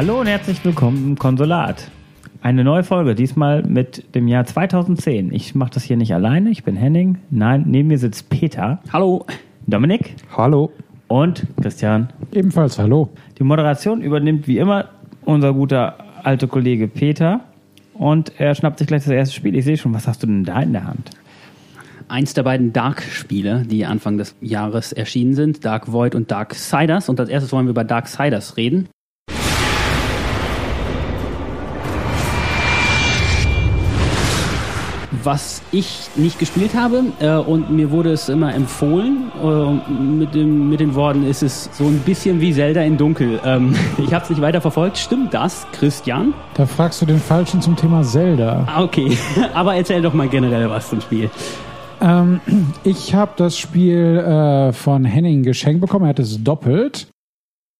Hallo und herzlich willkommen im Konsulat. Eine neue Folge, diesmal mit dem Jahr 2010. Ich mache das hier nicht alleine, ich bin Henning. Nein, neben mir sitzt Peter. Hallo. Dominik. Hallo. Und Christian. Ebenfalls hallo. Die Moderation übernimmt wie immer unser guter alter Kollege Peter. Und er schnappt sich gleich das erste Spiel. Ich sehe schon, was hast du denn da in der Hand? Eins der beiden Dark-Spiele, die Anfang des Jahres erschienen sind, Dark Void und Dark Siders. Und als erstes wollen wir über Dark Siders reden. Was ich nicht gespielt habe äh, und mir wurde es immer empfohlen äh, mit, dem, mit den Worten, ist es so ein bisschen wie Zelda in Dunkel. Ähm, ich habe es nicht weiter verfolgt. Stimmt das, Christian? Da fragst du den Falschen zum Thema Zelda. Ah, okay, aber erzähl doch mal generell was zum Spiel. Ähm, ich habe das Spiel äh, von Henning geschenkt bekommen. Er hat es doppelt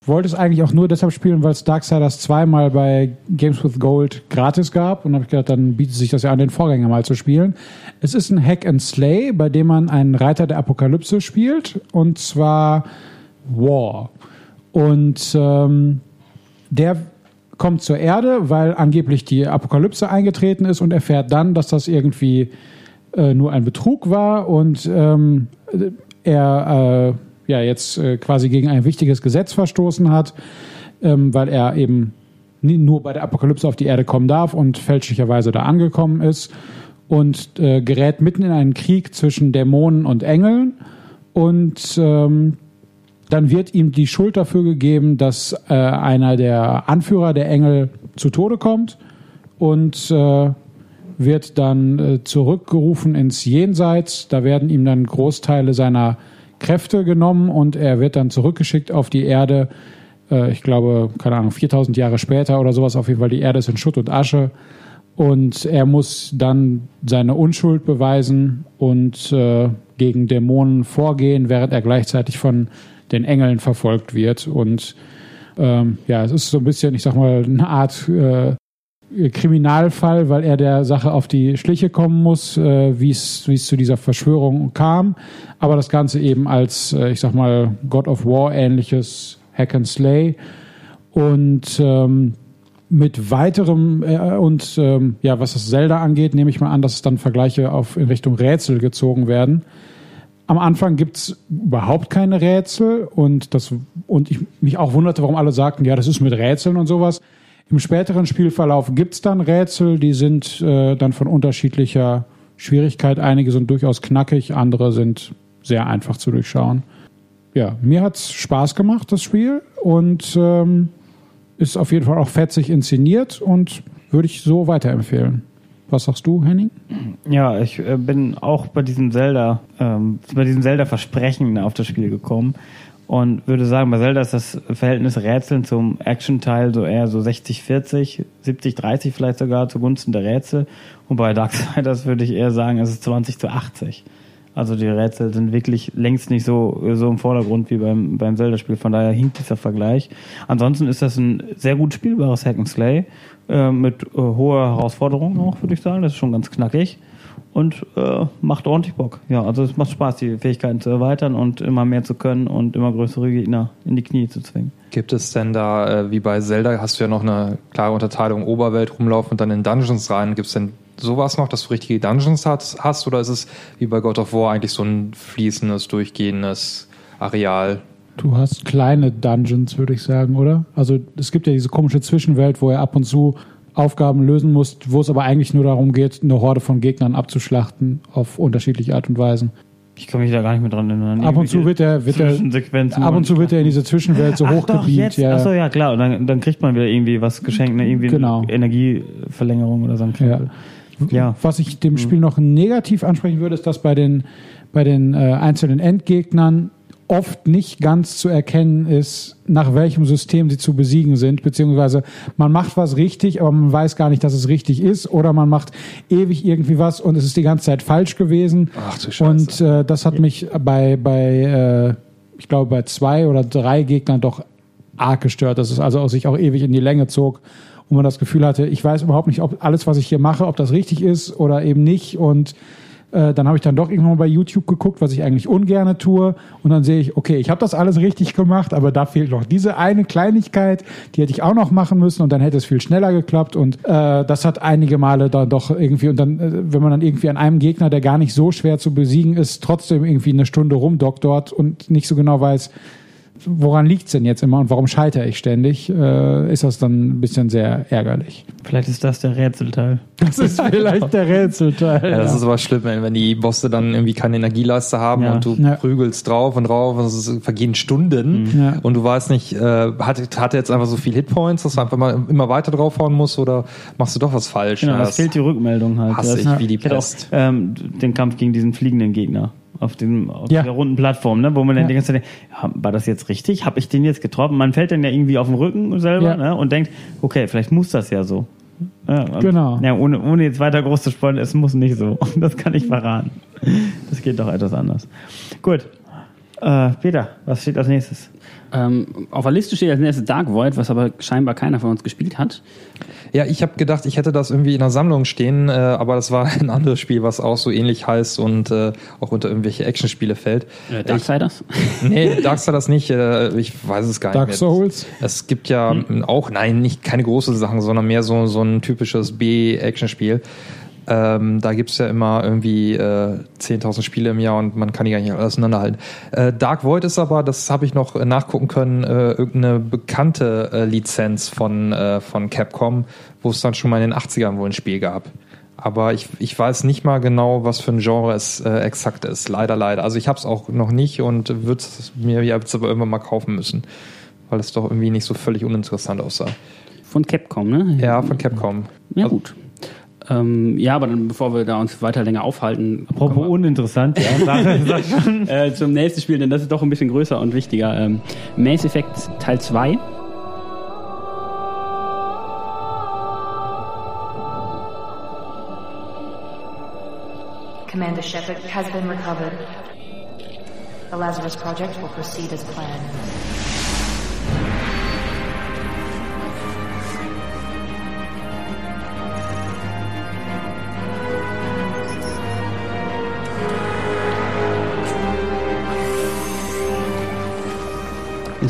wollte es eigentlich auch nur deshalb spielen, weil es Darksiders zweimal bei Games with Gold gratis gab und habe ich gedacht, dann bietet sich das ja an, den Vorgänger mal zu spielen. Es ist ein Hack and Slay, bei dem man einen Reiter der Apokalypse spielt und zwar War. Und ähm, der kommt zur Erde, weil angeblich die Apokalypse eingetreten ist und erfährt dann, dass das irgendwie äh, nur ein Betrug war und ähm, er äh, ja jetzt äh, quasi gegen ein wichtiges Gesetz verstoßen hat, ähm, weil er eben nur bei der Apokalypse auf die Erde kommen darf und fälschlicherweise da angekommen ist und äh, gerät mitten in einen Krieg zwischen Dämonen und Engeln und ähm, dann wird ihm die Schuld dafür gegeben, dass äh, einer der Anführer der Engel zu Tode kommt und äh, wird dann äh, zurückgerufen ins Jenseits. Da werden ihm dann Großteile seiner Kräfte genommen und er wird dann zurückgeschickt auf die Erde. Äh, ich glaube, keine Ahnung, 4000 Jahre später oder sowas. Auf jeden Fall, die Erde ist in Schutt und Asche. Und er muss dann seine Unschuld beweisen und äh, gegen Dämonen vorgehen, während er gleichzeitig von den Engeln verfolgt wird. Und ähm, ja, es ist so ein bisschen, ich sag mal, eine Art äh, Kriminalfall, weil er der Sache auf die Schliche kommen muss, äh, wie es zu dieser Verschwörung kam. Aber das Ganze eben als, äh, ich sag mal, God of War ähnliches Hack and Slay. Und ähm, mit weiterem äh, und ähm, ja, was das Zelda angeht, nehme ich mal an, dass es dann Vergleiche auf in Richtung Rätsel gezogen werden. Am Anfang gibt's überhaupt keine Rätsel und das und ich mich auch wunderte, warum alle sagten, ja, das ist mit Rätseln und sowas. Im späteren Spielverlauf gibt es dann Rätsel, die sind äh, dann von unterschiedlicher Schwierigkeit. Einige sind durchaus knackig, andere sind sehr einfach zu durchschauen. Ja, mir hat es Spaß gemacht, das Spiel, und ähm, ist auf jeden Fall auch fetzig inszeniert und würde ich so weiterempfehlen. Was sagst du, Henning? Ja, ich äh, bin auch bei diesem Zelda, ähm, bei diesem Zelda-Versprechen auf das Spiel gekommen und würde sagen, bei Zelda ist das Verhältnis Rätseln zum Action-Teil so eher so 60-40, 70-30 vielleicht sogar zugunsten der Rätsel. Und bei Darksiders würde ich eher sagen, es ist 20 zu 80. Also die Rätsel sind wirklich längst nicht so, so im Vordergrund wie beim, beim Zelda-Spiel. Von daher hinkt dieser Vergleich. Ansonsten ist das ein sehr gut spielbares Hack and Slay äh, mit äh, hoher Herausforderung auch, würde ich sagen. Das ist schon ganz knackig und äh, macht ordentlich Bock. Ja, also es macht Spaß, die Fähigkeiten zu erweitern und immer mehr zu können und immer größere Gegner in die Knie zu zwingen. Gibt es denn da, äh, wie bei Zelda, hast du ja noch eine klare Unterteilung Oberwelt rumlaufen und dann in Dungeons rein. Gibt es denn sowas noch, dass du richtige Dungeons hast, hast oder ist es wie bei God of War eigentlich so ein fließendes, durchgehendes Areal? Du hast kleine Dungeons, würde ich sagen, oder? Also es gibt ja diese komische Zwischenwelt, wo er ab und zu Aufgaben lösen musst, wo es aber eigentlich nur darum geht, eine Horde von Gegnern abzuschlachten auf unterschiedliche Art und Weisen. Ich kann mich da gar nicht mehr dran erinnern. Ab und zu wird er, wird er, ab und zu wird er in diese Zwischenwelt so hochgebeamt. Ja. Achso, ja klar. Und dann, dann, kriegt man wieder irgendwie was geschenkt, ne? irgendwie genau. Energieverlängerung oder so ein ja. ja. Was ich dem Spiel noch negativ ansprechen würde, ist, dass bei den, bei den äh, einzelnen Endgegnern oft nicht ganz zu erkennen ist, nach welchem System sie zu besiegen sind, beziehungsweise man macht was richtig, aber man weiß gar nicht, dass es richtig ist, oder man macht ewig irgendwie was und es ist die ganze Zeit falsch gewesen. Ach du Scheiße. Und äh, das hat mich bei, bei äh, ich glaube, bei zwei oder drei Gegnern doch arg gestört, dass es also sich auch ewig in die Länge zog und man das Gefühl hatte, ich weiß überhaupt nicht, ob alles, was ich hier mache, ob das richtig ist oder eben nicht und Äh, dann habe ich dann doch irgendwann mal bei YouTube geguckt, was ich eigentlich ungerne tue. Und dann sehe ich, okay, ich habe das alles richtig gemacht, aber da fehlt noch diese eine Kleinigkeit, die hätte ich auch noch machen müssen und dann hätte es viel schneller geklappt. Und äh, das hat einige Male dann doch irgendwie, und dann, äh, wenn man dann irgendwie an einem Gegner, der gar nicht so schwer zu besiegen ist, trotzdem irgendwie eine Stunde rumdoktort und nicht so genau weiß, woran liegt's denn jetzt immer und warum scheitere ich ständig, äh, ist das dann ein bisschen sehr ärgerlich. Vielleicht ist das der Rätselteil. Das ist vielleicht der Rätselteil. Ja, das ist aber schlimm, wenn die Bosse dann irgendwie keine Energieleiste haben Ja. und du Ja. prügelst drauf und drauf und es vergehen Stunden Ja. und du weißt nicht, äh, hat, hat er jetzt einfach so viel Hitpoints, dass du einfach mal immer weiter draufhauen musst oder machst du doch was falsch? Genau, Ja, das das fehlt die Rückmeldung halt. hasse Das- ich wie die ich hatte auch, Pest. ähm, den Kampf gegen diesen fliegenden Gegner auf, dem, auf Ja. der runden Plattform, ne, wo man dann Ja. die ganze Zeit denkt, war das jetzt richtig? Habe ich den jetzt getroffen? Man fällt dann ja irgendwie auf den Rücken selber Ja. ne, und denkt, okay, vielleicht muss das ja so. Ja, Genau. Ja, ohne, ohne jetzt weiter groß zu spoilern, es muss nicht so. Das kann ich verraten. Das geht doch etwas anders. Gut. Äh, Peter, was steht als nächstes? Ähm, auf der Liste steht als nächstes Dark Void, was aber scheinbar keiner von uns gespielt hat. Ja, ich habe gedacht, ich hätte das irgendwie in der Sammlung stehen, äh, aber das war ein anderes Spiel, was auch so ähnlich heißt und äh, auch unter irgendwelche Actionspiele fällt. Äh, Darksiders? Nee, Darksiders nicht, äh, ich weiß es gar Dark nicht mehr. Souls? Es gibt ja auch, nein, nicht keine große Sachen, sondern mehr so, so ein typisches B-Action-Spiel. Ähm, da gibt's ja immer irgendwie äh, 10.000 Spiele im Jahr und man kann die gar nicht auseinanderhalten. Äh, Dark Void ist aber, das habe ich noch nachgucken können, äh, irgendeine bekannte äh, Lizenz von, äh, von Capcom, wo es dann schon mal in den 80ern wohl ein Spiel gab. Aber ich, ich weiß nicht mal genau, was für ein Genre es äh, exakt ist. Leider, leider. Also ich habe es auch noch nicht und würde es mir jetzt aber irgendwann mal kaufen müssen, weil es doch irgendwie nicht so völlig uninteressant aussah. Von Capcom, ne? Ja, von Capcom. Ja, gut. Ähm, ja, aber dann, bevor wir da uns weiter länger aufhalten, Apropos uninteressant, ja, sag, sag schon. wir, äh, zum nächsten Spiel, denn das ist doch ein bisschen größer und wichtiger. Ähm, Mass Effect Teil 2. Commander Shepard has been recovered. The Lazarus Project will proceed as planned.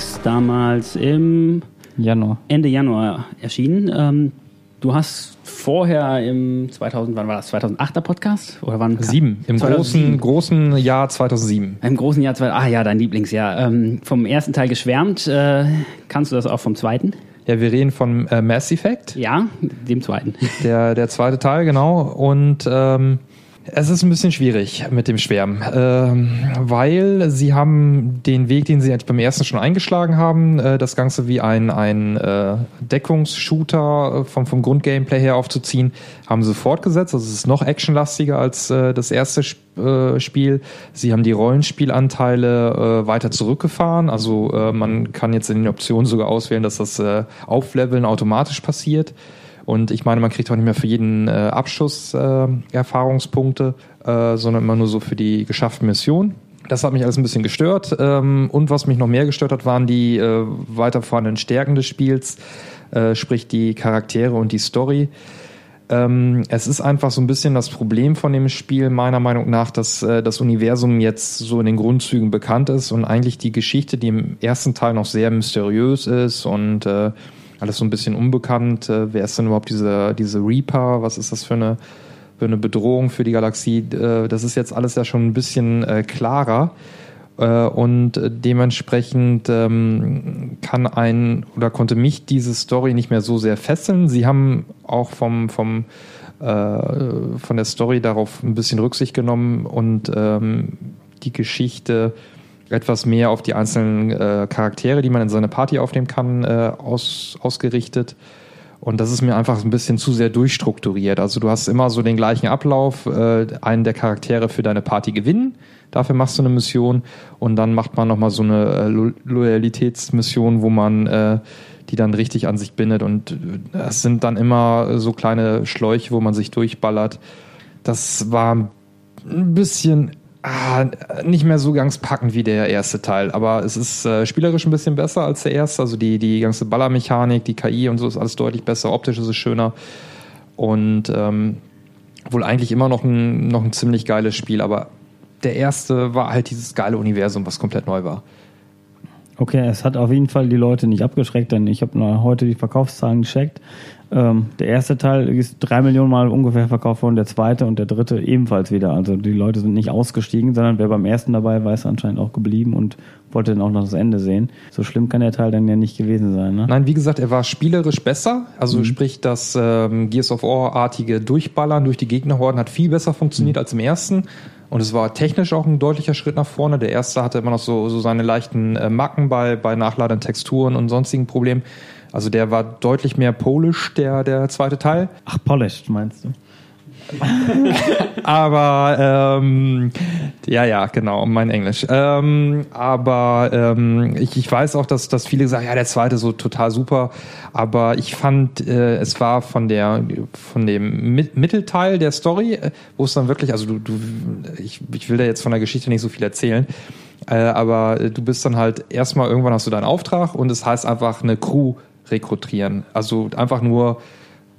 Ist damals im Januar. Ende Januar erschienen. Ähm, du hast vorher im 2000, wann war das? 2008er Podcast? Oder wann? Sieben. Im 2007. großen, großen Jahr 2007. Im großen Jahr, zwei, ah ja, dein Lieblingsjahr. Ähm, vom ersten Teil geschwärmt. Äh, kannst du das auch vom zweiten? Ja, wir reden von äh, Mass Effect, Ja, dem zweiten. der, der zweite Teil, genau. Und ähm, es ist ein bisschen schwierig mit dem Schwärmen, ähm, weil sie haben den Weg, den sie beim ersten schon eingeschlagen haben, äh, das Ganze wie ein, ein äh, Deckungsshooter äh, vom, vom Grundgameplay her aufzuziehen, haben sie fortgesetzt. Also es ist noch actionlastiger als äh, das erste äh, Spiel. Sie haben die Rollenspielanteile äh, weiter zurückgefahren. Also äh, man kann jetzt in den Optionen sogar auswählen, dass das äh, Aufleveln automatisch passiert. Und ich meine, man kriegt auch nicht mehr für jeden äh, Abschuss äh, Erfahrungspunkte, äh, sondern immer nur so für die geschafften Missionen. Das hat mich alles ein bisschen gestört. Ähm, und was mich noch mehr gestört hat, waren die äh, weiter vorhandenen Stärken des Spiels, äh, sprich die Charaktere und die Story. Ähm, es ist einfach so ein bisschen das Problem von dem Spiel, meiner Meinung nach, dass äh, das Universum jetzt so in den Grundzügen bekannt ist und eigentlich die Geschichte, die im ersten Teil noch sehr mysteriös ist und äh, alles so ein bisschen unbekannt. Äh, wer ist denn überhaupt diese, diese Reaper? Was ist das für eine, für eine Bedrohung für die Galaxie? Äh, das ist jetzt alles ja schon ein bisschen äh, klarer. Äh, und dementsprechend ähm, kann ein oder konnte mich diese Story nicht mehr so sehr fesseln. Sie haben auch vom, vom äh, von der Story darauf ein bisschen Rücksicht genommen und ähm, die Geschichte etwas mehr auf die einzelnen äh, Charaktere, die man in seine Party aufnehmen kann, äh, aus, ausgerichtet. Und das ist mir einfach ein bisschen zu sehr durchstrukturiert. Also du hast immer so den gleichen Ablauf, äh, einen der Charaktere für deine Party gewinnen, dafür machst du eine Mission und dann macht man nochmal so eine äh, Lo Loyalitätsmission, wo man äh, die dann richtig an sich bindet und es sind dann immer so kleine Schläuche, wo man sich durchballert. Das war ein bisschen ah, nicht mehr so ganz packend wie der erste Teil, aber es ist äh, spielerisch ein bisschen besser als der erste. Also die, die ganze Ballermechanik, die KI und so ist alles deutlich besser. Optisch ist es schöner. Und ähm, wohl eigentlich immer noch ein, noch ein ziemlich geiles Spiel, aber der erste war halt dieses geile Universum, was komplett neu war. Okay, es hat auf jeden Fall die Leute nicht abgeschreckt, denn ich habe heute die Verkaufszahlen gecheckt. Ähm, der erste Teil ist drei Millionen Mal ungefähr verkauft worden, der zweite und der dritte ebenfalls wieder. Also die Leute sind nicht ausgestiegen, sondern wer beim ersten dabei war, ist anscheinend auch geblieben und wollte dann auch noch das Ende sehen. So schlimm kann der Teil dann ja nicht gewesen sein. Ne? Nein, wie gesagt, er war spielerisch besser. Also sprich, das ähm, Gears of War-artige Durchballern durch die Gegnerhorden hat viel besser funktioniert als im ersten. Und es war technisch auch ein deutlicher Schritt nach vorne. Der erste hatte immer noch so, so seine leichten äh, Macken bei, bei nachladenden Texturen und sonstigen Problemen. Also der war deutlich mehr polish, der, der zweite Teil. Ach, polished meinst du? Aber ähm, ja, ja, genau, mein Englisch. Ähm, aber ähm, ich, ich weiß auch, dass, dass viele sagen, ja, der zweite so total super. Aber ich fand, äh, es war von der von dem Mi- Mittelteil der Story, äh, wo es dann wirklich, also du, du ich, ich will da jetzt von der Geschichte nicht so viel erzählen. Äh, aber du bist dann halt erstmal irgendwann hast du deinen Auftrag und es heißt einfach eine Crew rekrutieren. Also einfach nur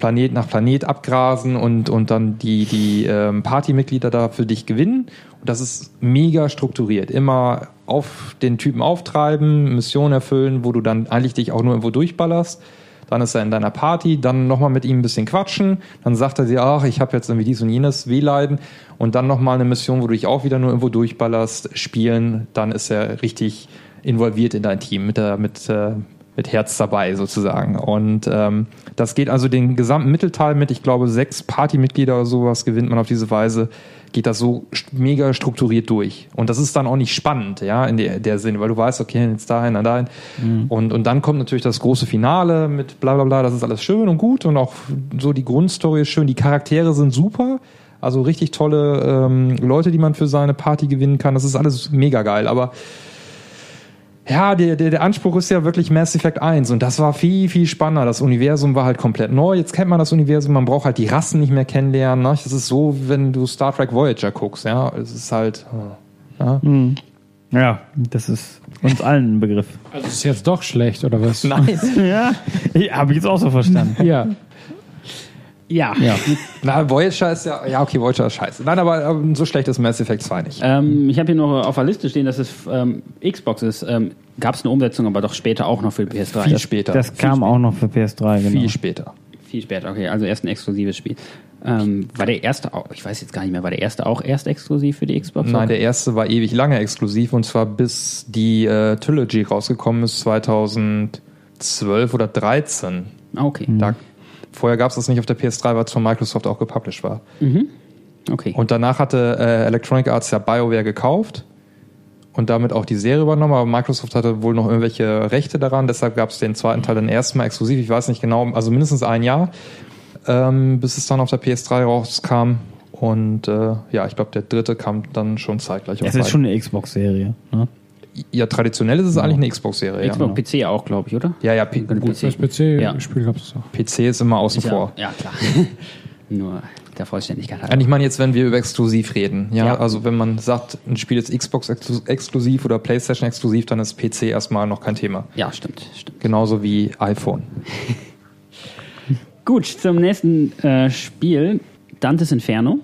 Planet nach Planet abgrasen und, und dann die, die ähm, Partymitglieder da für dich gewinnen. Und das ist mega strukturiert. Immer auf den Typen auftreiben, Mission erfüllen, wo du dann eigentlich dich auch nur irgendwo durchballerst. Dann ist er in deiner Party, dann nochmal mit ihm ein bisschen quatschen. Dann sagt er dir, ach, ich habe jetzt irgendwie dies und jenes Wehleiden. Und dann nochmal eine Mission, wo du dich auch wieder nur irgendwo durchballerst, spielen. Dann ist er richtig involviert in dein Team mit der, mit, äh, mit Herz dabei sozusagen. Und ähm, das geht also den gesamten Mittelteil mit, ich glaube, sechs Partymitglieder oder sowas gewinnt man auf diese Weise, geht das so mega strukturiert durch. Und das ist dann auch nicht spannend, ja, in der, der Sinne, weil du weißt, okay, jetzt dahin, dann dahin. Und, und dann kommt natürlich das große Finale mit bla bla bla, das ist alles schön und gut und auch so die Grundstory ist schön, die Charaktere sind super. Also richtig tolle ähm, Leute, die man für seine Party gewinnen kann. Das ist alles mega geil. Aber ja, der, der, der Anspruch ist ja wirklich Mass Effect 1 und das war viel, viel spannender. Das Universum war halt komplett neu. Jetzt kennt man das Universum, man braucht halt die Rassen nicht mehr kennenlernen. Ne? Das ist so, wenn du Star Trek Voyager guckst, ja. Es ist halt. Ja. Ja, das ist uns allen ein Begriff. Also ist jetzt doch schlecht, oder was? Nein. ja, habe ich jetzt auch so verstanden. Ja. Ja. Ja. Na, Voyager ist ja. Ja, okay, Voyager ist scheiße. Nein, aber ähm, so schlecht ist Mass Effect 2 nicht. Ähm, ich habe hier noch auf der Liste stehen, dass es ähm, Xbox ist. Ähm, Gab es eine Umsetzung, aber doch später auch noch für die PS3. Viel später. Das kam auch noch für PS3, genau. viel später. Viel später, okay, also erst ein exklusives Spiel. Ähm, war der erste auch, ich weiß jetzt gar nicht mehr, war der erste auch erst exklusiv für die Xbox? Nein, der erste war ewig lange exklusiv und zwar bis die äh, Trilogy rausgekommen ist 2012 oder 13. Ah, okay. Da, vorher gab es das nicht auf der PS3, weil es von Microsoft auch gepublished war. okay. Und danach hatte äh, Electronic Arts ja BioWare gekauft und damit auch die Serie übernommen, aber Microsoft hatte wohl noch irgendwelche Rechte daran, deshalb gab es den zweiten Teil dann erstmal exklusiv, ich weiß nicht genau, also mindestens ein Jahr, ähm, bis es dann auf der PS3 rauskam. Und äh, ja, ich glaube, der dritte kam dann schon zeitgleich. Es ist schon eine Xbox-Serie. Ne? Ja, traditionell ist es eigentlich eine Xbox-Serie. Ja. Xbox PC auch, glaube ich, oder? ja, ja, P Gut, gut, Das Ja. PC-Spiel gab es auch. PC ist immer außen Ist vor. Ja, ja, klar. Nur der Vollständigkeit halber. Und ich meine jetzt, wenn wir über exklusiv reden, ja, Ja. also wenn man sagt, ein Spiel ist Xbox exklu- exklusiv oder PlayStation exklusiv, dann ist PC erstmal noch kein Thema. Ja, stimmt, stimmt. Genauso wie iPhone. Gut, zum nächsten äh, Spiel. Dantes Inferno.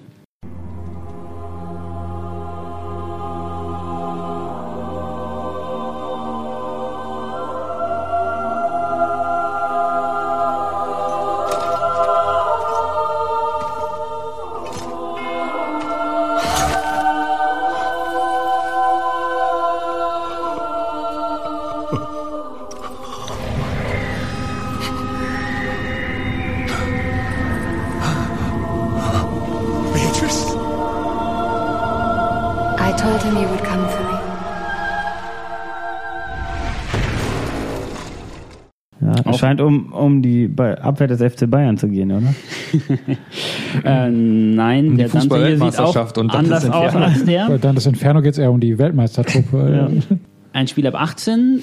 Um die Be- Abwehr des FC Bayern zu gehen, oder? Äh, nein, die der Dante hier sieht auch und anders aus Inferno. als der. Bei Dantes Inferno geht es eher um die Weltmeistertruppe. Ein Spiel ab 18.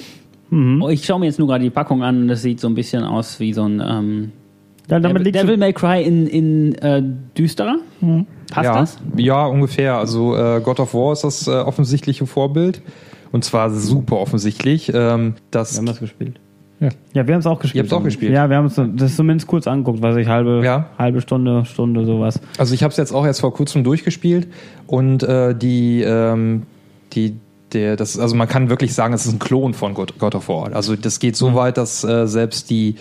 Oh, ich schaue mir jetzt nur gerade die Packung an und das sieht so ein bisschen aus wie so ein ähm, Ja, damit Devil, May Cry in, in äh, düsterer. Passt ja, das? ja, ungefähr. Also äh, God of War ist das äh, offensichtliche Vorbild. Und zwar super offensichtlich. Ähm, das, Wir haben das gespielt. Ja, wir haben es auch gespielt. Ihr habt's auch gespielt? Ja, wir haben es das zumindest kurz angeguckt, weiß ich, halbe, Ja. halbe Stunde, Stunde, sowas. Also ich habe es jetzt auch erst vor kurzem durchgespielt und äh, die, ähm, die, der, das, also man kann wirklich sagen, es ist ein Klon von God, God of War. Also das geht so weit, dass äh, selbst die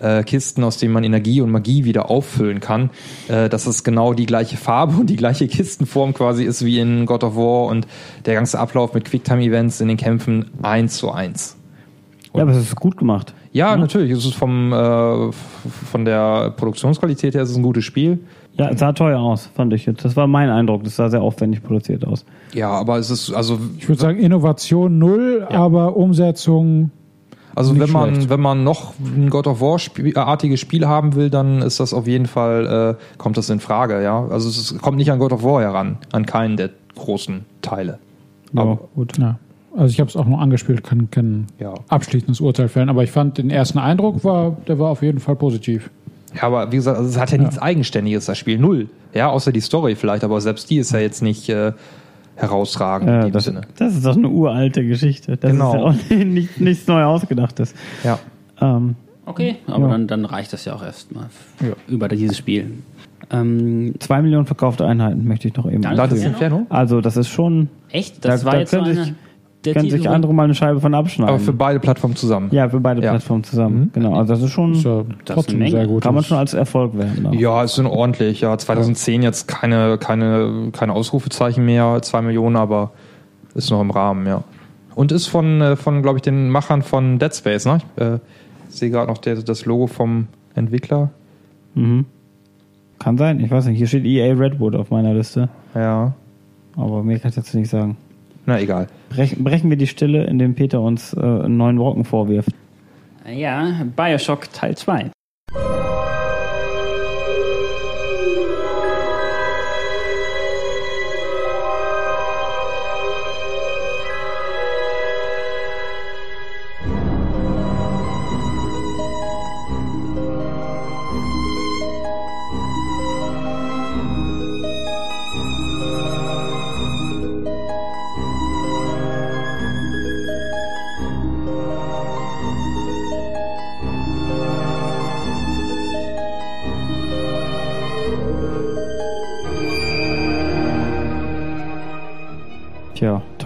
äh, Kisten, aus denen man Energie und Magie wieder auffüllen kann, äh, dass es genau die gleiche Farbe und die gleiche Kistenform quasi ist wie in God of War und der ganze Ablauf mit Quicktime-Events in den Kämpfen eins zu eins. Ja, aber es ist gut gemacht. Ja, natürlich. Es ist vom, äh, von der Produktionsqualität her ist es ein gutes Spiel. Ja, es sah teuer aus, fand ich jetzt. Das war mein Eindruck. Das sah sehr aufwendig produziert aus. Ja, aber es ist, also Ich würde sagen, Innovation null, aber Umsetzung. Also Nicht wenn man, schlecht. wenn man noch ein God of War Spiel, artiges Spiel haben will, dann ist das auf jeden Fall, äh, kommt das in Frage, ja. Also es ist, kommt nicht an God of War heran, an keinen der großen Teile. Ja, Aber- gut. Ja. Also ich habe es auch nur angespielt, kann kein Ja. abschließendes Urteil fällen, aber ich fand den ersten Eindruck war, der war auf jeden Fall positiv. Ja, aber wie gesagt, also es hat ja, nichts Eigenständiges, das Spiel. Null. Ja, außer die Story vielleicht, aber selbst die ist ja jetzt nicht äh, herausragend in Ja, dem das, Sinne. das ist doch eine uralte Geschichte. Das Genau. ist ja auch nicht, nichts neu ausgedachtes. Ja. Ähm, Okay, aber Ja. dann, dann reicht das ja auch erstmal Ja. über dieses Spiel. Ähm, zwei Millionen verkaufte Einheiten möchte ich noch eben. Danke. Dantes Ja. Inferno? Also das ist schon, echt? Das Da- war da jetzt so einer sich- der können Titel, sich andere mal eine Scheibe von abschneiden. Aber für beide Plattformen zusammen. ja, für beide Ja. Plattformen zusammen. Mhm. Genau, also das ist schon, Ist ja Das ist trotzdem sehr gut. kann man schon als Erfolg werden. auch. Ja, ist schon ordentlich. Ja, 2010 jetzt keine, keine, keine Ausrufezeichen mehr, zwei Millionen, aber ist noch im Rahmen, ja. Und ist von, äh, von glaube ich, den Machern von Dead Space, ne? Ich äh, sehe gerade noch der, das Logo vom Entwickler. Mhm. Kann sein, ich weiß nicht. Hier steht EA Redwood auf meiner Liste, Ja, aber mir kann ich jetzt nicht sagen. Na egal. Brechen, brechen wir die Stille, indem Peter uns äh, einen neuen Brocken vorwirft. Ja, Bioshock Teil 2.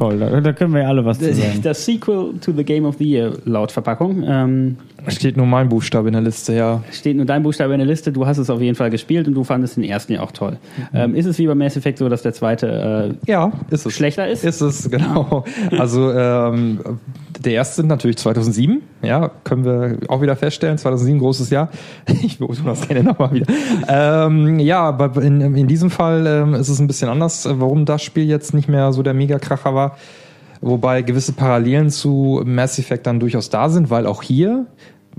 toll. Da, da können wir ja alle was zu sagen. Das Sequel to the Game of the Year laut Verpackung. Ähm, Steht nur mein Buchstabe in der Liste, ja. steht nur dein Buchstabe in der Liste. Du hast es auf jeden Fall gespielt und du fandest den ersten ja auch toll. Ähm, ist es wie bei Mass Effect so, dass der zweite Ja, ist äh, es. schlechter ist? Ist es, genau. Also ähm, der erste natürlich 2007, ja, können wir auch wieder feststellen, 2007, großes Jahr. Ich beobachte das gerne nochmal wieder. Ähm, ja, in, in diesem Fall ähm, ist es ein bisschen anders, warum das Spiel jetzt nicht mehr so der Megakracher war. Wobei gewisse Parallelen zu Mass Effect dann durchaus da sind, weil auch hier,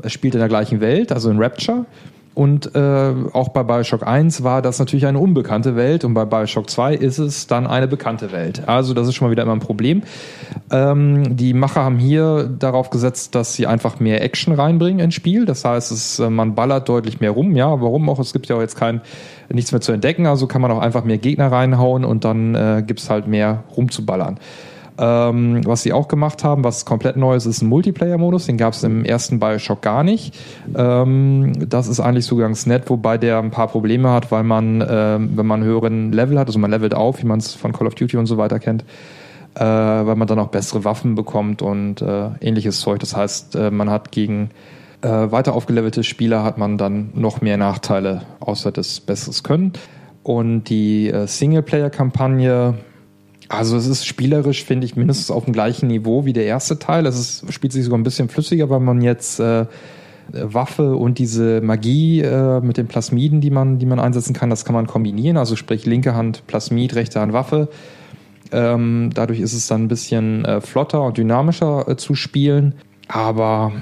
es spielt in der gleichen Welt, also in Rapture. Und äh, auch bei Bioshock 1 war das natürlich eine unbekannte Welt und bei Bioshock 2 ist es dann eine bekannte Welt. Also das ist schon mal wieder immer ein Problem. Ähm, die Macher haben hier darauf gesetzt, dass sie einfach mehr Action reinbringen ins Spiel. Das heißt, es, äh, man ballert deutlich mehr rum. Ja, warum auch? Es gibt ja auch jetzt kein nichts mehr zu entdecken, also kann man auch einfach mehr Gegner reinhauen und dann äh, gibt's halt mehr rumzuballern. Ähm, was sie auch gemacht haben, was komplett neu ist, ist ein Multiplayer-Modus. Den gab es im ersten Bioshock gar nicht. Ähm, das ist eigentlich so ganz nett, wobei der ein paar Probleme hat, weil man, ähm, wenn man einen höheren Level hat, also man levelt auf, wie man es von Call of Duty und so weiter kennt, äh, weil man dann auch bessere Waffen bekommt und äh, ähnliches Zeug. Das heißt, äh, man hat gegen äh, weiter aufgelevelte Spieler hat man dann noch mehr Nachteile außer das besseres Können. Und die äh, Singleplayer-Kampagne, also es ist spielerisch, finde ich, mindestens auf dem gleichen Niveau wie der erste Teil. Es ist, spielt sich sogar ein bisschen flüssiger, weil man jetzt äh, Waffe und diese Magie äh, mit den Plasmiden, die man, die man einsetzen kann, das kann man kombinieren. Also sprich linke Hand Plasmid, rechte Hand Waffe. Ähm, dadurch ist es dann ein bisschen äh, flotter und dynamischer äh, zu spielen. Aber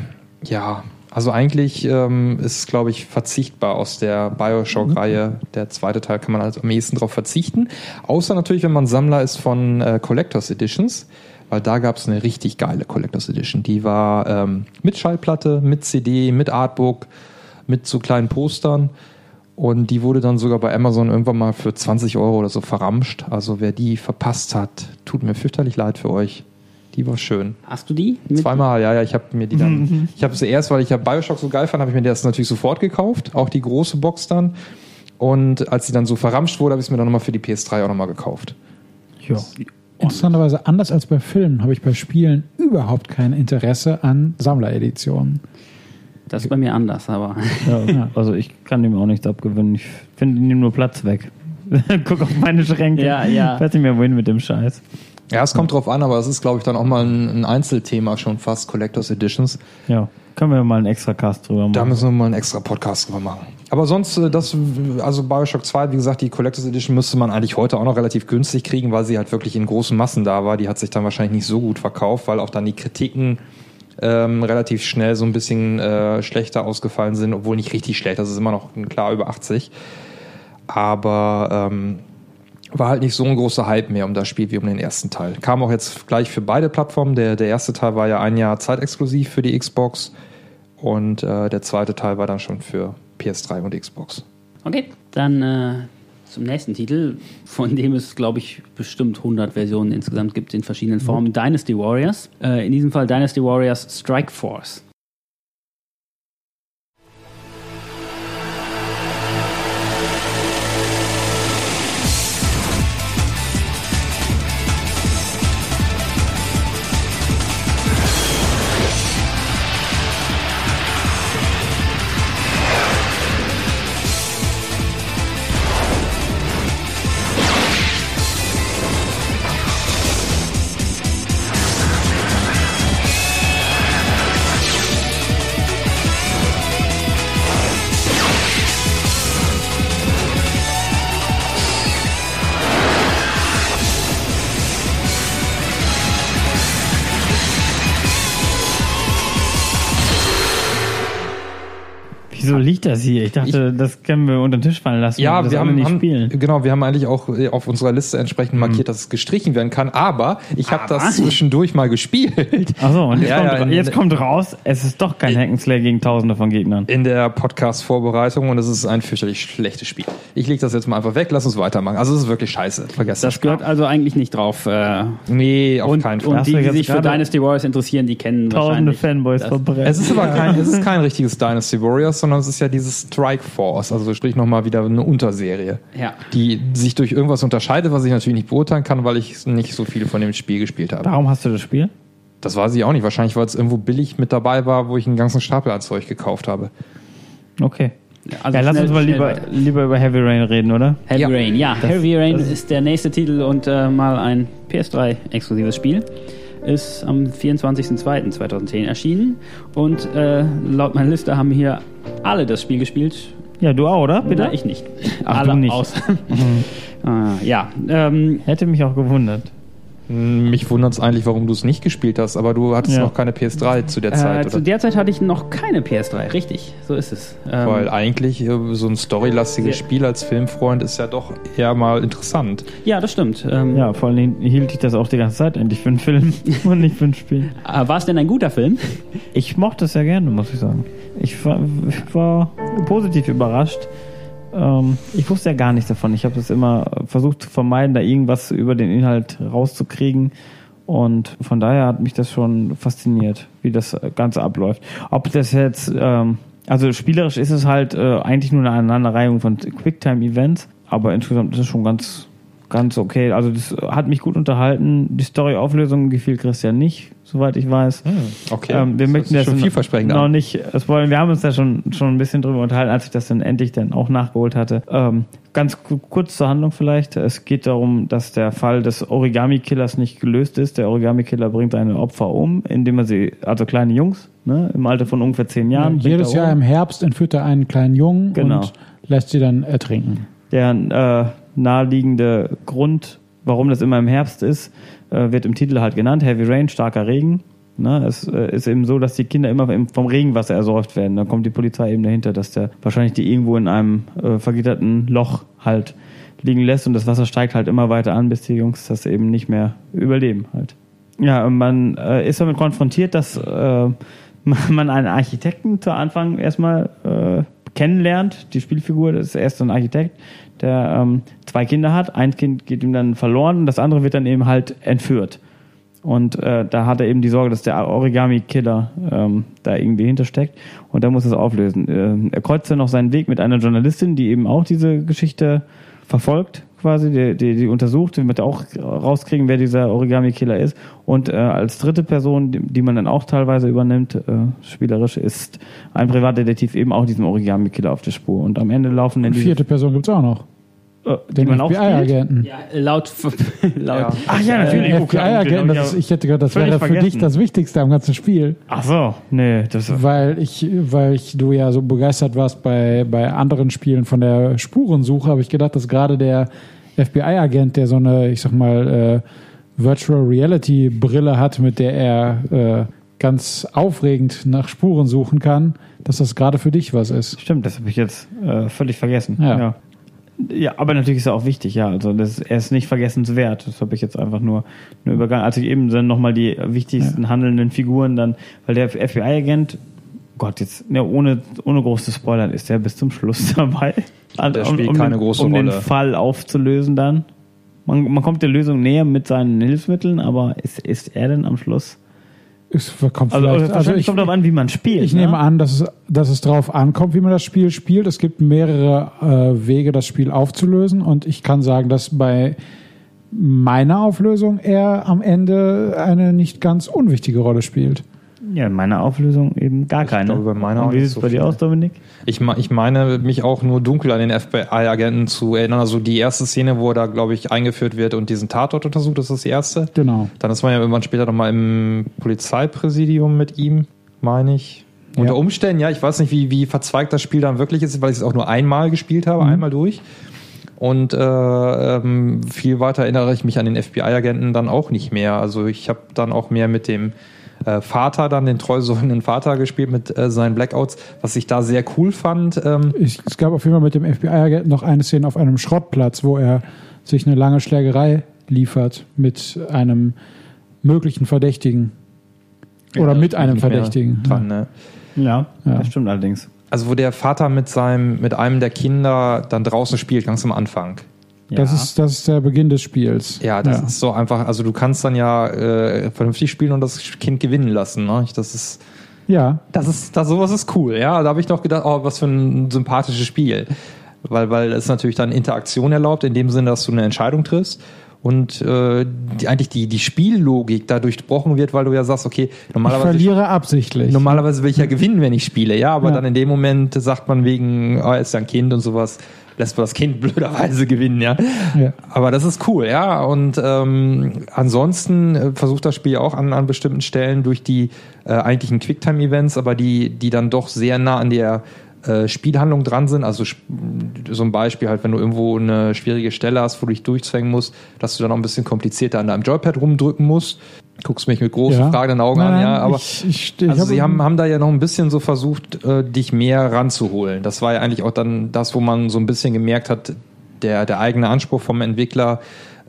ja, also eigentlich ähm, ist es, glaube ich, verzichtbar aus der Bioshock-Reihe. Der zweite Teil kann man also am ehesten darauf verzichten. Außer natürlich, wenn man Sammler ist von äh, Collectors Editions. Weil da gab es eine richtig geile Collectors Edition. Die war ähm, mit Schallplatte, mit CD, mit Artbook, mit so kleinen Postern. Und die wurde dann sogar bei Amazon irgendwann mal für 20 Euro oder so verramscht. Also wer die verpasst hat, tut mir fürchterlich leid für euch. Die war schön. Hast du die? Zweimal, ja, ja, ich habe mir die dann, ich habe sie erst, weil ich ja Bioshock so geil fand, habe ich mir das natürlich sofort gekauft, auch die große Box dann. Und als sie dann so verramscht wurde, habe ich es mir dann nochmal für die PS3 auch nochmal gekauft. Ja. Interessanterweise, anders als bei Filmen, habe ich bei Spielen überhaupt kein Interesse an Sammlereditionen. Das ist bei mir anders, aber. Ja, also ich kann dem auch nichts abgewinnen. Ich finde ihm nur Platz weg. Guck auf meine Schränke. Ja, ja. Ich weiß nicht mehr, wohin mit dem Scheiß. Ja, es kommt drauf an, aber es ist, glaube ich, dann auch mal ein, ein Einzelthema schon fast, Collectors Editions. Ja, können wir mal einen extra Cast drüber machen. Da müssen wir mal einen extra Podcast drüber machen. Aber sonst, äh, das, also Bioshock 2, wie gesagt, die Collectors Edition müsste man eigentlich heute auch noch relativ günstig kriegen, weil sie halt wirklich in großen Massen da war. Die hat sich dann wahrscheinlich nicht so gut verkauft, weil auch dann die Kritiken ähm, relativ schnell so ein bisschen äh, schlechter ausgefallen sind, obwohl nicht richtig schlecht, das ist immer noch klar über 80. Aber ähm, war halt nicht so ein großer Hype mehr um das Spiel wie um den ersten Teil. Kam auch jetzt gleich für beide Plattformen. Der, der erste Teil war ja ein Jahr zeitexklusiv für die Xbox und äh, der zweite Teil war dann schon für PS3 und Xbox. Okay, dann äh, zum nächsten Titel, von dem es, glaube ich, bestimmt 100 Versionen insgesamt gibt in verschiedenen Formen. Dynasty Warriors. Äh, in diesem Fall Dynasty Warriors Strike Force. Wieso liegt das hier? Ich dachte, das können wir unter den Tisch fallen lassen. Ja, wir haben, nicht haben spielen. genau, wir haben eigentlich auch äh, auf unserer Liste entsprechend markiert, dass es gestrichen werden kann. Aber ich habe das zwischendurch mal gespielt. Achso, und jetzt, Ja, kommt, ja, in- jetzt kommt raus, es ist doch kein Hackenslayer gegen tausende von Gegnern. in der Podcast-Vorbereitung und es ist ein fürchterlich schlechtes Spiel. Ich lege das jetzt mal einfach weg, lass uns weitermachen. Also es ist wirklich scheiße. Vergesst Das gehört also eigentlich nicht drauf. Äh, Nee, auf und keinen Fall. und die, die sich für Dynasty Warriors interessieren, die kennen Tausende wahrscheinlich. Fanboys verbrennen. Es ist aber kein, es ist kein richtiges Dynasty Warriors, sondern es ist ja dieses Strike Force, also sprich nochmal wieder eine Unterserie, Ja. die sich durch irgendwas unterscheidet, was ich natürlich nicht beurteilen kann, weil ich nicht so viel von dem Spiel gespielt habe. Warum hast du das Spiel? Das weiß ich auch nicht. Wahrscheinlich, weil es irgendwo billig mit dabei war, wo ich einen ganzen Stapel an Zeug gekauft habe. Okay. Also ja, lass schnell- uns mal lieber, lieber über Heavy Rain reden, oder? Heavy Ja. Rain, ja. Heavy Rain ist der nächste Titel und äh, mal ein PS3-exklusives Spiel. Ist am 24.02.2010 erschienen und äh, laut meiner Liste haben hier alle das Spiel gespielt. Ja, du auch, oder? Bitte? Na, ich nicht. Ach, alle du nicht. Aus. Ah, ja, ähm, Hätte mich auch gewundert. Mich wundert es eigentlich, warum du es nicht gespielt hast, aber du hattest Ja. noch keine PS3 zu der äh, Zeit, zu oder? der Zeit hatte ich noch keine PS3, richtig, so ist es. Ähm, Weil eigentlich äh, so ein storylastiges Ja. Spiel als Filmfreund ist ja doch eher mal interessant. ja, das stimmt. Ähm, Ja, vor allem hielt ich das auch die ganze Zeit endlich für einen Film und nicht für ein Spiel. äh, War es denn ein guter Film? Ich mochte es sehr gerne, muss ich sagen. Ich war, ich war positiv überrascht. Ähm, ich wusste ja gar nichts davon. Ich habe es immer versucht zu vermeiden, da irgendwas über den Inhalt rauszukriegen. Und von daher hat mich das schon fasziniert, wie das Ganze abläuft. Ob das jetzt, ähm, also spielerisch ist es halt äh, eigentlich nur eine Aneinanderreihung von Quicktime-Events, aber insgesamt ist es schon ganz, ganz okay. Also das hat mich gut unterhalten. Die Story-Auflösung gefiel Christian nicht, soweit ich weiß. Okay. Ähm, wir Das möchten das schon vielversprechend noch nicht spoilern. Wir haben uns da schon, schon ein bisschen drüber unterhalten, als ich das dann endlich dann auch nachgeholt hatte. Ähm, ganz ku- kurz zur Handlung vielleicht. Es geht darum, dass der Fall des Origami-Killers nicht gelöst ist. Der Origami-Killer bringt seine Opfer um, indem er sie, also kleine Jungs, ne, im Alter von ungefähr zehn Jahren. bringt Jedes Jahr um. im Herbst entführt er einen kleinen Jungen Genau. und lässt sie dann ertrinken. Der äh, naheliegende Grund, warum das immer im Herbst ist, äh, wird im Titel halt genannt. Heavy Rain, starker Regen. Ne, es äh, ist eben so, dass die Kinder immer im- vom Regenwasser ersäuft werden. Dann kommt die Polizei eben dahinter, dass der wahrscheinlich die irgendwo in einem äh, vergitterten Loch halt liegen lässt und das Wasser steigt halt immer weiter an, bis die Jungs das eben nicht mehr überleben halt. Ja, man äh, ist damit konfrontiert, dass äh, man einen Architekten zu Anfang erstmal äh, kennenlernt. Die Spielfigur das ist erst ein Architekt, der ähm, zwei Kinder hat. Ein Kind geht ihm dann verloren und das andere wird dann eben halt entführt. Und äh, da hat er eben die Sorge, dass der Origami-Killer ähm, da irgendwie hintersteckt. Und er muss es auflösen. Äh, er kreuzt dann noch seinen Weg mit einer Journalistin, die eben auch diese Geschichte verfolgt, quasi, die, die, die untersucht, die wird auch rauskriegen, wer dieser Origami-Killer ist. Und äh, als dritte Person, die, die man dann auch teilweise übernimmt, äh, spielerisch, ist ein Privatdetektiv eben auch diesem Origami-Killer auf der Spur. Und am Ende laufen dann Die vierte Person gibt's auch noch. Äh, Den man auch spielt. FBI-Agenten. Ja, laut, laut Ach ja, natürlich. Den Oh, FBI-Agenten, genau, das ist, ja. ich hätte gedacht, das wäre für dich vergessen. das Wichtigste am ganzen Spiel. Ach so, nee, das Weil ich, weil ich du ja so begeistert warst bei, bei anderen Spielen von der Spurensuche, habe ich gedacht, dass gerade der FBI-Agent, der so eine, ich sag mal, äh, Virtual Reality Brille hat, mit der er äh, ganz aufregend nach Spuren suchen kann, dass das gerade für dich was ist. Stimmt, das habe ich jetzt äh, völlig vergessen. Ja. ja. Ja, aber natürlich ist er auch wichtig, ja. Also das, er ist nicht vergessenswert. Das habe ich jetzt einfach nur, nur übergangen. Als ich eben dann nochmal die wichtigsten handelnden Figuren dann, weil der FBI-Agent, Gott, jetzt, ne, ohne, ohne groß zu spoilern, ist der bis zum Schluss dabei. Der spielt um, keine den, große um Rolle. den Fall aufzulösen dann. Man, man kommt der Lösung näher mit seinen Hilfsmitteln, aber ist, ist er denn am Schluss? Es kommt Also, vielleicht, also ich, kommt darauf an, wie man spielt. ich ne? nehme an, dass es, dass es darauf ankommt, wie man das Spiel spielt. Es gibt mehrere äh, Wege, das Spiel aufzulösen. Und ich kann sagen, dass bei meiner Auflösung er am Ende eine nicht ganz unwichtige Rolle spielt. Ja, in meiner Auflösung eben gar keine. glaube, bei meiner Und wie sieht es so bei dir aus, Dominik? Ich, ich meine, mich auch nur dunkel an den FBI-Agenten zu erinnern. Also die erste Szene, wo er da, glaube ich, eingeführt wird und diesen Tatort untersucht, das ist die erste. Genau. Dann ist man ja irgendwann später nochmal im Polizeipräsidium mit ihm, meine ich. Unter Ja. Umständen, ja, ich weiß nicht, wie, wie verzweigt das Spiel dann wirklich ist, weil ich es auch nur einmal gespielt habe, einmal durch. Und äh, ähm, viel weiter erinnere ich mich an den FBI-Agenten dann auch nicht mehr. Also ich habe dann auch mehr mit dem äh, Vater dann, den treusorgenden Vater gespielt mit äh, seinen Blackouts, was ich da sehr cool fand. Ähm, Ich, es gab auf jeden Fall mit dem FBI-Agenten noch eine Szene auf einem Schrottplatz, wo er sich eine lange Schlägerei liefert mit einem möglichen Verdächtigen. Oder Ja, mit einem Verdächtigen. Dran, ne? Ja, Ja. das stimmt allerdings. Also wo der Vater mit seinem, mit einem der Kinder dann draußen spielt, ganz am Anfang. Das, Ja. ist, das ist der Beginn des Spiels. Ja, das ist so einfach, also du kannst dann ja äh, vernünftig spielen und das Kind gewinnen lassen. Ne? Das ist, Ja, das ist, das sowas ist cool. Ja, da habe ich noch gedacht, oh, was für ein sympathisches Spiel, weil weil es natürlich dann Interaktion erlaubt in dem Sinne, dass du eine Entscheidung triffst und äh, die, eigentlich die die Spiellogik da durchbrochen wird, weil du ja sagst, okay, ich normalerweise verliere absichtlich. Normalerweise will ich ja gewinnen, wenn ich spiele, ja, aber Ja. dann in dem Moment sagt man wegen, oh, er ist ja ein Kind und sowas, lässt man das Kind blöderweise gewinnen, ja. Ja. Aber das ist cool, ja. Und ähm, ansonsten äh, versucht das Spiel auch an, an bestimmten Stellen durch die äh, eigentlichen Quicktime-Events, aber die, die dann doch sehr nah an der äh, Spielhandlung dran sind. Also so ein Beispiel halt, wenn du irgendwo eine schwierige Stelle hast, wo du dich durchzwängen musst, dass du dann auch ein bisschen komplizierter an deinem Joypad rumdrücken musst. Guckst mich mit großen, Ja. fragenden Augen Nein, an, ja. Aber ich, ich, ich also habe- sie haben, haben da ja noch ein bisschen so versucht, äh, dich mehr ranzuholen. Das war ja eigentlich auch dann das, wo man so ein bisschen gemerkt hat, der, der eigene Anspruch vom Entwickler,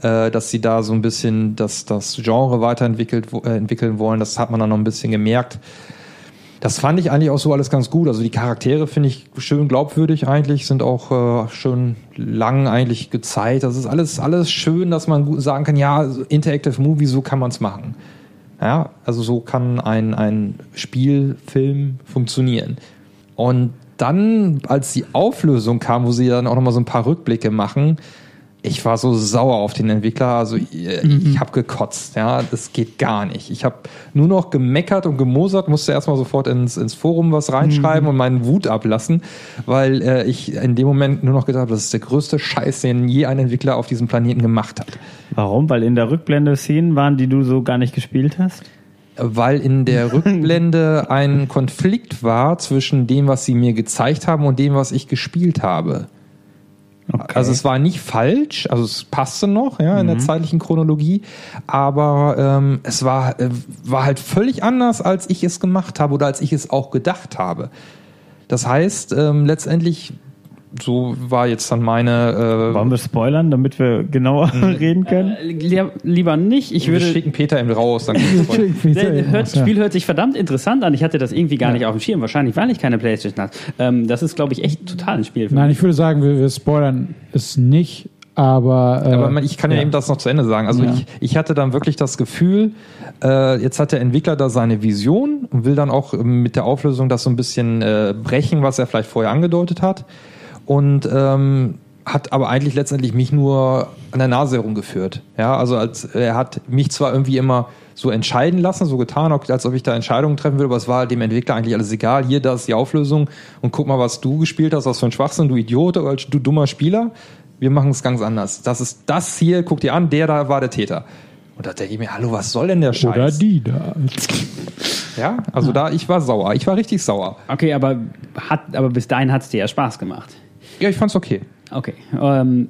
äh, dass sie da so ein bisschen das, das Genre weiterentwickelt, äh, entwickeln wollen. Das hat man dann noch ein bisschen gemerkt. Das fand ich eigentlich auch so alles ganz gut. Also die Charaktere finde ich schön glaubwürdig eigentlich, sind auch äh, schön lang eigentlich gezeigt. Das ist alles, alles schön, dass man sagen kann, ja, Interactive Movie, so kann man es machen. Ja, also so kann ein, ein Spielfilm funktionieren. Und dann, als die Auflösung kam, wo sie dann auch nochmal so ein paar Rückblicke machen, ich war so sauer auf den Entwickler, also ich, ich habe gekotzt, ja, das geht gar nicht. Ich habe nur noch gemeckert und gemosert, musste erstmal sofort ins, ins Forum was reinschreiben und meinen Wut ablassen, weil äh, ich in dem Moment nur noch gedacht habe, das ist der größte Scheiß, den je ein Entwickler auf diesem Planeten gemacht hat. Warum? Weil in der Rückblende Szenen waren, die du so gar nicht gespielt hast? weil in der Rückblende ein Konflikt war zwischen dem, was sie mir gezeigt haben und dem, was ich gespielt habe. Okay. Also es war nicht falsch, also es passte noch, ja, in der zeitlichen Chronologie, aber ähm, es war, äh, war halt völlig anders, als ich es gemacht habe oder als ich es auch gedacht habe. Das heißt, ähm, letztendlich, so war jetzt dann meine. Äh, Wollen wir spoilern, damit wir genauer reden können? Äh, li- lieber nicht. Ich wir würde. schicken Peter eben raus. Dann. Der hört, Ja. Spiel hört sich verdammt interessant an. Ich hatte das irgendwie gar nicht auf dem Schirm. Wahrscheinlich, weil ich keine Playstation hatte. Ähm, das ist, glaube ich, echt total ein Spiel. Für Nein, mich. ich würde sagen, wir, wir spoilern es nicht, Aber, äh, Aber ich kann ja, ja. eben das noch zu Ende sagen. Also Ja. ich, ich hatte dann wirklich das Gefühl, äh, jetzt hat der Entwickler da seine Vision und will dann auch ähm, mit der Auflösung das so ein bisschen äh, brechen, was er vielleicht vorher angedeutet hat. Und ähm, hat aber eigentlich letztendlich mich nur an der Nase herumgeführt. Ja, also als er hat mich zwar irgendwie immer so entscheiden lassen, so getan, als ob ich da Entscheidungen treffen würde, aber es war dem Entwickler eigentlich alles egal. Hier, da ist die Auflösung und guck mal, was du gespielt hast, was für ein Schwachsinn, du Idiot oder du dummer Spieler. Wir machen es ganz anders. Das ist das hier, guck dir an, der da war der Täter. Und da denke ich mir, hallo, was soll denn der Scheiß? Oder die da. Ja, also da, ich war sauer. Ich war richtig sauer. Okay, aber, hat, aber bis dahin hat es dir ja Spaß gemacht. Ja, ich fand's okay. Okay. Ähm,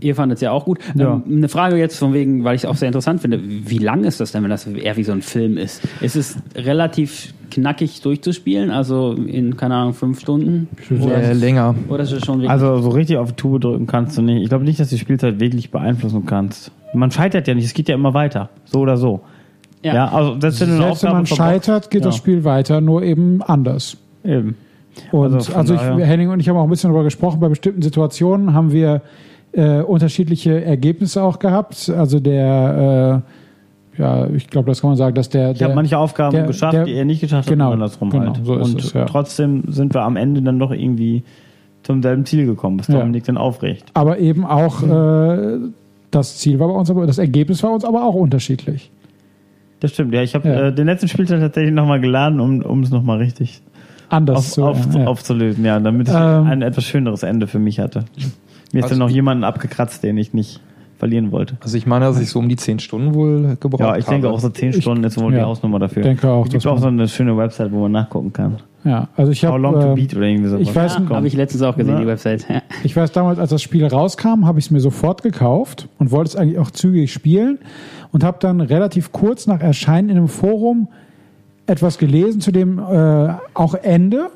ihr fandet es ja auch gut. Ja. Ähm, eine Frage jetzt von wegen, weil ich es auch sehr interessant finde. Wie lang ist das denn, wenn das eher wie so ein Film ist? Ist es relativ knackig durchzuspielen? Also in, keine Ahnung, fünf Stunden? Oder, Äh, länger. oder ist es schon wirklich Also so richtig auf die Tube drücken kannst du nicht. Ich glaube nicht, dass du die Spielzeit wirklich beeinflussen kannst. Man scheitert ja nicht, es geht ja immer weiter. So oder so. Ja, also selbst wenn du eine Selbst wenn Aufgabe man scheitert, geht ja, das Spiel weiter, nur eben anders. Eben. Und Also also, ich, Henning und ich haben auch ein bisschen darüber gesprochen. Bei bestimmten Situationen haben wir äh, unterschiedliche Ergebnisse auch gehabt. Also der, äh, ja, ich glaube, das kann man sagen, dass der. Ich habe manche Aufgaben der- geschafft, der- die er nicht geschafft genau, hat, andersrum genau, halt. so ist und es, ja. trotzdem sind wir am Ende dann doch irgendwie zum selben Ziel gekommen, was Ja. Dominik dann aufregt. aber eben auch äh, das Ziel war bei uns, aber das Ergebnis war uns aber auch unterschiedlich. Das stimmt, ja. Ich habe Ja. äh, den letzten Spieltag tatsächlich nochmal geladen, um, um es nochmal richtig Anders auf, zu auf, ja. aufzulösen, ja, damit ich Ähm. ein etwas schöneres Ende für mich hatte. Mir ist Also dann noch ich- jemanden abgekratzt, den ich nicht verlieren wollte. Also ich meine, dass ich so um die zehn Stunden wohl gebraucht habe. Ja, ich denke auch so 10 Stunden ist wohl die ja, Hausnummer dafür. denke auch, Es gibt auch so eine schöne Website, wo man nachgucken kann. Ja, also ich How long to habe. beat oder irgendwie sowas. ich weiß- Ja, habe ich letztens auch gesehen, Ja. die Website. Ja. Ich weiß damals, als das Spiel rauskam, habe ich es mir sofort gekauft und wollte es eigentlich auch zügig spielen und habe dann relativ kurz nach Erscheinen in einem Forum etwas gelesen zu dem äh, auch Ende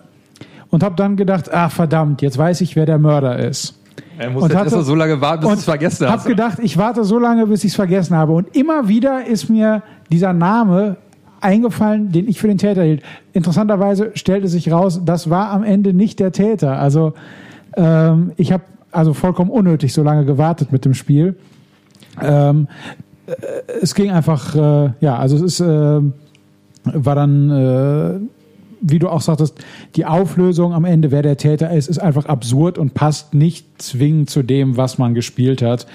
und habe dann gedacht, ach verdammt, jetzt weiß ich, wer der Mörder ist. Er muss Und jetzt hatte- so lange warten, bis du es vergessen habe hast. gedacht, ich warte so lange, bis ich es vergessen habe. Und immer wieder ist mir dieser Name eingefallen, den ich für den Täter hielt. Interessanterweise stellte sich raus, das war am Ende nicht der Täter. Also ähm, ich habe also vollkommen unnötig so lange gewartet mit dem Spiel. Ähm, äh, es ging einfach, äh, ja, also es ist, äh, war dann, äh, wie du auch sagtest, die Auflösung am Ende, wer der Täter ist, ist einfach absurd und passt nicht zwingend zu dem, was man gespielt hat.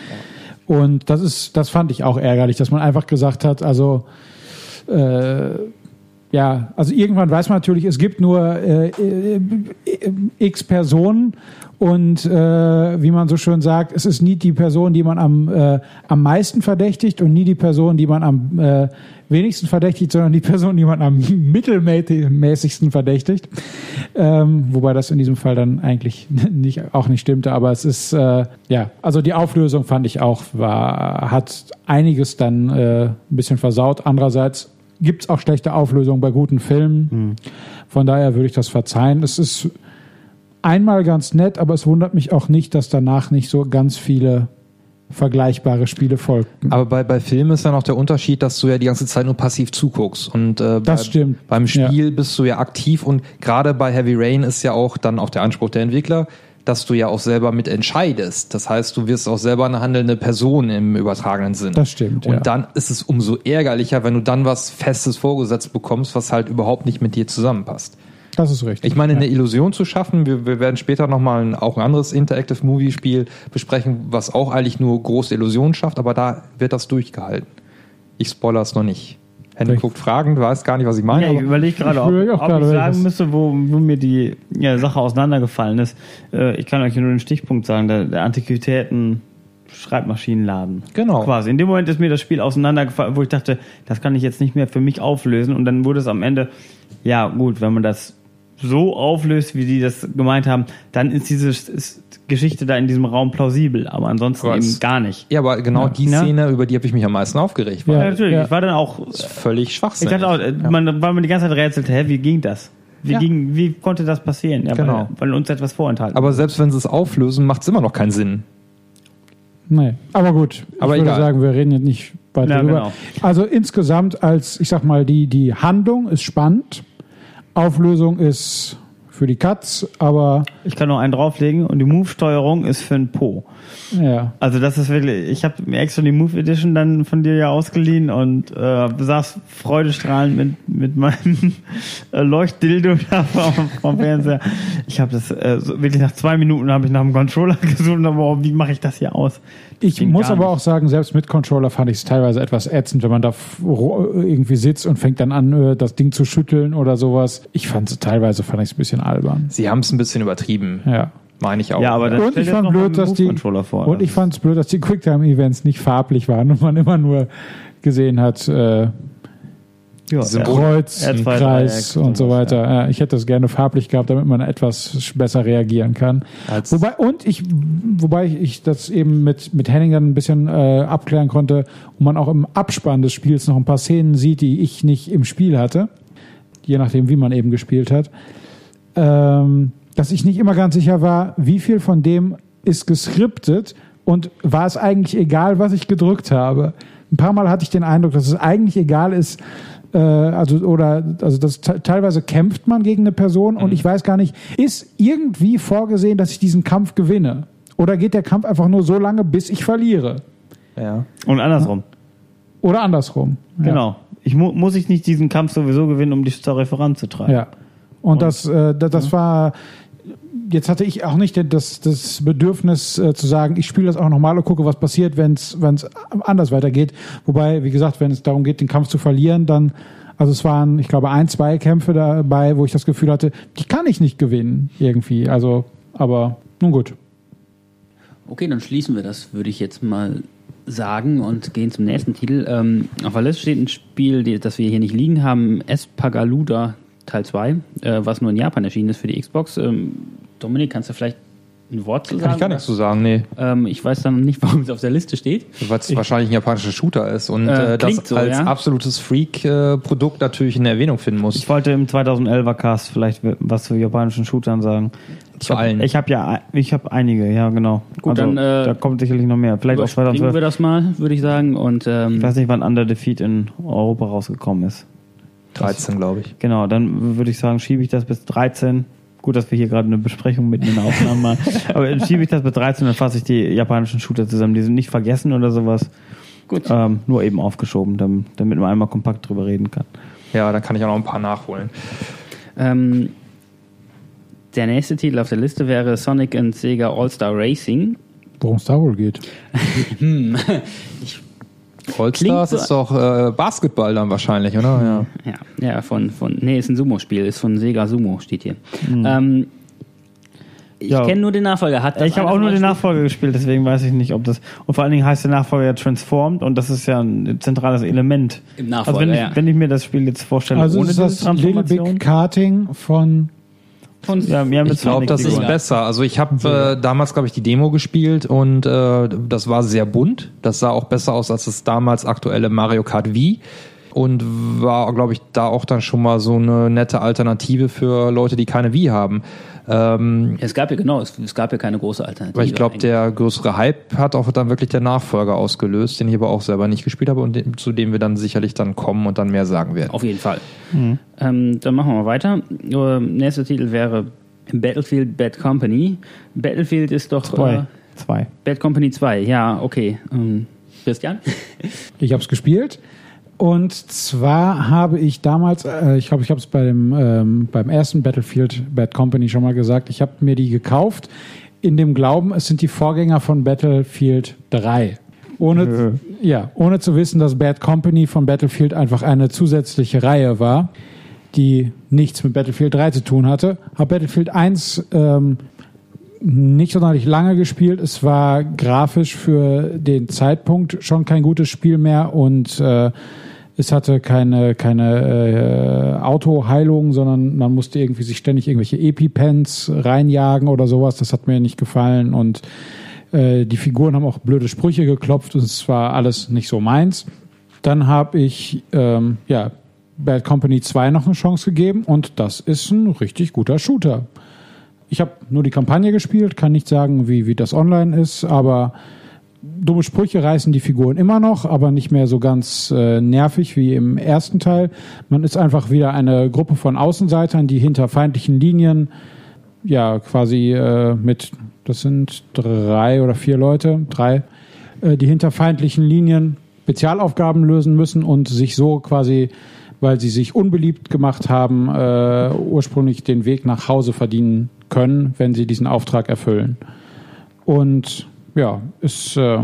Und das ist, das fand ich auch ärgerlich, dass man einfach gesagt hat, also äh, ja, also irgendwann weiß man natürlich, es gibt nur äh, äh, x Personen und äh, wie man so schön sagt, es ist nie die Person, die man am, äh, am meisten verdächtigt und nie die Person, die man am äh, wenigsten verdächtigt, sondern die Person, die man am mittelmäßigsten verdächtigt. Ähm, wobei das in diesem Fall dann eigentlich nicht, auch nicht stimmte, aber es ist, äh, ja, also die Auflösung fand ich auch, war, hat einiges dann äh, ein bisschen versaut. Andererseits gibt es auch schlechte Auflösungen bei guten Filmen. Von daher würde ich das verzeihen. Es ist einmal ganz nett, aber es wundert mich auch nicht, dass danach nicht so ganz viele vergleichbare Spiele folgten. Aber bei, bei Filmen ist ja noch der Unterschied, dass du ja die ganze Zeit nur passiv zuguckst. Und äh, Das bei, stimmt. beim Spiel bist du ja aktiv und gerade bei Heavy Rain ist ja auch dann auch der Anspruch der Entwickler, dass du ja auch selber mit entscheidest. Das heißt, du wirst auch selber eine handelnde Person im übertragenen Sinn. Das stimmt, Und ja. dann ist es umso ärgerlicher, wenn du dann was Festes vorgesetzt bekommst, was halt überhaupt nicht mit dir zusammenpasst. Das ist richtig. Ich meine, ja. eine Illusion zu schaffen, wir, wir werden später nochmal ein, auch ein anderes Interactive Movie Spiel besprechen, was auch eigentlich nur große Illusionen schafft, aber da wird das durchgehalten. Ich spoiler es noch nicht. Richtig. guckt fragend, weiß gar nicht, was ich meine. Ja, ich aber überlege gerade, ob, auch ob ich sagen müsste, wo, wo mir die ja, Sache auseinandergefallen ist. Äh, ich kann euch nur den Stichpunkt sagen, der, der Antiquitäten Schreibmaschinenladen. Genau. Quasi. In dem Moment ist mir das Spiel auseinandergefallen, wo ich dachte, das kann ich jetzt nicht mehr für mich auflösen. Und dann wurde es am Ende, ja gut, wenn man das so auflöst, wie die das gemeint haben, dann ist diese Geschichte da in diesem Raum plausibel. Aber ansonsten Aber eben gar nicht. ja, aber genau die Ja. Szene, über die habe ich mich am meisten aufgeregt. Weil Ja. Ja, natürlich. Ich war dann auch Völlig Ich schwachsinnig. dachte auch, äh, man, weil man die ganze Zeit rätselte, hä, wie ging das? Wie, Ja. ging, wie konnte das passieren? Ja, Genau. weil, weil uns etwas vorenthalten. aber selbst wenn sie es auflösen, macht es immer noch keinen Sinn. Nee, aber gut. Aber ich würde egal. sagen, wir reden jetzt nicht weiter Ja, drüber. genau. Also insgesamt als, ich sag mal, die, die Handlung ist spannend. Auflösung ist für die Cuts, aber Ich kann noch einen drauflegen und die Move-Steuerung ist für ein Po. ja. Also das ist wirklich, ich habe mir extra die Move Edition dann von dir ja ausgeliehen und äh, saß freudestrahlend mit, mit meinem äh, Leuchtdildo da vom, vom Fernseher. Ich habe das äh, so, wirklich nach zwei Minuten habe ich nach dem Controller gesucht und aber wie mache ich das hier aus? Ich Ging muss aber nicht. auch sagen, selbst mit Controller fand ich es teilweise etwas ätzend, wenn man da irgendwie sitzt und fängt dann an, äh, das Ding zu schütteln oder sowas. Ich fand es teilweise fand ich es ein bisschen albern. Sie haben es ein bisschen übertrieben, Ja. meine ich auch. Ja, aber dann Und ich fand blöd, dass die vor. und ich fand es blöd, dass die Quicktime-Events nicht farblich waren und man immer nur gesehen hat äh, ja, Symbol- Kreuz, R2, Kreis und so weiter. Ja. Ich hätte das gerne farblich gehabt, damit man etwas besser reagieren kann. Als- wobei und ich, wobei ich das eben mit mit Henning dann ein bisschen äh, abklären konnte und man auch im Abspann des Spiels noch ein paar Szenen sieht, die ich nicht im Spiel hatte, je nachdem wie man eben gespielt hat. Ähm, dass ich nicht immer ganz sicher war, wie viel von dem ist geskriptet und war es eigentlich egal, was ich gedrückt habe. Ein paar Mal hatte ich den Eindruck, dass es eigentlich egal ist, also oder also das te- teilweise kämpft man gegen eine Person und ich weiß gar nicht, ist irgendwie vorgesehen, dass ich diesen Kampf gewinne? Oder geht der Kampf einfach nur so lange, bis ich verliere? ja. Und andersrum. Oder andersrum. Ja. Genau. Ich mu muss ich nicht diesen Kampf sowieso gewinnen, um die Story voranzutreiben. Ja. Und das, äh, das, das war, jetzt hatte ich auch nicht das, das Bedürfnis äh, zu sagen, ich spiele das auch nochmal und gucke, was passiert, wenn es anders weitergeht. Wobei, wie gesagt, wenn es darum geht, den Kampf zu verlieren, dann, also es waren, ich glaube, ein, zwei Kämpfe dabei, wo ich das Gefühl hatte, die kann ich nicht gewinnen, irgendwie. Also, aber nun gut. Okay, dann schließen wir das, würde ich jetzt mal sagen und gehen zum nächsten Titel. Ähm, auf der Liste steht ein Spiel, das wir hier nicht liegen haben, Espagaluda Teil 2, äh, was nur in Japan erschienen ist für die Xbox. Ähm, Dominik, kannst du vielleicht ein Wort zu sagen? Kann ich gar nichts zu sagen, nee. Ähm, ich weiß dann nicht, warum es auf der Liste steht. Weil es wahrscheinlich ein japanischer Shooter ist und Äh, äh, das so, als ja. absolutes Freak-Produkt natürlich eine Erwähnung finden muss. Ich wollte im 2011er Cast vielleicht was zu japanischen Shootern sagen. Ich Zu hab, allen. Ich habe ja, ich habe einige, ja genau. Gut, dann, äh, da kommt sicherlich noch mehr. Vielleicht auch Überspringen 2012. wir das mal, würde ich sagen. Und ähm, Ich weiß nicht, wann Under Defeat in Europa rausgekommen ist. 13, glaube ich. Genau, dann würde ich sagen, schiebe ich das bis 13. Gut, dass wir hier gerade eine Besprechung mitten in der Aufnahme machen. Aber dann schiebe ich das bis 13, dann fasse ich die japanischen Shooter zusammen. Die sind nicht vergessen oder sowas. gut. Ähm, nur eben aufgeschoben, damit, damit man einmal kompakt drüber reden kann. Ja, da kann ich auch noch ein paar nachholen. Ähm, der nächste Titel auf der Liste wäre Sonic and Sega All-Star Racing. Worum es da wohl geht. Allstars so- ist doch äh, Basketball dann wahrscheinlich, oder? Ja. Ja, ja, von, von, nee, ist ein Sumo-Spiel, ist von Sega Sumo, steht hier. Ähm, ich Ja. kenne nur den Nachfolger. Hat das ich habe auch nur den gespielt? Nachfolger gespielt, deswegen weiß ich nicht, ob das. Und vor allen Dingen heißt der Nachfolger ja Transformed und das ist ja ein zentrales Element. Im Nachfolger, Also wenn ich, ja. wenn ich mir das Spiel jetzt vorstelle, Also ohne ist das Little. Big Karting von Von, ja, mit Ich glaube, das ist besser. Also ich habe äh, damals, glaube ich, die Demo gespielt und äh, das war sehr bunt. Das sah auch besser aus als das damals aktuelle Mario Kart Wii und war, glaube ich, da auch dann schon mal so eine nette Alternative für Leute, die keine Wii haben. Ähm, es gab ja, genau, es, es gab ja keine große Alternative. weil ich glaube, der größere Hype hat auch dann wirklich der Nachfolger ausgelöst, den ich aber auch selber nicht gespielt habe und dem, zu dem wir dann sicherlich dann kommen und dann mehr sagen werden. Auf jeden Fall. Ähm, dann machen wir mal weiter. Äh, nächster Titel wäre Battlefield Bad Company. Battlefield ist doch Zwei. Äh, Zwei. Bad Company 2, ja, okay. Ähm, Christian? Ich habe es gespielt. Und zwar habe ich damals, äh, ich glaube, ich habe es bei dem, ähm, beim ersten Battlefield Bad Company schon mal gesagt, ich habe mir die gekauft in dem Glauben, es sind die Vorgänger von Battlefield 3. Ohne, ja, ohne zu wissen, dass Bad Company von Battlefield einfach eine zusätzliche Reihe war, die nichts mit Battlefield 3 zu tun hatte. Habe Battlefield 1 ähm, nicht sonderlich lange gespielt. Es war grafisch für den Zeitpunkt schon kein gutes Spiel mehr und äh, es hatte keine, keine äh, Autoheilung, sondern man musste irgendwie sich ständig irgendwelche Epipens reinjagen oder sowas. Das hat mir nicht gefallen und äh, die Figuren haben auch blöde Sprüche geklopft und es war alles nicht so meins. Dann habe ich ähm, ja, Bad Company 2 noch eine Chance gegeben und das ist ein richtig guter Shooter. Ich habe nur die Kampagne gespielt, kann nicht sagen, wie, wie das online ist, aber dumme Sprüche reißen die Figuren immer noch, aber nicht mehr so ganz äh, nervig wie im ersten Teil. Man ist einfach wieder eine Gruppe von Außenseitern, die hinter feindlichen Linien ja quasi äh, mit, das sind drei oder vier Leute, drei, äh, die hinter feindlichen Linien Spezialaufgaben lösen müssen und sich so quasi, weil sie sich unbeliebt gemacht haben, äh, ursprünglich den Weg nach Hause verdienen können, wenn sie diesen Auftrag erfüllen. Und ja, ist äh,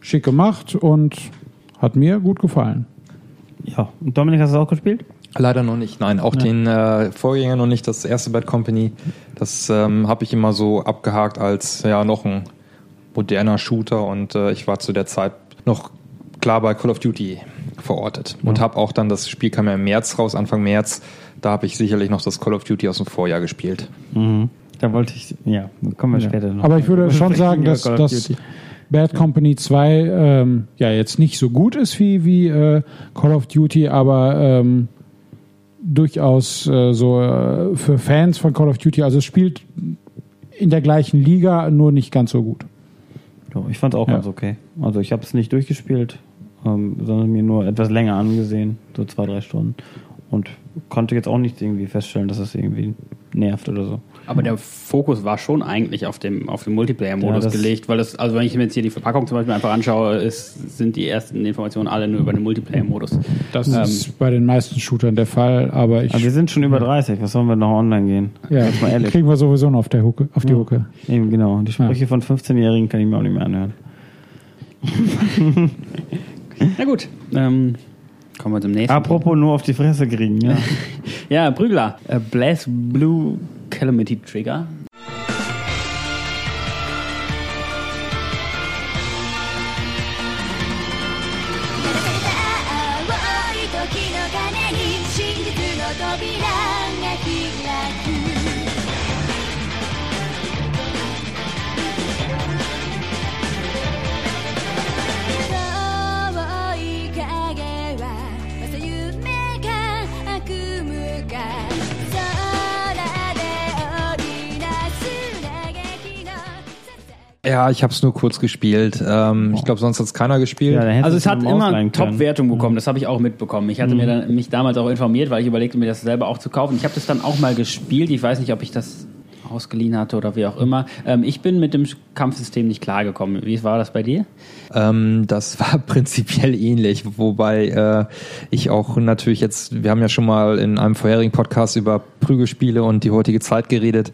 schick gemacht und hat mir gut gefallen. Ja, und Dominik, hast du es auch gespielt? Leider noch nicht, nein. Auch den äh, Vorgänger noch nicht, das erste Bad Company. Das ähm, habe ich immer so abgehakt als ja noch ein moderner Shooter und äh, ich war zu der Zeit noch klar bei Call of Duty verortet und habe auch dann das Spiel kam ja im März raus, Anfang März. Da habe ich sicherlich noch das Call of Duty aus dem Vorjahr gespielt. Mhm. Da wollte ich, ja, kommen wir später noch. Aber ich würde schon sagen, Ja, dass, dass. Bad Company 2 ähm, ja jetzt nicht so gut ist wie, wie äh, Call of Duty, aber ähm, durchaus äh, so äh, für Fans von Call of Duty, also es spielt in der gleichen Liga, nur nicht ganz so gut. Ja, ich fand es auch Ja. ganz okay. Also ich habe es nicht durchgespielt, ähm, sondern mir nur etwas länger angesehen, so zwei, drei Stunden. Und konnte jetzt auch nicht irgendwie feststellen, dass es irgendwie nervt oder so. Aber der Fokus war schon eigentlich auf dem, auf dem Multiplayer-Modus Ja, das- gelegt, weil das, also wenn ich mir jetzt hier die Verpackung zum Beispiel einfach anschaue, ist, sind die ersten Informationen alle nur über den Multiplayer-Modus. Das Ähm, ist bei den meisten Shootern der Fall, aber ich Aber wir sind schon über 30, was sollen wir noch online gehen? ja, Jetzt mal ehrlich. kriegen wir sowieso noch auf, der Hucke, auf die Ja. Hucke. Eben, genau. Die Sprüche von 15-Jährigen kann ich mir auch nicht mehr anhören. Na gut, ähm, kommen wir zum nächsten. Apropos nur auf die Fresse kriegen, ja. Ja, Prügler. Äh, Blaze Blue Calamity Trigger. Ja, ich habe es nur kurz gespielt. Ähm, ich glaube, sonst hat es keiner gespielt. Ja, Also es hat immer. Top-Wertung bekommen, das habe ich auch mitbekommen. Ich hatte mir dann, mich damals auch informiert, weil ich überlegte, mir das selber auch zu kaufen. Ich habe das dann auch mal gespielt. Ich weiß nicht, ob ich das ausgeliehen hatte oder wie auch immer. Ähm, ich bin mit dem Kampfsystem nicht klargekommen. Wie war das bei dir? Ähm, das war prinzipiell ähnlich, wobei äh, ich auch natürlich jetzt, wir haben ja schon mal in einem vorherigen Podcast über Prügelspiele und die heutige Zeit geredet,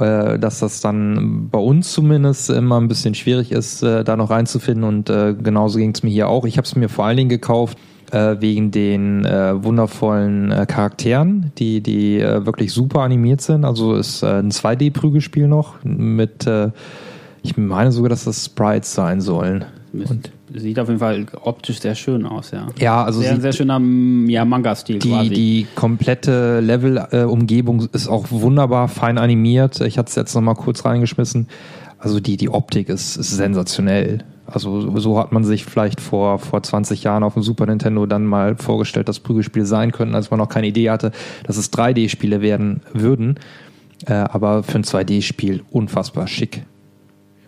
dass das dann bei uns zumindest immer ein bisschen schwierig ist, äh, da noch reinzufinden und äh, genauso ging es mir hier auch. Ich habe es mir vor allen Dingen gekauft äh, wegen den äh, wundervollen äh, Charakteren, die die äh, wirklich super animiert sind. Also ist äh, ein 2D-Prügelspiel noch mit äh, ich meine sogar, dass das Sprites sein sollen. Und sieht auf jeden Fall optisch sehr schön aus, ja. Ja, also sehr, sehr schöner ja, Manga-Stil Die, quasi. die komplette Level-Umgebung ist auch wunderbar fein animiert. Ich hatte es jetzt noch mal kurz reingeschmissen. Also die, die Optik ist, ist sensationell. Also so hat man sich vielleicht vor, vor 20 Jahren auf dem Super Nintendo dann mal vorgestellt, dass Prügelspiele sein könnten, als man noch keine Idee hatte, dass es 3D-Spiele werden würden. Äh, aber für ein 2D-Spiel unfassbar schick.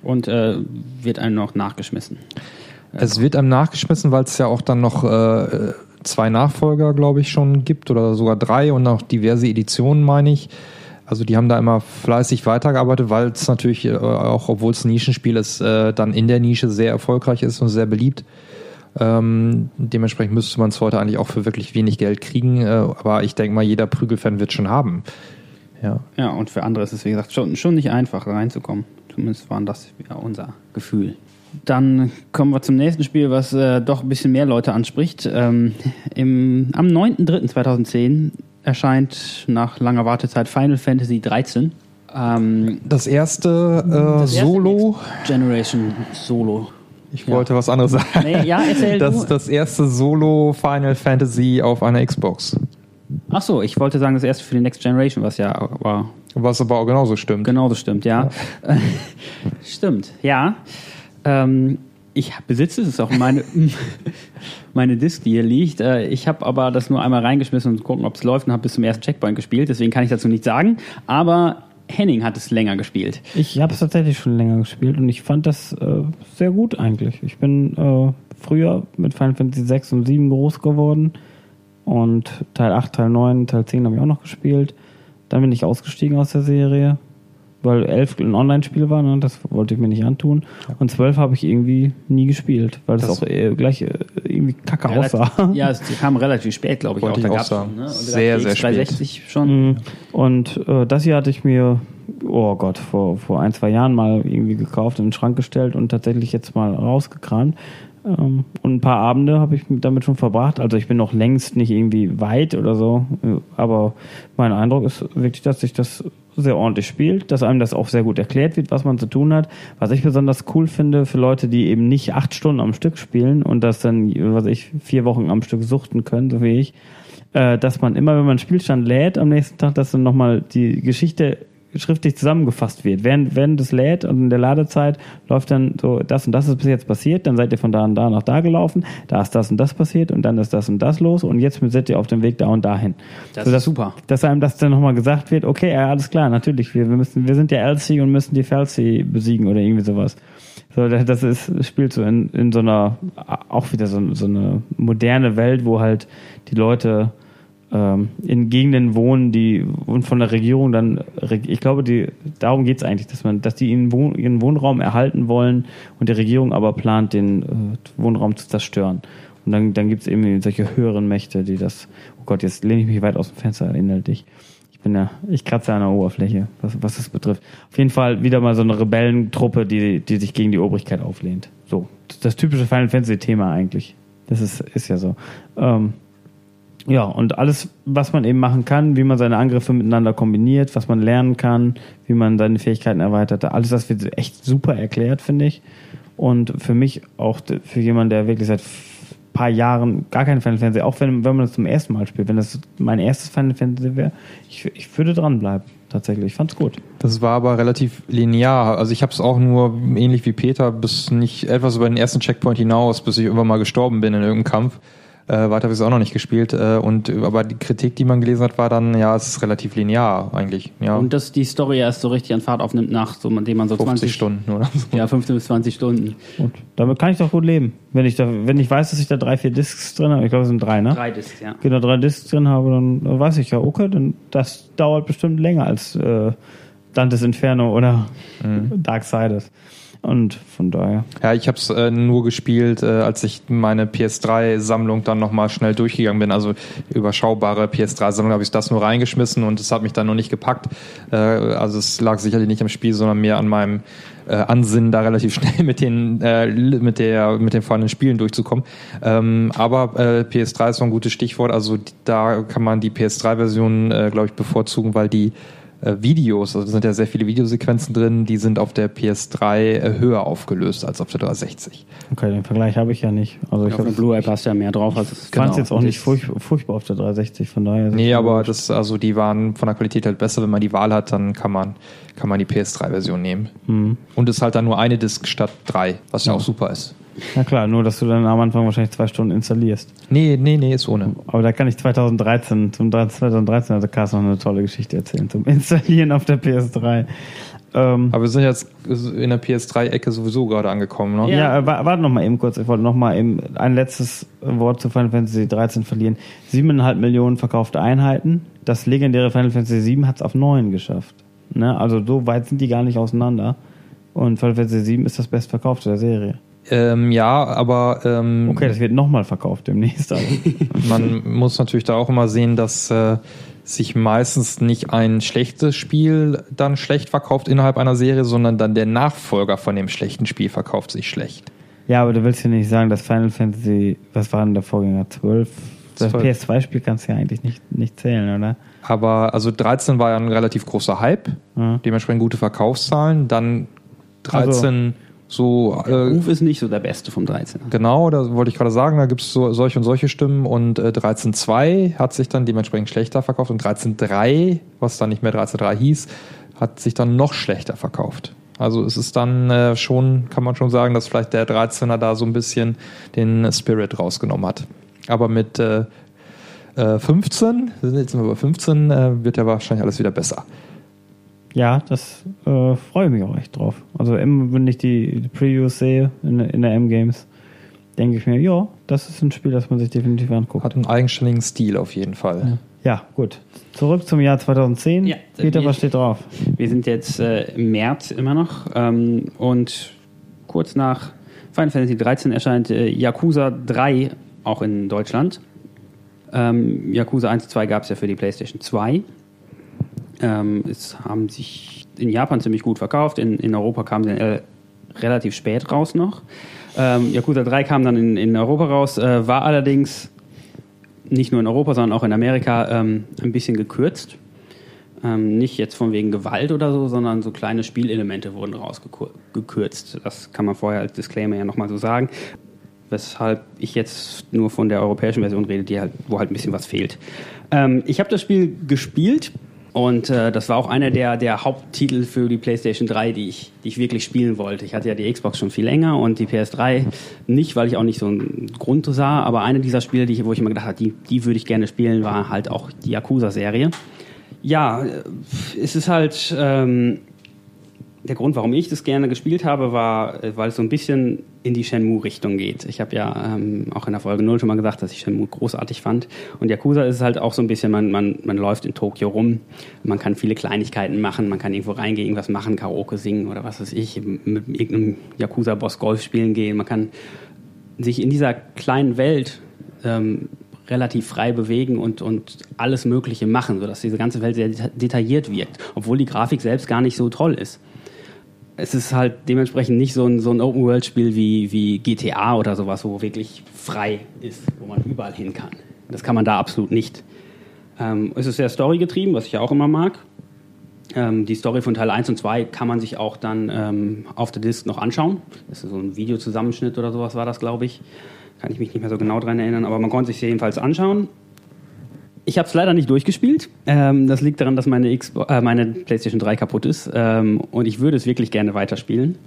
Und äh, wird einem noch nachgeschmissen. Es wird einem nachgeschmissen, weil es ja auch dann noch äh, zwei Nachfolger, glaube ich, schon gibt oder sogar drei und noch diverse Editionen, meine ich. Also die haben da immer fleißig weitergearbeitet, weil es natürlich äh, auch, obwohl es ein Nischenspiel ist, äh, dann in der Nische sehr erfolgreich ist und sehr beliebt. Ähm, dementsprechend müsste man es heute eigentlich auch für wirklich wenig Geld kriegen, äh, aber ich denke mal, jeder Prügelfan wird schon haben. Ja. Ja, und für andere ist es, wie gesagt, schon, schon nicht einfach reinzukommen. Zumindest waren das ja unser Gefühl. Dann kommen wir zum nächsten Spiel, was äh, doch ein bisschen mehr Leute anspricht. Ähm, im, am 9.3.2010 erscheint nach langer Wartezeit Final Fantasy 13. Ähm, Das erste äh, das erste Solo, Next Generation Solo. ich wollte was anderes sagen. Nee, ja, erzähl Das, du. das erste Solo Final Fantasy auf einer Xbox. Ach so, ich wollte sagen, das erste für die Next Generation, was ja war Was aber auch genauso stimmt. Genau, das stimmt, ja. stimmt, ja. Ähm, ich besitze es, auch meine, meine Disk, die hier liegt. Äh, Ich habe aber das nur einmal reingeschmissen und gucken, ob es läuft und habe bis zum ersten Checkpoint gespielt. Deswegen kann ich dazu nichts sagen. Aber Henning hat es länger gespielt. Ich habe es tatsächlich schon länger gespielt und ich fand das äh, sehr gut eigentlich. Ich bin äh, früher mit Final Fantasy 6 und 7 groß geworden und Teil 8, Teil 9, Teil 10 habe ich auch noch gespielt. Dann bin ich ausgestiegen aus der Serie, weil 11 ein Online-Spiel war, ne? das wollte ich mir nicht antun. Und 12 habe ich irgendwie nie gespielt, weil das, Das- auch äh, gleich äh, irgendwie kacke Relativ- aussah. Ja, es kam relativ spät, glaube ich. Wollte auch. ich auch gab's sagen. schon, ne? Und da Sehr, sehr spät. X360 schon. Mhm. Und äh, das hier hatte ich mir, oh Gott, vor, vor ein, zwei Jahren mal irgendwie gekauft, in den Schrank gestellt und tatsächlich jetzt mal rausgekramt. Ähm, und ein paar Abende habe ich damit schon verbracht. Also ich bin noch längst nicht irgendwie weit oder so, äh, aber mein Eindruck ist wirklich, dass sich das sehr ordentlich spielt, dass einem das auch sehr gut erklärt wird, was man zu tun hat. Was ich besonders cool finde für Leute, die eben nicht acht Stunden am Stück spielen und das dann, was ich, vier Wochen am Stück suchten können, so wie ich, äh, dass man immer, wenn man Spielstand lädt, am nächsten Tag, dass dann nochmal die Geschichte schriftlich zusammengefasst wird. Während, während es lädt und in der Ladezeit läuft dann so, das und das ist bis jetzt passiert, dann seid ihr von da und da nach da gelaufen, da ist das und das passiert und dann ist das und das los und jetzt seid ihr auf dem Weg da und dahin. Das So, ist super. Dass einem das dann nochmal gesagt wird, okay, ja, alles klar, natürlich, wir, wir müssen, wir sind ja Elsie und müssen die Felsi besiegen oder irgendwie sowas. So, das das ist, spielt so in, in so einer, auch wieder so, so eine moderne Welt, wo halt die Leute in Gegenden wohnen, die und von der Regierung dann, ich glaube, die, darum geht es eigentlich, dass man, dass die ihren, Wohn, ihren Wohnraum erhalten wollen und die Regierung aber plant, den äh, Wohnraum zu zerstören. Und dann, dann gibt es eben solche höheren Mächte, die das, oh Gott, jetzt lehne ich mich weit aus dem Fenster inhaltlich. Ich bin ja, ich kratze an der Oberfläche, was, was das betrifft. Auf jeden Fall wieder mal so eine Rebellentruppe, die, die sich gegen die Obrigkeit auflehnt. So, das typische Final Fantasy Thema eigentlich. Das ist, ist ja so. Ähm, ja, und alles, was man eben machen kann, wie man seine Angriffe miteinander kombiniert, was man lernen kann, wie man seine Fähigkeiten erweitert, alles das wird echt super erklärt, finde ich. Und für mich auch für jemanden, der wirklich seit f- paar Jahren gar kein Final Fantasy, auch wenn, wenn man das zum ersten Mal spielt, wenn das mein erstes Final Fantasy wäre, ich, ich würde dranbleiben, tatsächlich. Ich fand's gut. Das war aber relativ linear. Also ich habe es auch nur ähnlich wie Peter bis nicht etwas über den ersten Checkpoint hinaus, bis ich irgendwann mal gestorben bin in irgendeinem Kampf. Äh, weiter habe ich es auch noch nicht gespielt. Äh, und aber die Kritik, die man gelesen hat, war dann, ja, es ist relativ linear eigentlich. Ja, Und dass die Story erst so richtig an Fahrt aufnimmt, nach so, dem man so 50 20 Stunden oder so. Ja, 15 bis 20 Stunden. Und damit kann ich doch gut leben. Wenn ich da, wenn ich weiß, dass ich da drei, vier Discs drin habe, ich glaube, es sind drei, ne? Drei Discs, ja. genau drei Discs drin habe, dann weiß ich ja, okay, dann das dauert bestimmt länger als äh, Dantes Inferno oder Darksiders. Und von daher. Ja, ich habe es äh, nur gespielt, äh, als ich meine PS3-Sammlung dann nochmal schnell durchgegangen bin. Also überschaubare PS3-Sammlung habe ich das nur reingeschmissen und es hat mich dann noch nicht gepackt. Äh, also es lag sicherlich nicht am Spiel, sondern mehr an meinem äh, Ansinnen, da relativ schnell mit den äh, mit der mit den vorhandenen Spielen durchzukommen. Ähm, aber äh, PS3 ist so ein gutes Stichwort. Also da kann man die PS3-Version, äh, glaube ich, bevorzugen, weil die äh, Videos, also da sind ja sehr viele Videosequenzen drin, die sind auf der PS3 äh, höher aufgelöst als auf der 360. Okay, den Vergleich habe ich ja nicht. Also ich Auf dem habe Blu-ray passt ja mehr drauf. Als es fand es genau. jetzt auch nicht furch furchtbar auf der 360, von daher. ist es Nee, aber das, also die waren von der Qualität halt besser. Wenn man die Wahl hat, dann kann man, kann man die PS3-Version nehmen. Und es ist halt dann nur eine Disk statt drei, was ja auch super ist. Na klar, nur dass du dann am Anfang wahrscheinlich zwei Stunden installierst. Nee, nee, nee, ist ohne. Aber da kann ich 2013, zum 2013 also Carsten noch eine tolle Geschichte erzählen, zum Installieren auf der PS3. Ähm, Aber wir sind jetzt in der PS3-Ecke sowieso gerade angekommen, ne? Ja, äh, wa- warte noch mal eben kurz. Ich wollte noch mal eben ein letztes Wort zu Final Fantasy 13 verlieren. Siebeneinhalb Millionen verkaufte Einheiten. Das legendäre Final Fantasy 7 hat es auf neun geschafft. Ne? Also so weit sind die gar nicht auseinander. Und Final Fantasy 7 ist das bestverkaufte der Serie. Ähm, ja, aber ähm, Okay, das wird nochmal verkauft demnächst. Also. man muss natürlich da auch immer sehen, dass äh, sich meistens nicht ein schlechtes Spiel dann schlecht verkauft innerhalb einer Serie, sondern dann der Nachfolger von dem schlechten Spiel verkauft sich schlecht. ja, aber du willst ja nicht sagen, dass Final Fantasy, was war denn der Vorgänger? 12? Das 12. PS2-Spiel kannst du ja eigentlich nicht, nicht zählen, oder? Aber also 13 war ja ein relativ großer Hype, Ja. dementsprechend gute Verkaufszahlen. Dann 13 so äh, Ruf ist nicht so der beste vom 13. Genau, da wollte ich gerade sagen, da gibt es so, solche und solche Stimmen und äh, 13.2 hat sich dann dementsprechend schlechter verkauft und 13.3, was dann nicht mehr 13.3 hieß, hat sich dann noch schlechter verkauft. Also es ist dann äh, schon, kann man schon sagen, dass vielleicht der 13er da so ein bisschen den Spirit rausgenommen hat. Aber mit äh, äh, 15, wir sind jetzt sind wir bei 15, äh, wird ja wahrscheinlich alles wieder besser. Ja, das äh, freue ich mich auch echt drauf. Also immer, wenn ich die, die Previews sehe in, in der M-Games, denke ich mir, ja, das ist ein Spiel, das man sich definitiv anguckt. Hat einen eigenständigen Stil auf jeden Fall. Ja, gut. Zurück zum Jahr 2010. Ja, Peter, wir- was steht drauf? Wir sind jetzt äh, im März immer noch ähm, und kurz nach Final Fantasy 13 erscheint äh, Yakuza 3 auch in Deutschland. Ähm, Yakuza 1 und 2 gab es ja für die PlayStation 2. Ähm, es haben sich in Japan ziemlich gut verkauft, in, in Europa kam sie äh, relativ spät raus noch. Ähm, Yakuza 3 kam dann in, in Europa raus, äh, war allerdings nicht nur in Europa, sondern auch in Amerika ähm, ein bisschen gekürzt. Ähm, nicht jetzt von wegen Gewalt oder so, sondern so kleine Spielelemente wurden rausgekürzt. Das kann man vorher als Disclaimer ja nochmal so sagen. Weshalb ich jetzt nur von der europäischen Version rede, die halt, wo halt ein bisschen was fehlt. Ähm, ich habe das Spiel gespielt und äh, das war auch einer der, der Haupttitel für die PlayStation 3, die ich, die ich wirklich spielen wollte. Ich hatte ja die Xbox schon viel länger und die PS3 nicht, weil ich auch nicht so einen Grund sah. Aber eine dieser Spiele, die ich, wo ich immer gedacht habe, die, die würde ich gerne spielen, war halt auch die Yakuza-Serie. Ja, äh, es ist halt ähm, der Grund, warum ich das gerne gespielt habe, war, äh, weil es so ein bisschen in die Shenmue-Richtung geht. Ich habe ja ähm, auch in der Folge 0 schon mal gesagt, dass ich Shenmue großartig fand. Und Yakuza ist halt auch so ein bisschen, man, man, man läuft in Tokio rum, man kann viele Kleinigkeiten machen, man kann irgendwo reingehen, irgendwas machen, Karaoke singen oder was weiß ich, mit irgendeinem Yakuza-Boss Golf spielen gehen. Man kann sich in dieser kleinen Welt ähm, relativ frei bewegen und, und alles Mögliche machen, sodass diese ganze Welt sehr deta- detailliert wirkt, obwohl die Grafik selbst gar nicht so toll ist. Es ist halt dementsprechend nicht so ein, so ein Open-World-Spiel wie, wie GTA oder sowas, wo wirklich frei ist, wo man überall hin kann. Das kann man da absolut nicht. Ähm, es ist sehr storygetrieben, was ich auch immer mag. Ähm, die Story von Teil 1 und 2 kann man sich auch dann ähm, auf der Disc noch anschauen. Das ist so ein Videozusammenschnitt oder sowas war das, glaube ich. Kann ich mich nicht mehr so genau dran erinnern, aber man konnte sich jedenfalls anschauen. Ich habe es leider nicht durchgespielt. Ähm, das liegt daran, dass meine, Xbox, äh, meine PlayStation 3 kaputt ist. Ähm, und ich würde es wirklich gerne weiterspielen.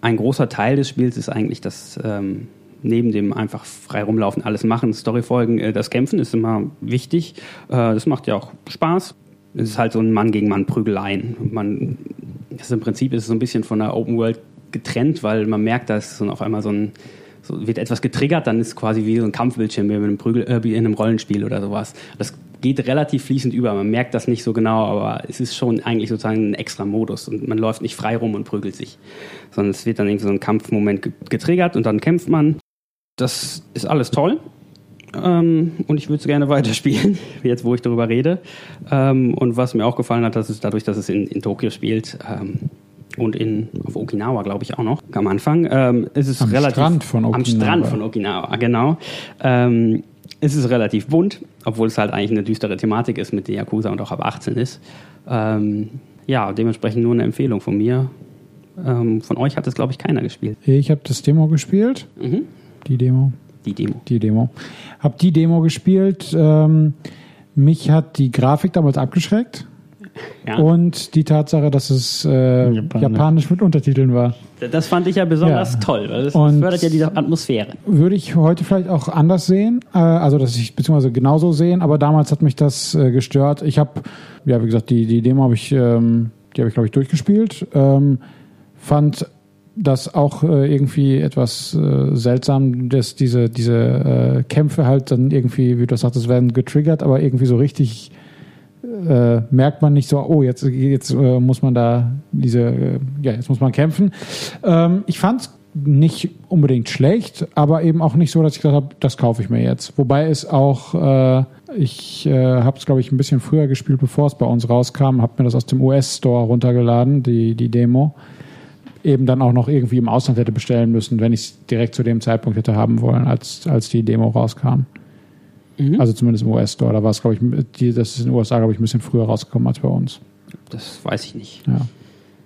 Ein großer Teil des Spiels ist eigentlich das ähm, neben dem einfach frei rumlaufen, alles machen, Storyfolgen, äh, das Kämpfen ist immer wichtig. Äh, das macht ja auch Spaß. Es ist halt so ein Mann gegen Mann Prügeleien. Man, das ist im Prinzip ist es so ein bisschen von der Open World getrennt, weil man merkt, da ist so auf einmal so ein so wird etwas getriggert, dann ist es quasi wie so ein Kampfbildschirm wie in einem, Prügel, äh, in einem Rollenspiel oder sowas. Das geht relativ fließend über. Man merkt das nicht so genau, aber es ist schon eigentlich sozusagen ein extra Modus und man läuft nicht frei rum und prügelt sich, sondern es wird dann irgendwie so ein Kampfmoment ge- getriggert und dann kämpft man. Das ist alles toll. Ähm, und ich würde es gerne weiterspielen, jetzt wo ich darüber rede. Ähm, und was mir auch gefallen hat, dass es dadurch, dass es in, in Tokio spielt ähm, und in, auf Okinawa, glaube ich, auch noch am Anfang, ähm, ist es Am relativ. Strand von Am Okinawa. Strand von Okinawa, genau. Ähm, es ist relativ bunt, obwohl es halt eigentlich eine düstere Thematik ist mit der Yakuza und auch ab 18 ist. Ähm, ja, dementsprechend nur eine Empfehlung von mir. Ähm, von euch hat es, glaube ich, keiner gespielt. Ich habe das Demo gespielt. Mhm. Die Demo. Die Demo. Die Demo. Hab die Demo gespielt. Ähm, mich hat die Grafik damals abgeschreckt. Ja. Und die Tatsache, dass es äh, Japanisch. Japanisch. mit Untertiteln war. Das fand ich ja besonders Ja. toll, weil das Und- fördert ja die Atmosphäre. Würde ich heute vielleicht auch anders sehen, äh, also dass ich beziehungsweise genauso sehen, aber damals hat mich das äh, gestört. Ich habe, ja wie gesagt, die, die Demo habe ich, ähm, die habe ich glaube ich durchgespielt. Ähm, fand das auch äh, irgendwie etwas äh, seltsam, dass diese, diese äh, Kämpfe halt dann irgendwie, wie du sagtest, werden getriggert, aber irgendwie so richtig äh, merkt man nicht so, oh, jetzt, jetzt äh, muss man da diese, äh, ja, jetzt muss man kämpfen. Ähm, ich fand es nicht unbedingt schlecht, aber eben auch nicht so, dass ich gesagt habe, das kaufe ich mir jetzt. Wobei es auch, äh, ich äh, habe es, glaube ich, ein bisschen früher gespielt, bevor es bei uns rauskam, habe mir das aus dem US-Store runtergeladen, die, die Demo. Eben dann auch noch irgendwie im Ausland hätte bestellen müssen, wenn ich es direkt zu dem Zeitpunkt hätte haben wollen, als, als die Demo rauskam. Also zumindest im US-Store. Da war es, glaube ich, die, das ist in den USA, glaube ich, ein bisschen früher rausgekommen als bei uns. Das weiß ich nicht. Ja.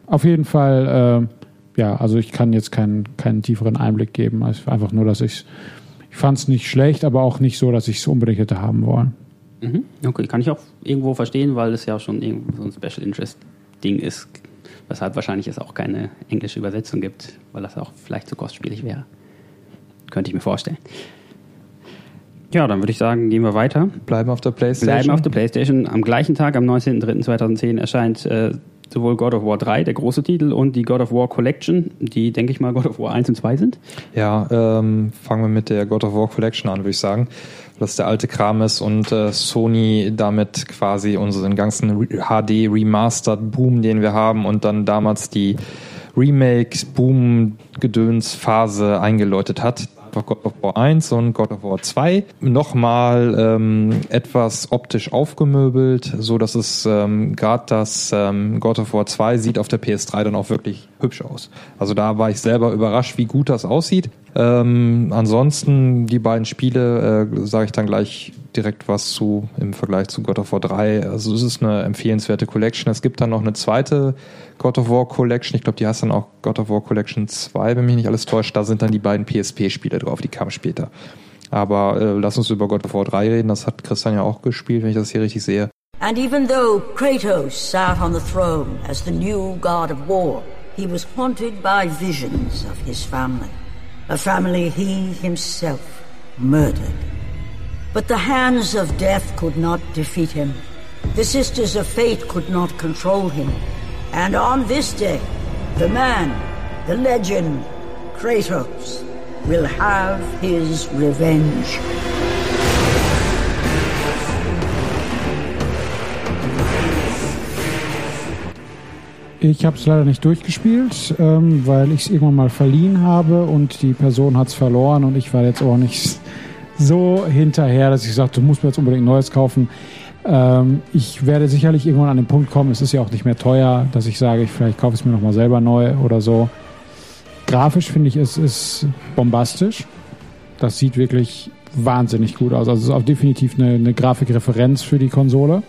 Auf jeden Fall, äh, ja, also ich kann jetzt keinen, keinen tieferen Einblick geben. Also einfach nur, dass ich ich fand es nicht schlecht, aber auch nicht so, dass ich es unbedingt hätte haben wollen. Mhm. Okay, kann ich auch irgendwo verstehen, weil es ja schon irgendwo so ein Special Interest Ding ist, weshalb wahrscheinlich es auch keine englische Übersetzung gibt, weil das auch vielleicht zu kostspielig wäre. Könnte ich mir vorstellen. Ja, dann würde ich sagen, gehen wir weiter. Bleiben auf der Playstation. Bleiben auf der PlayStation. Am gleichen Tag, am 19.03.2010, erscheint äh, sowohl God of War 3, der große Titel, und die God of War Collection, die, denke ich mal, God of War 1 und 2 sind. Ja, ähm, fangen wir mit der God of War Collection an, würde ich sagen. Weil das der alte Kram ist und äh, Sony damit quasi unseren ganzen HD Remastered Boom, den wir haben und dann damals die Remake Boom Gedöns Phase eingeläutet hat. God of War 1 und God of War 2 nochmal ähm, etwas optisch aufgemöbelt, so dass es ähm, gerade das ähm, God of War 2 sieht auf der PS3 dann auch wirklich hübsch aus. Also da war ich selber überrascht, wie gut das aussieht. Ähm, ansonsten die beiden Spiele äh, sage ich dann gleich direkt was zu im Vergleich zu God of War 3. Also es ist eine empfehlenswerte Collection. Es gibt dann noch eine zweite God of War Collection. Ich glaube, die heißt dann auch God of War Collection 2, wenn mich nicht alles täuscht. Da sind dann die beiden PSP-Spiele drauf, die kamen später. Aber äh, lass uns über God of War 3 reden. Das hat Christian ja auch gespielt, wenn ich das hier richtig sehe. And even though Kratos sat on the throne as the new god of war, he was haunted by visions of his family. A family he himself murdered. But the hands of death could not defeat him. The sisters of fate could not control him. And on this day, the man, the legend, Kratos, will have his revenge. Ich habe es leider nicht durchgespielt, ähm, weil ich es irgendwann mal verliehen habe und die Person hat es verloren und ich war jetzt auch nicht so hinterher, dass ich sagte, du musst mir jetzt unbedingt Neues kaufen. Ähm, ich werde sicherlich irgendwann an den Punkt kommen, es ist ja auch nicht mehr teuer, dass ich sage, ich vielleicht kaufe es mir nochmal selber neu oder so. Grafisch finde ich, es ist bombastisch. Das sieht wirklich wahnsinnig gut aus. Also es ist auch definitiv eine, eine Grafikreferenz für die Konsole.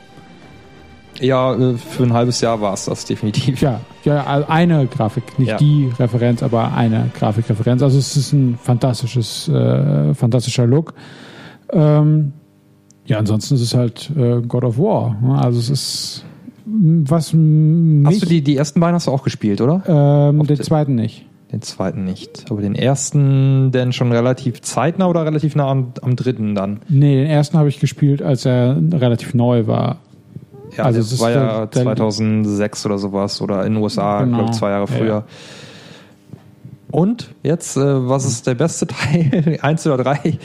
Ja, äh, für ein halbes Jahr war es das definitiv. Ja, ja, also eine Grafik, nicht Ja. die Referenz, aber eine Grafikreferenz. Also es ist ein fantastisches, äh, fantastischer Look. Ähm, ja, ansonsten ist es halt äh, God of War. ne? Also es ist was mich, Hast du die, die ersten beiden hast du auch gespielt, oder? ähm, den der- zweiten nicht. Den zweiten nicht. Aber den ersten denn schon relativ zeitnah oder relativ nah am, am dritten dann? Nee, den ersten habe ich gespielt, als er relativ neu war. Ja, Also es das war ja der- 2006 oder sowas oder in den USA, Genau. glaube ich, zwei Jahre Ja, früher. ja. Und jetzt, äh, was ist der beste Teil? Eins oder drei?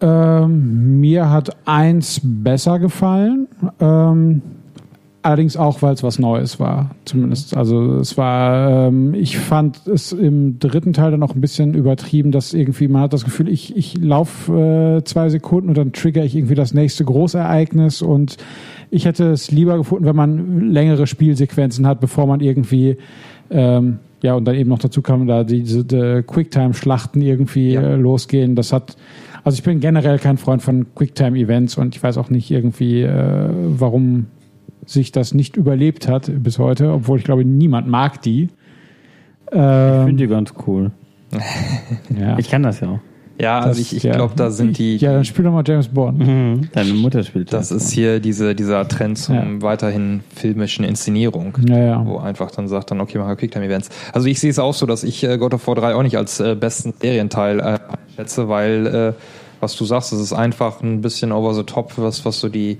Ähm, mir hat eins besser gefallen. Ähm, allerdings auch, weil es was Neues war. Zumindest. Also es war, ähm, ich fand es im dritten Teil dann noch ein bisschen übertrieben, dass irgendwie, man hat das Gefühl, ich, ich laufe äh, zwei Sekunden und dann trigger ich irgendwie das nächste Großereignis und ich hätte es lieber gefunden, wenn man längere Spielsequenzen hat, bevor man irgendwie ähm, ja, und dann eben noch dazu kam, da diese die Quicktime-Schlachten irgendwie Ja. äh, losgehen. Das hat, also ich bin generell kein Freund von Quicktime-Events und ich weiß auch nicht irgendwie, äh, warum sich das nicht überlebt hat bis heute, obwohl ich glaube, niemand mag die. Ich Ähm, finde die ganz cool. ja. Ich kann das ja auch. Ja, also ich, ich glaube, da sind die. Ja, dann spiel doch mal James Bond. Mhm. Deine Mutter spielt Das ist hier diese, dieser Trend zum Ja. weiterhin filmischen Inszenierung. Ja, ja. Wo einfach dann sagt dann, okay, machen wir Quicktime-Events. Also ich sehe es auch so, dass ich äh, God of War 3 auch nicht als äh, besten Serienteil äh, einschätze, weil, äh, was du sagst, es ist einfach ein bisschen over the top, was, was so die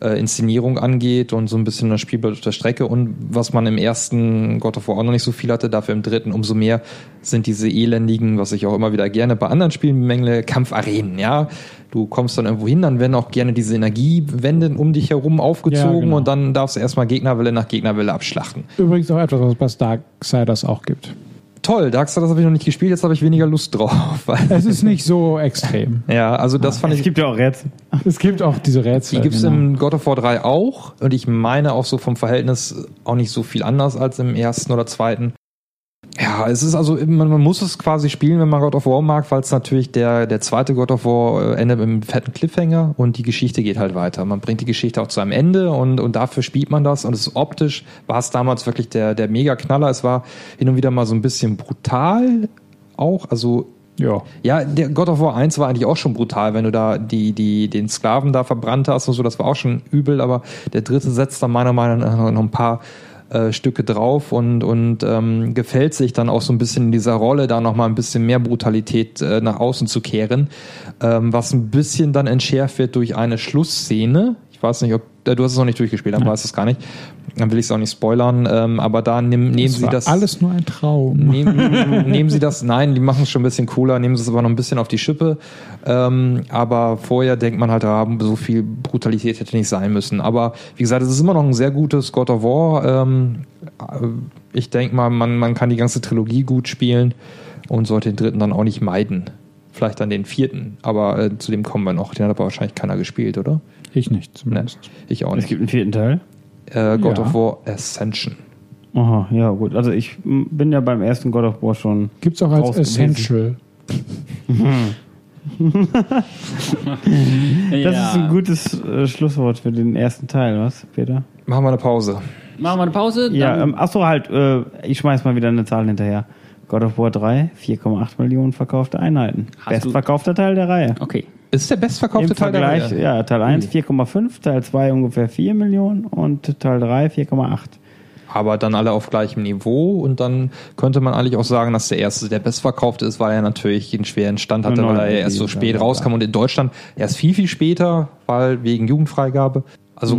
äh, Inszenierung angeht und so ein bisschen das Spielbild auf der Strecke und was man im ersten God of War auch noch nicht so viel hatte, dafür im dritten umso mehr sind diese elendigen, was ich auch immer wieder gerne bei anderen Spielen bemängle, Kampfarenen, ja. Du kommst dann irgendwo hin, dann werden auch gerne diese Energiewände um dich herum aufgezogen Ja, genau. und dann darfst du erstmal Gegnerwelle nach Gegnerwelle abschlachten. Übrigens auch etwas, was es bei Darksiders auch gibt. Toll, Darksiders habe ich noch nicht gespielt, jetzt habe ich weniger Lust drauf. Es ist nicht so extrem. ja, also das fand Es ich gibt ja auch Rätsel. Es gibt auch diese Rätsel. Die gibt's genau. im God of War 3 auch und ich meine auch so vom Verhältnis auch nicht so viel anders als im ersten oder zweiten. Ja, es ist also, man, man muss es quasi spielen, wenn man God of War mag, weil es natürlich der, der zweite God of War äh, endet mit einem fetten Cliffhanger und die Geschichte geht halt weiter. Man bringt die Geschichte auch zu einem Ende und, und dafür spielt man das und es ist optisch war es damals wirklich der, der Mega-Knaller. Es war hin und wieder mal so ein bisschen brutal auch, also Ja. ja, der God of War 1 war eigentlich auch schon brutal, wenn du da die, die, den Sklaven da verbrannt hast und so, das war auch schon übel, aber der dritte setzt dann meiner Meinung nach noch ein paar äh, Stücke drauf und, und ähm, gefällt sich dann auch so ein bisschen in dieser Rolle, da nochmal ein bisschen mehr Brutalität äh, nach außen zu kehren, ähm, was ein bisschen dann entschärft wird durch eine Schlussszene. Ich weiß nicht, ob äh, du hast es noch nicht durchgespielt, dann weißt du es gar nicht. Dann will ich es auch nicht spoilern, ähm, aber da nehm, nehmen Das sie war das. alles nur ein Traum. Nehmen, nehmen Sie das, nein, die machen es schon ein bisschen cooler, nehmen Sie es aber noch ein bisschen auf die Schippe. Ähm, aber vorher denkt man halt, ah, so viel Brutalität hätte nicht sein müssen. Aber wie gesagt, es ist immer noch ein sehr gutes God of War. Ähm, äh, ich denke mal, man, man kann die ganze Trilogie gut spielen und sollte den dritten dann auch nicht meiden. Vielleicht dann den vierten, aber äh, zu dem kommen wir noch. Den hat aber wahrscheinlich keiner gespielt, oder? Ich nicht, zumindest. ich auch Es nicht. gibt einen vierten Teil. Äh, God Ja. of War Ascension. Aha, ja gut. Also ich bin ja beim ersten God of War schon. Gibt's auch als. Essential. Das ist ein gutes äh, Schlusswort für den ersten Teil, was, Peter? Machen wir eine Pause. Machen wir eine Pause. Ja, ähm, achso, halt, äh, ich schmeiß mal wieder eine Zahl hinterher. God of War 3, 4,8 Millionen verkaufte Einheiten. Hast du- Bestverkaufter Teil der Reihe. okay. Ist der bestverkaufte Im Teil der Vergleich, Reihe? ja, Teil 1 4,5, Teil 2 ungefähr 4 Millionen und Teil 3 4,8. aber dann alle auf gleichem Niveau und dann könnte man eigentlich auch sagen, dass der erste der bestverkaufte ist, weil er natürlich einen schweren Stand hatte, weil er erst so spät rauskam und in Deutschland erst viel, viel später, weil wegen Jugendfreigabe. Also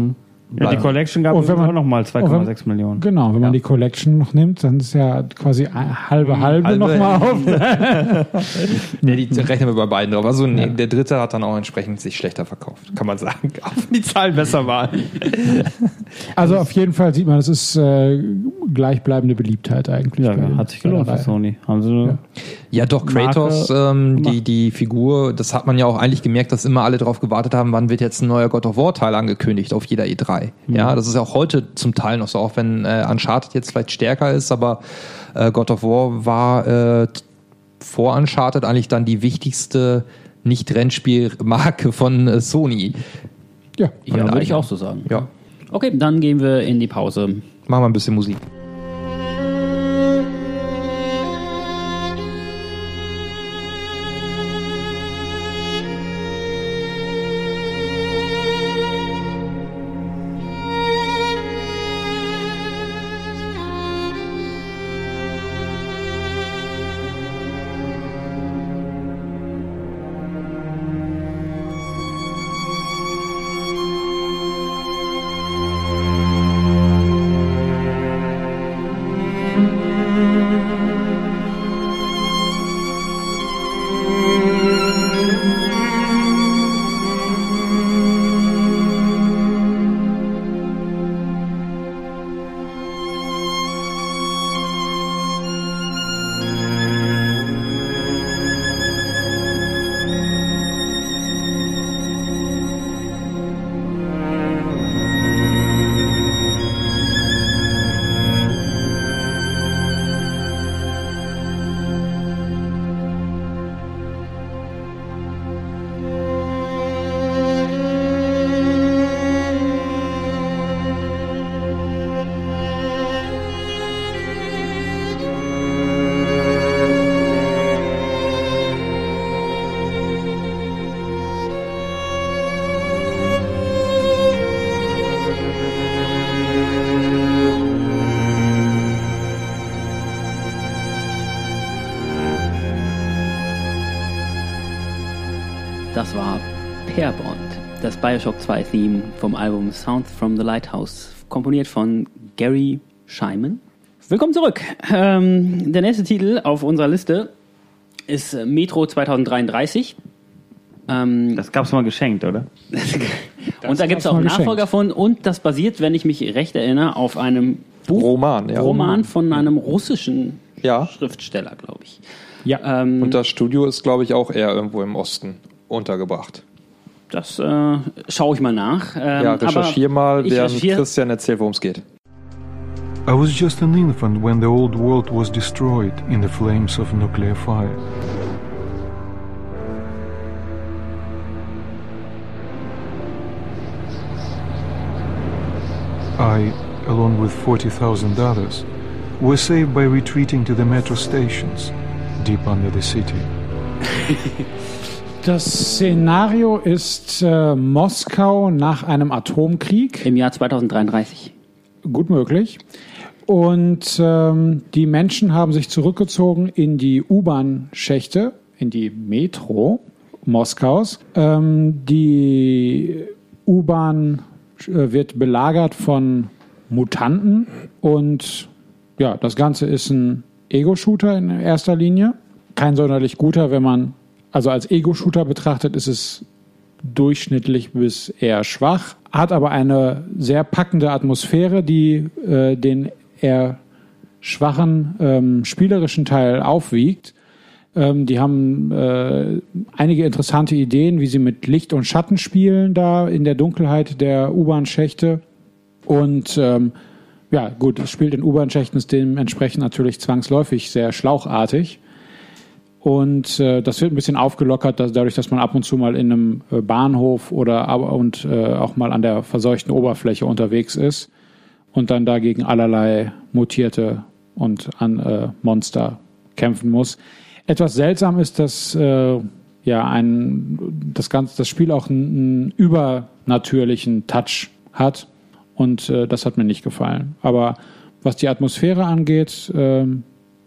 Ja, die Collection gab Und es auch nochmal und wenn- 2,6 Millionen. Genau, wenn man die Collection noch nimmt, dann ist ja quasi ein- halbe halbe, Halbe. nochmal auf. nee, die rechnen wir bei beiden drauf. Also nee, der dritte hat dann auch entsprechend sich schlechter verkauft, kann man sagen. Auch wenn die Zahlen besser waren. Also auf jeden Fall sieht man, es ist äh, gleichbleibende Beliebtheit eigentlich. Ja, hat sich gelohnt für. Sony. Haben sie Ja. Ja, doch, Kratos, ähm, die, die Figur, das hat man ja auch eigentlich gemerkt, dass immer alle darauf gewartet haben, wann wird jetzt ein neuer God of War Teil angekündigt auf jeder E3. Ja, das ist ja auch heute zum Teil noch so, auch wenn äh, Uncharted jetzt vielleicht stärker ist, aber äh, God of War war äh, vor Uncharted eigentlich dann die wichtigste Nicht-Rennspielmarke von äh, Sony. Ja. Ja, würde ich auch so sagen. Ja, Okay, dann gehen wir in die Pause. machen wir ein bisschen Musik. Bioshock 2 Theme vom Album Sound from the Lighthouse, komponiert von Gary Scheiman. Willkommen zurück. Ähm, der nächste Titel auf unserer Liste ist äh, Metro 2033. Ähm, Das gab's mal geschenkt, oder? und da gibt es auch einen geschenkt. Nachfolger von und das basiert, wenn ich mich recht erinnere, auf einem Buch, Roman, ja. Roman von einem russischen Ja. Schriftsteller, glaube ich. Ja. Ähm, Und das Studio ist, glaube ich, auch eher irgendwo im Osten untergebracht. Das äh, schaue ich mal nach. Ähm, Ja, recherchier aber mal, während recherchiere- Christian erzählt, worum es geht. I was just an infant when the old world was destroyed in the flames of nuclear fire. I, along with 40,000 others, were saved by retreating to the metro stations deep under the city. Das Szenario ist äh, Moskau nach einem Atomkrieg. Im Jahr 2033. Gut möglich. Und ähm, die Menschen haben sich zurückgezogen in die U-Bahn-Schächte, in die Metro Moskaus. Ähm, die U-Bahn äh, wird belagert von Mutanten und ja, das Ganze ist ein Ego-Shooter in erster Linie. Kein sonderlich guter, wenn man, also als Ego-Shooter betrachtet, ist es durchschnittlich bis eher schwach, hat aber eine sehr packende Atmosphäre, die äh, den eher schwachen ähm, spielerischen Teil aufwiegt. Ähm, die haben äh, einige interessante Ideen, wie sie mit Licht und Schatten spielen da in der Dunkelheit der U-Bahn-Schächte. Und ähm, ja, gut, es spielt in U-Bahn-Schächten, ist dementsprechend natürlich zwangsläufig sehr schlauchartig. Und äh, das wird ein bisschen aufgelockert, dass, dadurch, dass man ab und zu mal in einem äh, Bahnhof oder und äh, auch mal an der verseuchten Oberfläche unterwegs ist und dann dagegen allerlei mutierte und an äh, Monster kämpfen muss. Etwas seltsam ist, dass äh, ja ein das ganze das Spiel auch einen, einen übernatürlichen Touch hat und äh, das hat mir nicht gefallen. Aber was die Atmosphäre angeht, ähm,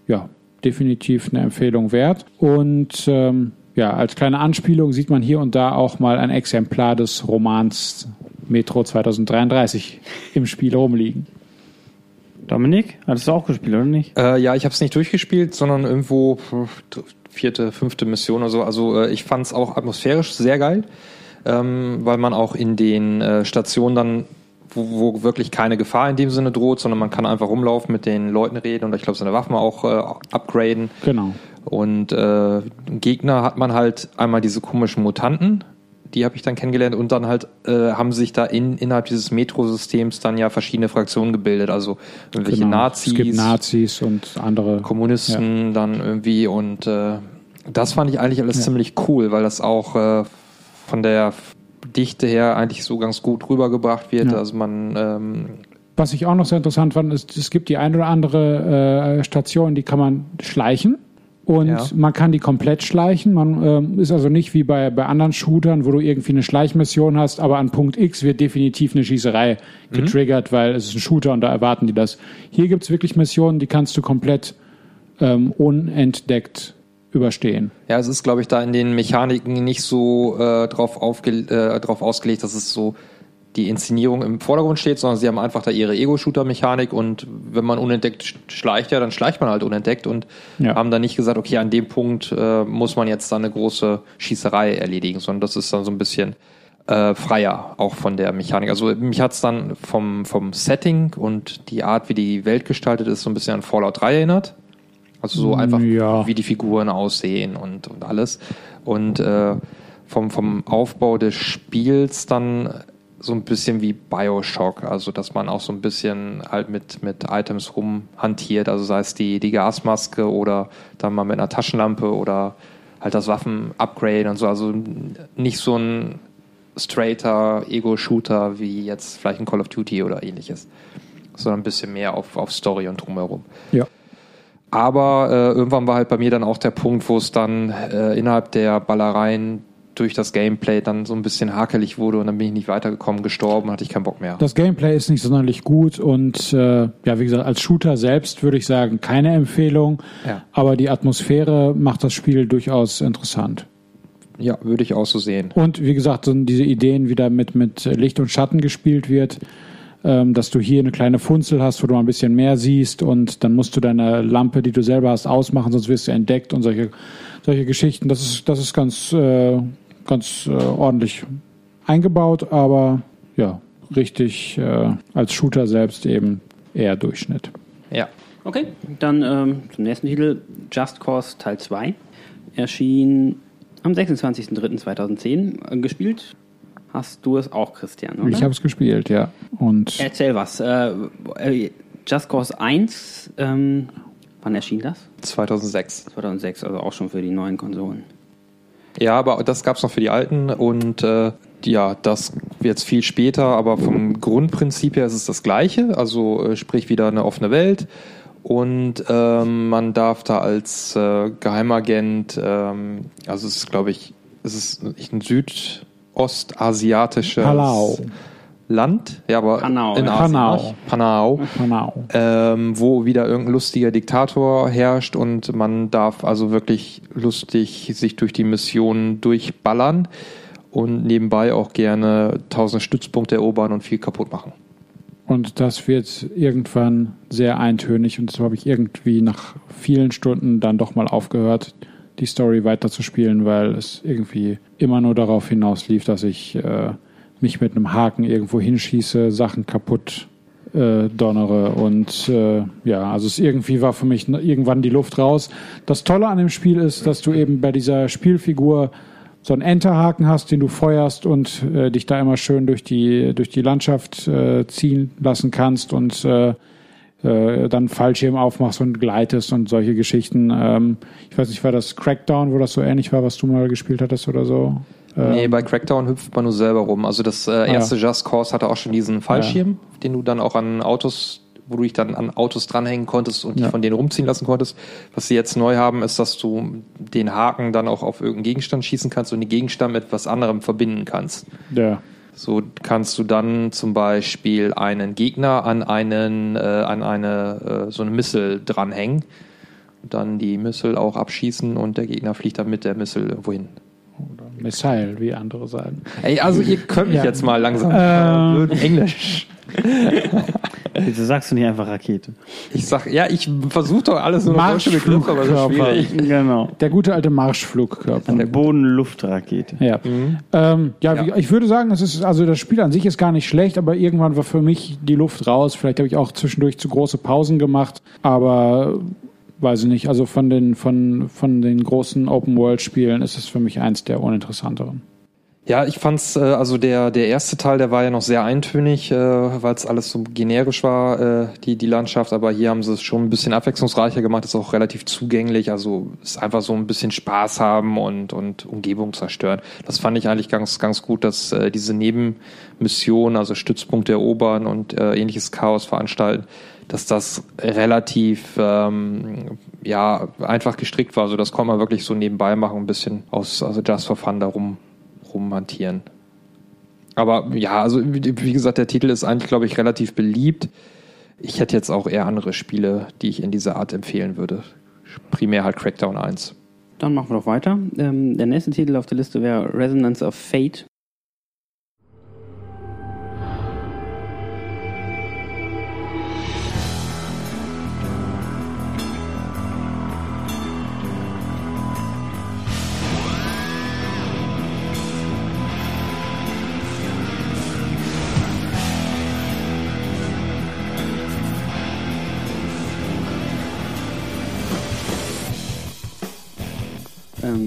ja, definitiv eine Empfehlung wert. Und ähm, ja, als kleine Anspielung sieht man hier und da auch mal ein Exemplar des Romans Metro 2033 im Spiel rumliegen. Dominik, hattest du auch gespielt, oder nicht? Äh, ja, ich habe es nicht durchgespielt, sondern irgendwo vierte, fünfte Mission oder so. Also äh, ich fand es auch atmosphärisch sehr geil, ähm, weil man auch in den äh, Stationen dann, wo, wo wirklich keine Gefahr in dem Sinne droht, sondern man kann einfach rumlaufen, mit den Leuten reden und ich glaube seine Waffen auch äh, upgraden. Genau. Und äh, Gegner hat man halt einmal diese komischen Mutanten, die habe ich dann kennengelernt und dann halt äh, haben sich da in, innerhalb dieses Metro-Systems dann ja verschiedene Fraktionen gebildet, also irgendwelche Genau. Nazis, Es gibt Nazis und andere. Kommunisten dann irgendwie und äh, das fand ich eigentlich alles ziemlich cool, weil das auch äh, von der Dichte her eigentlich so ganz gut rübergebracht wird. Ja. Also man ähm, Was ich auch noch sehr interessant fand, ist, es gibt die ein oder andere äh, Station, die kann man schleichen. Und Ja. man kann die komplett schleichen. Man ähm, ist also nicht wie bei, bei anderen Shootern, wo du irgendwie eine Schleichmission hast, aber an Punkt X wird definitiv eine Schießerei getriggert, weil es ist ein Shooter und da erwarten die das. Hier gibt es wirklich Missionen, die kannst du komplett ähm, unentdeckt überstehen. Ja, es ist, glaube ich, da in den Mechaniken nicht so äh, drauf, aufge äh, drauf ausgelegt, dass es so die Inszenierung im Vordergrund steht, sondern sie haben einfach da ihre Ego-Shooter-Mechanik und wenn man unentdeckt sch- schleicht, ja, dann schleicht man halt unentdeckt und Ja. haben dann nicht gesagt, okay, an dem Punkt äh, muss man jetzt dann eine große Schießerei erledigen, sondern das ist dann so ein bisschen äh, freier, auch von der Mechanik. Also mich hat's dann vom, vom Setting und die Art, wie die Welt gestaltet ist, so ein bisschen an Fallout 3 erinnert. Also so einfach, Ja. wie die Figuren aussehen und, und alles. Und äh, vom, vom Aufbau des Spiels dann so ein bisschen wie Bioshock, also dass man auch so ein bisschen halt mit, mit Items rumhantiert, also sei es die, die Gasmaske oder dann mal mit einer Taschenlampe oder halt das Waffen-Upgrade und so, also nicht so ein straighter Ego-Shooter wie jetzt vielleicht ein Call of Duty oder ähnliches, sondern ein bisschen mehr auf, auf Story und drumherum. Ja. Aber äh, irgendwann war halt bei mir dann auch der Punkt, wo es dann äh, innerhalb der Ballereien durch das Gameplay dann so ein bisschen hakelig wurde und dann bin ich nicht weitergekommen, gestorben, hatte ich keinen Bock mehr. Das Gameplay ist nicht sonderlich gut und äh, ja, wie gesagt, als Shooter selbst würde ich sagen, keine Empfehlung. Ja. Aber die Atmosphäre macht das Spiel durchaus interessant. Ja, würde ich auch so sehen. Und wie gesagt, so diese Ideen, wie da mit, mit Licht und Schatten gespielt wird, ähm, dass du hier eine kleine Funzel hast, wo du mal ein bisschen mehr siehst und dann musst du deine Lampe, die du selber hast, ausmachen, sonst wirst du entdeckt und solche, solche Geschichten. Das ist, das ist ganz, äh, ganz äh, ordentlich eingebaut, aber ja, richtig äh, als Shooter selbst eben eher Durchschnitt. Ja. Okay, dann ähm, zum nächsten Titel. Just Cause Teil 2. Erschien am 26.03.2010. Äh, Gespielt hast du es auch, Christian, oder? Ich habe es gespielt, ja. Und Erzähl was. Äh, äh, Just Cause 1, ähm, wann erschien das? 2006. 2006, also auch schon für die neuen Konsolen. Ja, aber das gab's noch für die alten und äh, ja, das jetzt viel später, aber vom Grundprinzip her ist es das gleiche, also äh, sprich wieder eine offene Welt und ähm, man darf da als äh, Geheimagent, ähm, also es ist glaube ich, es ist ein südostasiatisches Palau. Land, ja, aber Panau, in. Asien, Panau. nicht? Panau Panau. ähm, wo wieder irgendein lustiger Diktator herrscht und man darf also wirklich lustig sich durch die Mission durchballern. und nebenbei auch gerne tausend Stützpunkte erobern und viel kaputt machen. Und das wird irgendwann sehr eintönig und so habe ich irgendwie nach vielen Stunden dann doch mal aufgehört, die Story weiterzuspielen, weil es irgendwie immer nur darauf hinauslief, dass ich äh, mich mit einem Haken irgendwo hinschieße, Sachen kaputt äh, donnere und äh, ja, also es irgendwie war für mich irgendwann die Luft raus. Das Tolle an dem Spiel ist, dass du eben bei dieser Spielfigur so einen Enterhaken hast, den du feuerst und äh, dich da immer schön durch die durch die Landschaft äh, ziehen lassen kannst und äh, äh, dann Fallschirm aufmachst und gleitest und solche Geschichten. Ähm, ich weiß nicht, war das Crackdown, wo das so ähnlich war, was du mal gespielt hattest oder so? Ähm, Nee, bei Crackdown hüpft man nur selber rum. Also das äh, erste Just Cause hatte auch schon diesen Fallschirm, den du dann auch an Autos, wo du dich dann an Autos dranhängen konntest und dich Ja. von denen rumziehen lassen konntest. Was sie jetzt neu haben, ist, dass du den Haken dann auch auf irgendeinen Gegenstand schießen kannst und den Gegenstand mit was anderem verbinden kannst. ja. So kannst du dann zum Beispiel einen Gegner an einen äh, an eine äh, so eine Missile dranhängen und dann die Missile auch abschießen und der Gegner fliegt dann mit der Missile irgendwo hin. Missile, wie andere sagen. Ey, also ihr könnt mich Ja. jetzt mal langsam Ähm. blöden Englisch. Wieso sagst du nicht einfach Rakete? Ich sag, ja, ich versuche doch alles nur deutsche Begriffe, aber das ist Marschflugkörper. schwierig. Genau. Der gute alte Marschflugkörper. Eine Boden-Luft-Rakete. Ja, ähm, ja, Wie, ich würde sagen, es ist also das Spiel an sich ist gar nicht schlecht, aber irgendwann war für mich die Luft raus. Vielleicht habe ich auch zwischendurch zu große Pausen gemacht, aber weiß ich nicht. Also von den von von den großen Open World Spielen ist es für mich eins der uninteressanteren. Ja, ich fand's, äh, also der, der erste Teil, der war ja noch sehr eintönig, äh, weil es alles so generisch war, äh, die, die Landschaft, aber hier haben sie es schon ein bisschen abwechslungsreicher gemacht, ist auch relativ zugänglich, also ist einfach so ein bisschen Spaß haben und, und Umgebung zerstören. Das fand ich eigentlich ganz, ganz gut, dass äh, diese Nebenmissionen, also Stützpunkte erobern und äh, ähnliches Chaos veranstalten, dass das relativ ähm, ja einfach gestrickt war. Also das konnte man wirklich so nebenbei machen, ein bisschen aus also Just for Fun darum rumhantieren. Aber ja, also wie, gesagt, der Titel ist eigentlich, glaube ich, relativ beliebt. Ich hätte jetzt auch eher andere Spiele, die ich in dieser Art empfehlen würde. Primär halt Crackdown 1. Dann machen wir doch weiter. Ähm, der nächste Titel auf der Liste wäre Resonance of Fate.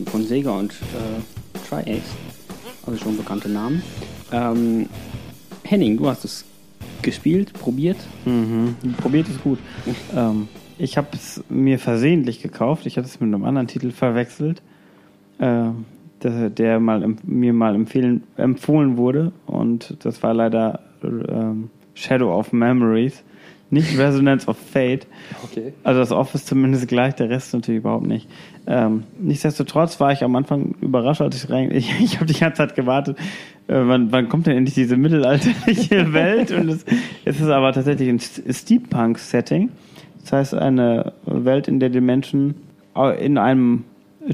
Ähm, von Sega und äh, Tri-Ace, also schon bekannte Namen. Ähm, Henning, du hast es gespielt, probiert. Mhm. Probiert es gut. ähm, ich habe es mir versehentlich gekauft. Ich hatte es mit einem anderen Titel verwechselt, äh, der, der mal mir mal empfehlen, empfohlen wurde. Und das war leider ähm, Shadow of Memories, nicht Resonance of Fate. Okay. Also das Off ist zumindest gleich, der Rest natürlich überhaupt nicht. Ähm, nichtsdestotrotz war ich am Anfang überrascht, als ich rein. Ich, ich habe die ganze Zeit gewartet, äh, wann, wann kommt denn endlich diese mittelalterliche Welt? Und es, es ist aber tatsächlich ein Steampunk-Setting. Das heißt, eine Welt, in der die Menschen in einem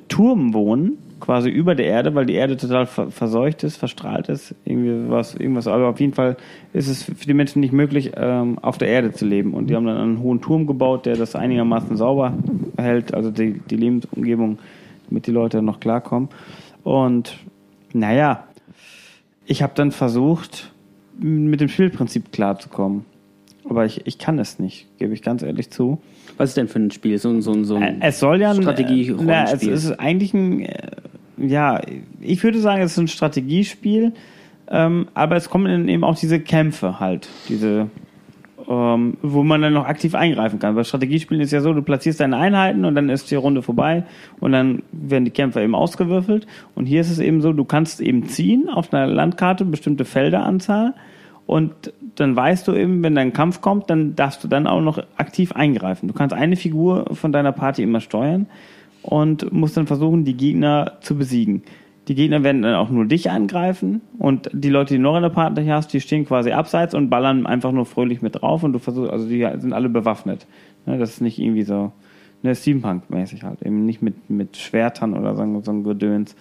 Turm wohnen, quasi über der Erde, weil die Erde total ver verseucht ist, verstrahlt ist, irgendwie was, irgendwas. Aber auf jeden Fall ist es für die Menschen nicht möglich, ähm, auf der Erde zu leben. Und die haben dann einen hohen Turm gebaut, der das einigermaßen sauber hält, also die, die Lebensumgebung, damit die Leute noch klarkommen. Und naja, ich habe dann versucht, mit dem Spielprinzip klarzukommen. Aber ich, ich kann es nicht, gebe ich ganz ehrlich zu. Was ist denn für ein Spiel? So, ein- so, so ein Äh, Es soll ja ein Strategie äh, na, es ist eigentlich ein äh, ja, ich würde sagen, es ist ein Strategiespiel, ähm, aber es kommen eben auch diese Kämpfe halt, diese ähm, wo man dann noch aktiv eingreifen kann. Bei Strategiespielen ist ja so, du platzierst deine Einheiten und dann ist die Runde vorbei und dann werden die Kämpfer eben ausgewürfelt. Und hier ist es eben so, du kannst eben ziehen auf einer Landkarte bestimmte Felderanzahl und dann weißt du eben, wenn dein Kampf kommt, dann darfst du dann auch noch aktiv eingreifen. Du kannst eine Figur von deiner Party immer steuern und musst dann versuchen, die Gegner zu besiegen. Die Gegner werden dann auch nur dich angreifen und die Leute, die noch in der Party hast, die stehen quasi abseits und ballern einfach nur fröhlich mit drauf und du versuchst, also die sind alle bewaffnet. Ne, Das ist nicht irgendwie so ne, Steampunk-mäßig halt, eben nicht mit, mit Schwertern oder so, so ein Gedöns.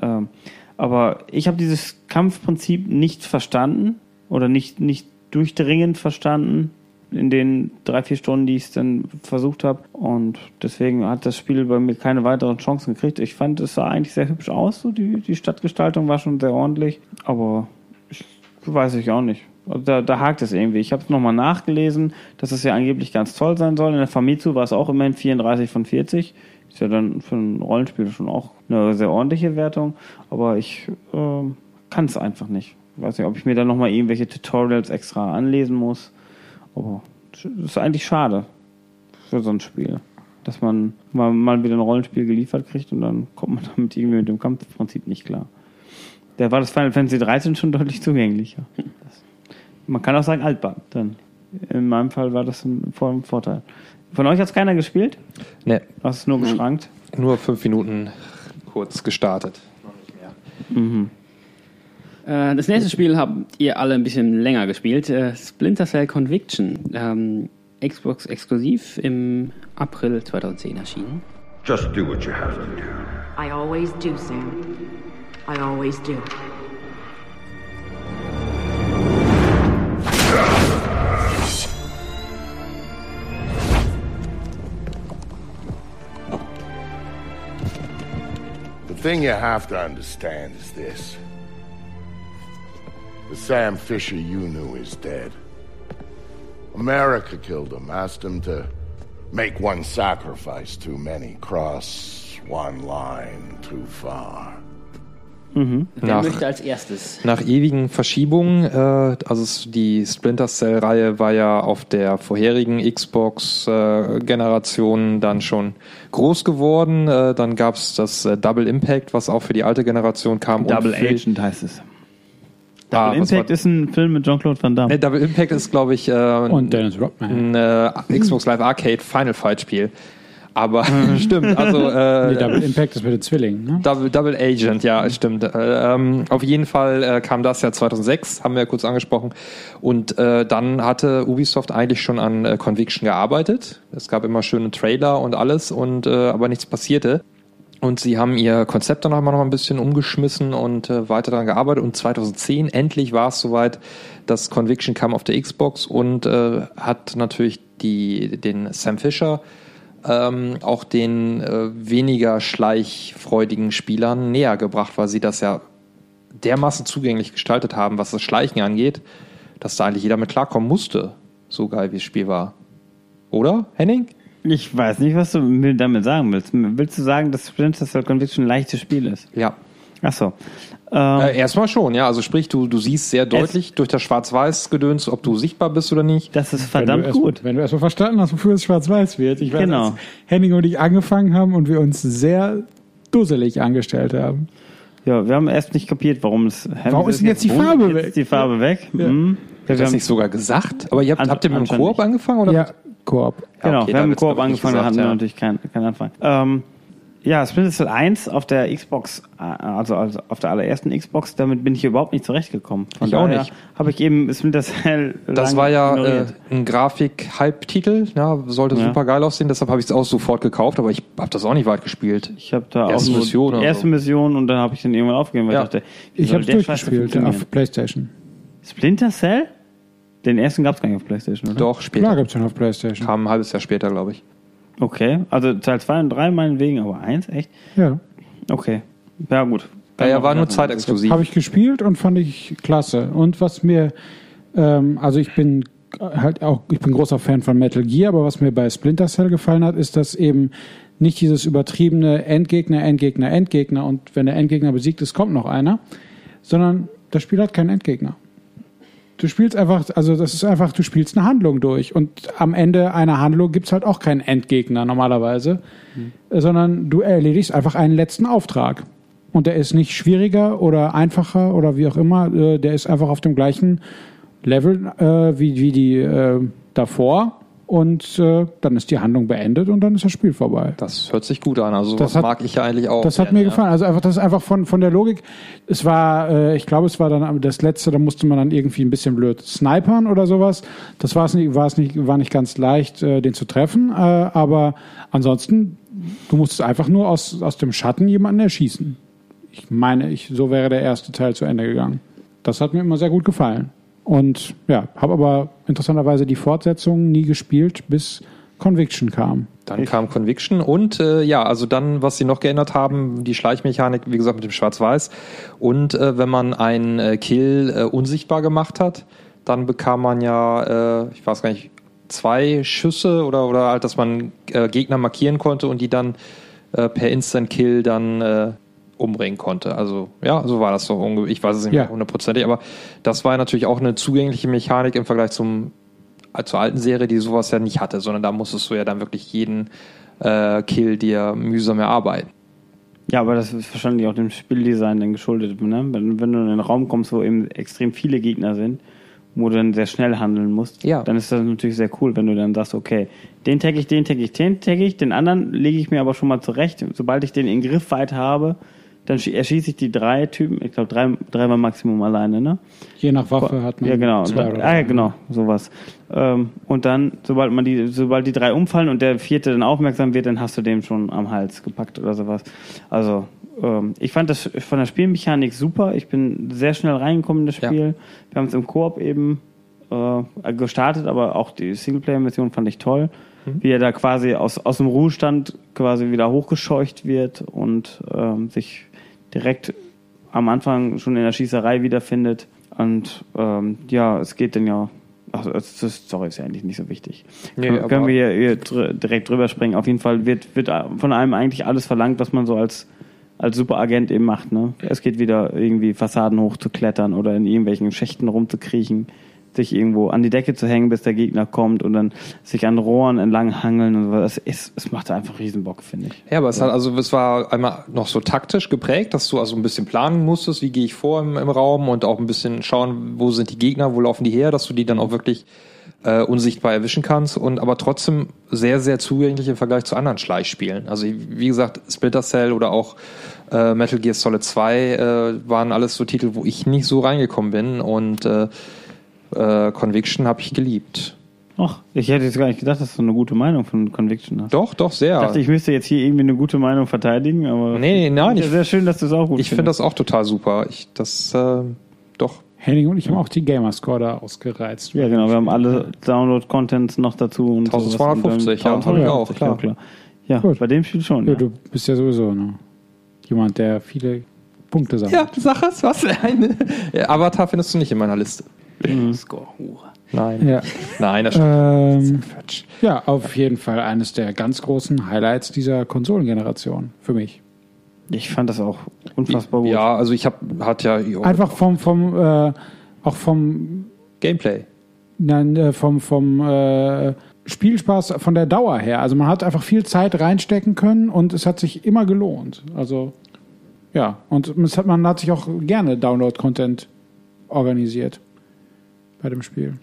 Ähm, Aber ich habe dieses Kampfprinzip nicht verstanden oder nicht, nicht durchdringend verstanden in den drei, vier Stunden, die ich es dann versucht habe. Und deswegen hat das Spiel bei mir keine weiteren Chancen gekriegt. Ich fand, es sah eigentlich sehr hübsch aus. So die, die Stadtgestaltung war schon sehr ordentlich. Aber ich weiß ich auch nicht. Also da, da hakt es irgendwie. Ich habe es nochmal nachgelesen, dass es ja angeblich ganz toll sein soll. In der Famitsu war es auch immerhin 34 von 40. Ist ja dann für ein Rollenspiel schon auch eine sehr ordentliche Wertung. Aber ich ähm, kann es einfach nicht. Ich weiß nicht, ob ich mir da nochmal irgendwelche Tutorials extra anlesen muss. Aber das ist eigentlich schade für so ein Spiel. Dass man mal, mal wieder ein Rollenspiel geliefert kriegt und dann kommt man damit irgendwie mit dem Kampfprinzip nicht klar. Da war das Final Fantasy 13 schon deutlich zugänglicher. Das, man kann auch sagen altbacken. Dann. In meinem Fall war das ein, Vor- ein Vorteil. Von euch hat es keiner gespielt? Ne, Du hast es nur geschrankt? nur fünf Minuten kurz gestartet. Äh, das nächste Spiel habt ihr alle ein bisschen länger gespielt. Äh, Splinter Cell Conviction. Ähm, Xbox exklusiv im April 2010 erschienen. Just do what you have to do. I always do, Sam. I always do. The thing you have to understand is this. The Sam Fisher you knew is dead. America killed him, asked him to make one sacrifice too many, cross one line too far. Wer Nach- möchte als erstes? Nach ewigen Verschiebungen, äh, also die Splinter Cell-Reihe war ja auf der vorherigen Xbox-Generation dann schon groß geworden. Äh, dann gab es das äh, Double Impact, was auch für die alte Generation kam. Double Agent heißt es. Ah, Double was Impact ist ein Film mit Jean-Claude Van Damme. Ne, Double Impact ist, glaube ich, äh, Und Dennis Rodman. ein äh, Xbox Live Arcade Final Fight Spiel. Aber stimmt, also äh, Die Double Impact ist mit den Zwillingen. Ne? Double, Double Agent, ja, stimmt. Äh, ähm, auf jeden Fall äh, kam das ja 2006, haben wir ja kurz angesprochen. Und äh, dann hatte Ubisoft eigentlich schon an äh, Conviction gearbeitet. Es gab immer schöne Trailer und alles, und äh, aber nichts passierte. Und sie haben ihr Konzept dann auch mal noch ein bisschen umgeschmissen und äh, weiter daran gearbeitet. Und 2010 endlich war es soweit, dass Conviction kam auf der Xbox und äh, hat natürlich die, den Sam Fisher ähm, auch den äh, weniger schleichfreudigen Spielern näher gebracht, weil sie das ja dermaßen zugänglich gestaltet haben, was das Schleichen angeht, dass da eigentlich jeder mit klarkommen musste. So geil wie das Spiel war. Oder, Henning? Ich weiß nicht, was du mir damit sagen willst. Willst du sagen, dass Splinter Cell Conviction ein leichtes Spiel ist? Ja. Achso. Ähm, Äh, erstmal schon, ja. Also sprich, du, du siehst sehr deutlich durch das Schwarz-Weiß-Gedöns, ob du sichtbar bist oder nicht. das ist Wenn verdammt erst- gut. Wenn du erstmal verstanden hast, wofür es schwarz-weiß wird. Ich weiß, Genau. als Henning und ich angefangen haben und wir uns sehr dusselig angestellt haben. Ja, wir haben erst nicht kapiert, warum es. Warum ist denn jetzt die rot? Farbe Jetzt weg? Ist die Farbe weg? Mhm. Ja, Hast wir das haben, nicht sogar gesagt? Aber ihr habt, habt ihr mit dem Koop angefangen? Oder? Ja, Koop. genau, okay, wir haben im wird's, Koop angefangen, da hatten gesagt, wir ja. natürlich keinen keinen Anfang. Ähm, ja, Splinter Cell 1 auf der Xbox, äh, also, also auf der allerersten Xbox, damit bin ich überhaupt nicht zurechtgekommen. Von Ich auch nicht. Habe ich eben Splinter Cell. Das war ja äh, ein Grafik-Halbtitel, ja, sollte Ja. super geil aussehen, deshalb habe ich es auch sofort gekauft, aber ich habe das auch nicht weit gespielt. Ich habe da Erste auch Mission die erste so. Mission und dann habe ich den irgendwann aufgegeben, weil Ja. ich dachte, Ich habe durchgespielt auf Playstation. Splinter Cell? Den ersten gab es gar nicht auf Playstation, oder? Doch, später. Klar gibt's den auf Playstation. Kam ein halbes Jahr später, glaube ich. Okay, also Teil 2 und 3 meinetwegen, aber 1, echt? Ja. Okay. Ja, gut. Ja, er war nur zeitexklusiv. Habe ich gespielt und fand ich klasse. Und was mir, ähm, also ich bin halt auch, ich bin großer Fan von Metal Gear, aber was mir bei Splinter Cell gefallen hat, ist, dass eben nicht dieses übertriebene Endgegner, Endgegner, Endgegner und wenn der Endgegner besiegt ist, kommt noch einer, sondern das Spiel hat keinen Endgegner. Du spielst einfach, also das ist einfach, du spielst eine Handlung durch. Und am Ende einer Handlung gibt's halt auch keinen Endgegner normalerweise, äh, sondern du erledigst einfach einen letzten Auftrag. Und der ist nicht schwieriger oder einfacher oder wie auch immer, äh, der ist einfach auf dem gleichen Level äh, wie, wie die äh, davor und äh, dann ist die Handlung beendet und dann ist das Spiel vorbei. Das hört sich gut an. Also Das hat- mag ich ja eigentlich auch. Das hat mir gefallen. Also einfach, das ist einfach von, von der Logik. Es war, äh, ich glaube, es war dann das letzte, da musste man dann irgendwie ein bisschen blöd snipern oder sowas. Das war es nicht, war es nicht, war nicht ganz leicht, äh, den zu treffen. Äh, aber ansonsten, du musstest einfach nur aus, aus dem Schatten jemanden erschießen. Ich meine, ich, so wäre der erste Teil zu Ende gegangen. Das hat mir immer sehr gut gefallen. Und ja, habe aber interessanterweise die Fortsetzung nie gespielt, bis Conviction kam. Dann kam Conviction und äh, ja, also dann, was sie noch geändert haben, die Schleichmechanik, wie gesagt, mit dem Schwarz-Weiß. Und äh, wenn man einen äh, Kill äh, unsichtbar gemacht hat, dann bekam man ja, äh, ich weiß gar nicht, zwei Schüsse oder, oder halt, dass man äh, Gegner markieren konnte und die dann per Instant-Kill dann äh, umbringen konnte. Also ja, so war das so ungefähr. Ich weiß es nicht Ja. mehr hundertprozentig, aber das war natürlich auch eine zugängliche Mechanik im Vergleich zum zur alten Serie, die sowas ja nicht hatte, sondern da musstest du ja dann wirklich jeden äh, Kill dir mühsam erarbeiten. Ja, aber das ist wahrscheinlich auch dem Spieldesign dann geschuldet. Ne? Wenn, wenn du in einen Raum kommst, wo eben extrem viele Gegner sind, wo du dann sehr schnell handeln musst, Ja. dann ist das natürlich sehr cool, wenn du dann sagst, okay, den tagge ich, den tagge ich, den tagge ich, den anderen lege ich mir aber schon mal zurecht. Sobald ich den in Griffweite habe, dann schie- erschieße ich die drei Typen, ich glaube drei, drei war Maximum alleine, ne? Je nach Waffe hat man Ja, genau. Zwei oder ah, ja, genau, sowas. Ähm, und dann, sobald man die, sobald die drei umfallen und der vierte dann aufmerksam wird, dann hast du dem schon am Hals gepackt oder sowas. Also, ähm, ich fand das von der Spielmechanik super. Ich bin sehr schnell reingekommen in das Ja. Spiel. Wir haben es im Koop eben äh, gestartet, aber auch die Singleplayer-Mission fand ich toll. Wie er da quasi aus, aus dem Ruhestand quasi wieder hochgescheucht wird und ähm, sich direkt am Anfang schon in der Schießerei wiederfindet. Und ähm, ja, es geht dann ja. Ach, das ist, sorry, ist ja eigentlich nicht so wichtig. Nee, können, aber- können wir hier, hier direkt drüber springen. Auf jeden Fall wird, wird von einem eigentlich alles verlangt, was man so als, als Superagent eben macht. Ne? Es geht wieder irgendwie Fassaden hochzuklettern oder in irgendwelchen Schächten rumzukriechen, sich irgendwo an die Decke zu hängen, bis der Gegner kommt und dann sich an Rohren entlang hangeln. Und so. es, es, macht einfach riesen Bock, finde ich. Ja, aber es hat also es war einmal noch so taktisch geprägt, dass du also ein bisschen planen musstest, wie gehe ich vor im, im Raum und auch ein bisschen schauen, wo sind die Gegner, wo laufen die her, dass du die dann auch wirklich äh, unsichtbar erwischen kannst und aber trotzdem sehr sehr zugänglich im Vergleich zu anderen Schleichspielen. Also wie gesagt, Splinter Cell oder auch äh, Metal Gear Solid 2 äh, waren alles so Titel, wo ich nicht so reingekommen bin und äh, äh, Conviction habe ich geliebt. Ach, ich hätte jetzt gar nicht gedacht, dass du eine gute Meinung von Conviction hast. Doch, doch sehr. Ich dachte, ich müsste jetzt hier irgendwie eine gute Meinung verteidigen, aber. Nee, nee, nein, Ja, ich- sehr schön, dass du es auch gut ich finde das auch total super. Ich das äh, doch Henning und ich haben auch die Gamerscore da ausgereizt. Ja, genau, wir haben alle Download-Contents noch dazu. Und 1250, sowas. ja, hab ich auch, klar. klar. Ja, Gut. bei dem Spiel schon. Ja, Ja. du bist ja sowieso ne? jemand, der viele Punkte sammelt. Ja, sag es, was? Eine. Avatar findest du nicht in meiner Liste. Score-Hure. Nein. Ja. Nein, das stimmt. Ähm, ja, auf jeden Fall eines der ganz großen Highlights dieser Konsolengeneration für mich. Ich fand das auch unfassbar gut. Ja, also ich habe hat ja Einfach vom, vom äh, auch vom, Gameplay. nein, äh, vom, vom äh, Spielspaß von der Dauer her. Also man hat einfach viel Zeit reinstecken können und es hat sich immer gelohnt. Also ja, und es hat, man hat sich auch gerne Download-Content organisiert bei dem Spiel.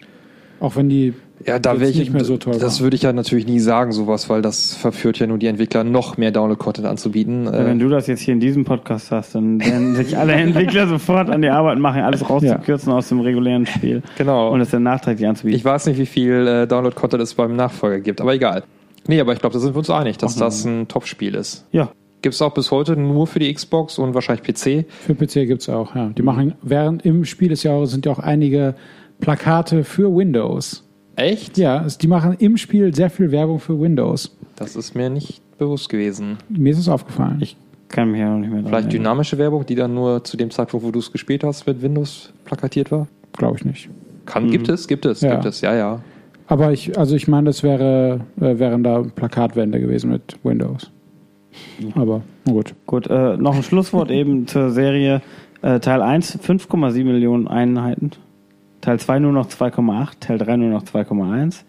Auch wenn die Ja, da ich nicht mehr so toll Das waren. würde ich ja natürlich nie sagen, sowas, weil das verführt ja nur die Entwickler, noch mehr Download-Content anzubieten. Ja, Wenn Äh, du das jetzt hier in diesem Podcast hast, dann werden sich alle Entwickler sofort an die Arbeit machen, alles rauszukürzen aus dem regulären Spiel. Genau. Und es dann nachträglich anzubieten. ich weiß nicht, wie viel äh, Download-Content es beim Nachfolger gibt, aber egal. Nee, aber ich glaube, da sind wir uns einig, dass das ein Top-Spiel ist. ja, Gibt es auch bis heute nur für die Xbox und wahrscheinlich PC. Für PC gibt's auch, ja. Die machen, während im Spiel ist ja auch, sind ja auch einige Plakate für Windows. Echt? Ja, die machen im Spiel sehr viel Werbung für Windows. Das ist mir nicht bewusst gewesen. Mir ist es aufgefallen. ich kann mich ja noch nicht mehr Vielleicht erinnern. dynamische Werbung, die dann nur zu dem Zeitpunkt, wo du es gespielt hast, mit Windows plakatiert war? Glaube ich nicht. Kann, gibt es, gibt es, Ja. gibt es, ja, ja. Aber ich, also ich meine, das wäre, äh, wären da Plakatwände gewesen mit Windows. Aber, gut. Gut, äh, noch ein Schlusswort eben zur Serie. Äh, Teil 1 5,7 Millionen Einheiten. Teil 2 nur noch 2,8. Teil 3 nur noch 2,1.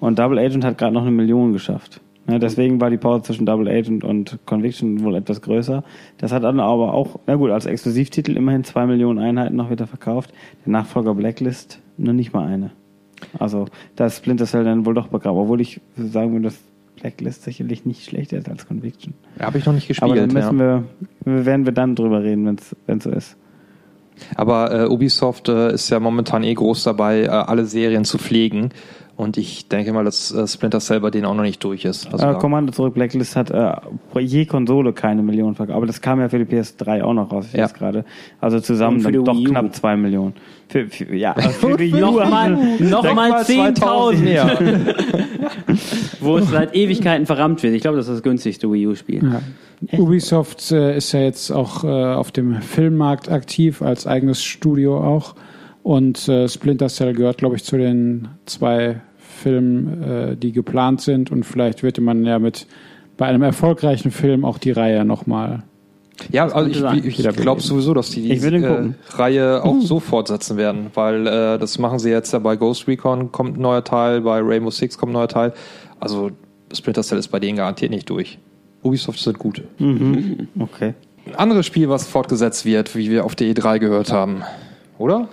Und Double Agent hat gerade noch eine Million geschafft. Ne, deswegen war die Pause zwischen Double Agent und Conviction wohl etwas größer. Das hat dann aber auch, na gut, als Exklusivtitel immerhin 2 Millionen Einheiten noch wieder verkauft. Der Nachfolger Blacklist nur nicht mal eine. Also da ist Splinter Cell dann wohl doch begraben. Obwohl ich sagen würde, dass Blacklist sicherlich nicht schlechter ist als Conviction. Habe ich noch nicht gespielt. Aber dann müssen ja. wir, werden wir dann drüber reden, wenn es so ist. Aber äh, Ubisoft äh, ist ja momentan eh groß dabei, äh, alle Serien zu pflegen. Und ich denke mal, dass äh, Splinter Cell bei denen auch noch nicht durch ist. Also äh, Kommando zurück, Blacklist hat äh, je Konsole keine Million verkauft. Aber das kam ja für die PS3 auch noch raus, ich Ja. gerade. Also zusammen dann doch Wii U. knapp zwei Millionen. Für, für, ja, für die Nochmal haben sie- noch mal 10.000, mehr. wo es seit Ewigkeiten verrammt wird. Ich glaube, das ist das günstigste Wii U-Spiel. Ja. Ubisoft äh, ist ja jetzt auch äh, auf dem Filmmarkt aktiv, als eigenes Studio auch. Und äh, Splinter Cell gehört, glaube ich, zu den zwei Filmen, äh, die geplant sind. Und vielleicht wird man ja mit bei einem erfolgreichen Film auch die Reihe nochmal. Ja, also ich, ich Wiederbeleben. glaube sowieso, dass die Ich will die äh. Reihe auch so fortsetzen werden, weil äh, das machen sie jetzt ja bei Ghost Recon kommt ein neuer Teil, bei Rainbow Six kommt ein neuer Teil. Also Splinter Cell ist bei denen garantiert nicht durch. Ubisoft sind gut. Mhm. Okay. Ein anderes Spiel, was fortgesetzt wird, wie wir auf der E3 gehört haben, oder?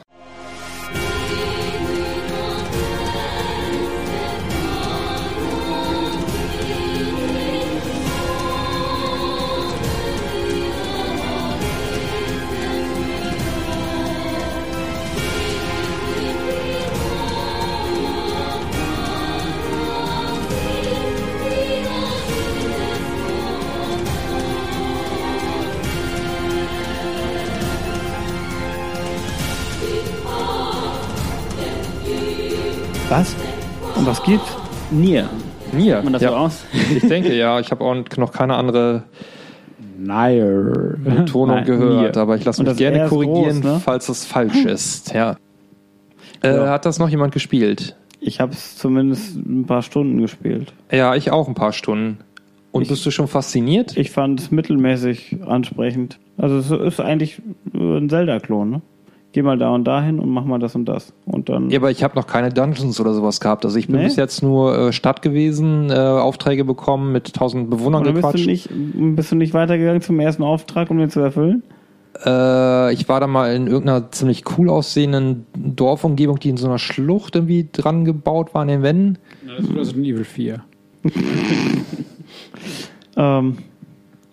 Was gibt's? Nier. Nier. Sieht man das ja. so aus? Ich denke ja, ich habe auch noch keine andere Nair. Betonung Nein, gehört, Nier. aber ich lasse mich gerne korrigieren, groß, ne? falls das falsch ist. Ja. Äh, Ja. Hat das noch jemand gespielt? Ich habe es zumindest ein paar Stunden gespielt. Ja, ich auch ein paar Stunden. Und bist du schon fasziniert? Ich fand es mittelmäßig ansprechend. Also es ist eigentlich nur ein Zelda-Klon, ne? Geh mal da und dahin und mach mal das und das. Und dann. Ja, aber ich habe noch keine Dungeons oder sowas gehabt. Also ich bin Nee? bis jetzt nur äh, Stadt gewesen, äh, Aufträge bekommen, mit tausend Bewohnern oder bist du, gequatscht. nicht, bist du nicht weitergegangen zum ersten Auftrag, um den zu erfüllen? Äh, ich war da mal in irgendeiner ziemlich cool aussehenden Dorfumgebung, die in so einer Schlucht irgendwie dran gebaut war an den Wänden. Das ist Resident Evil 4. Ähm,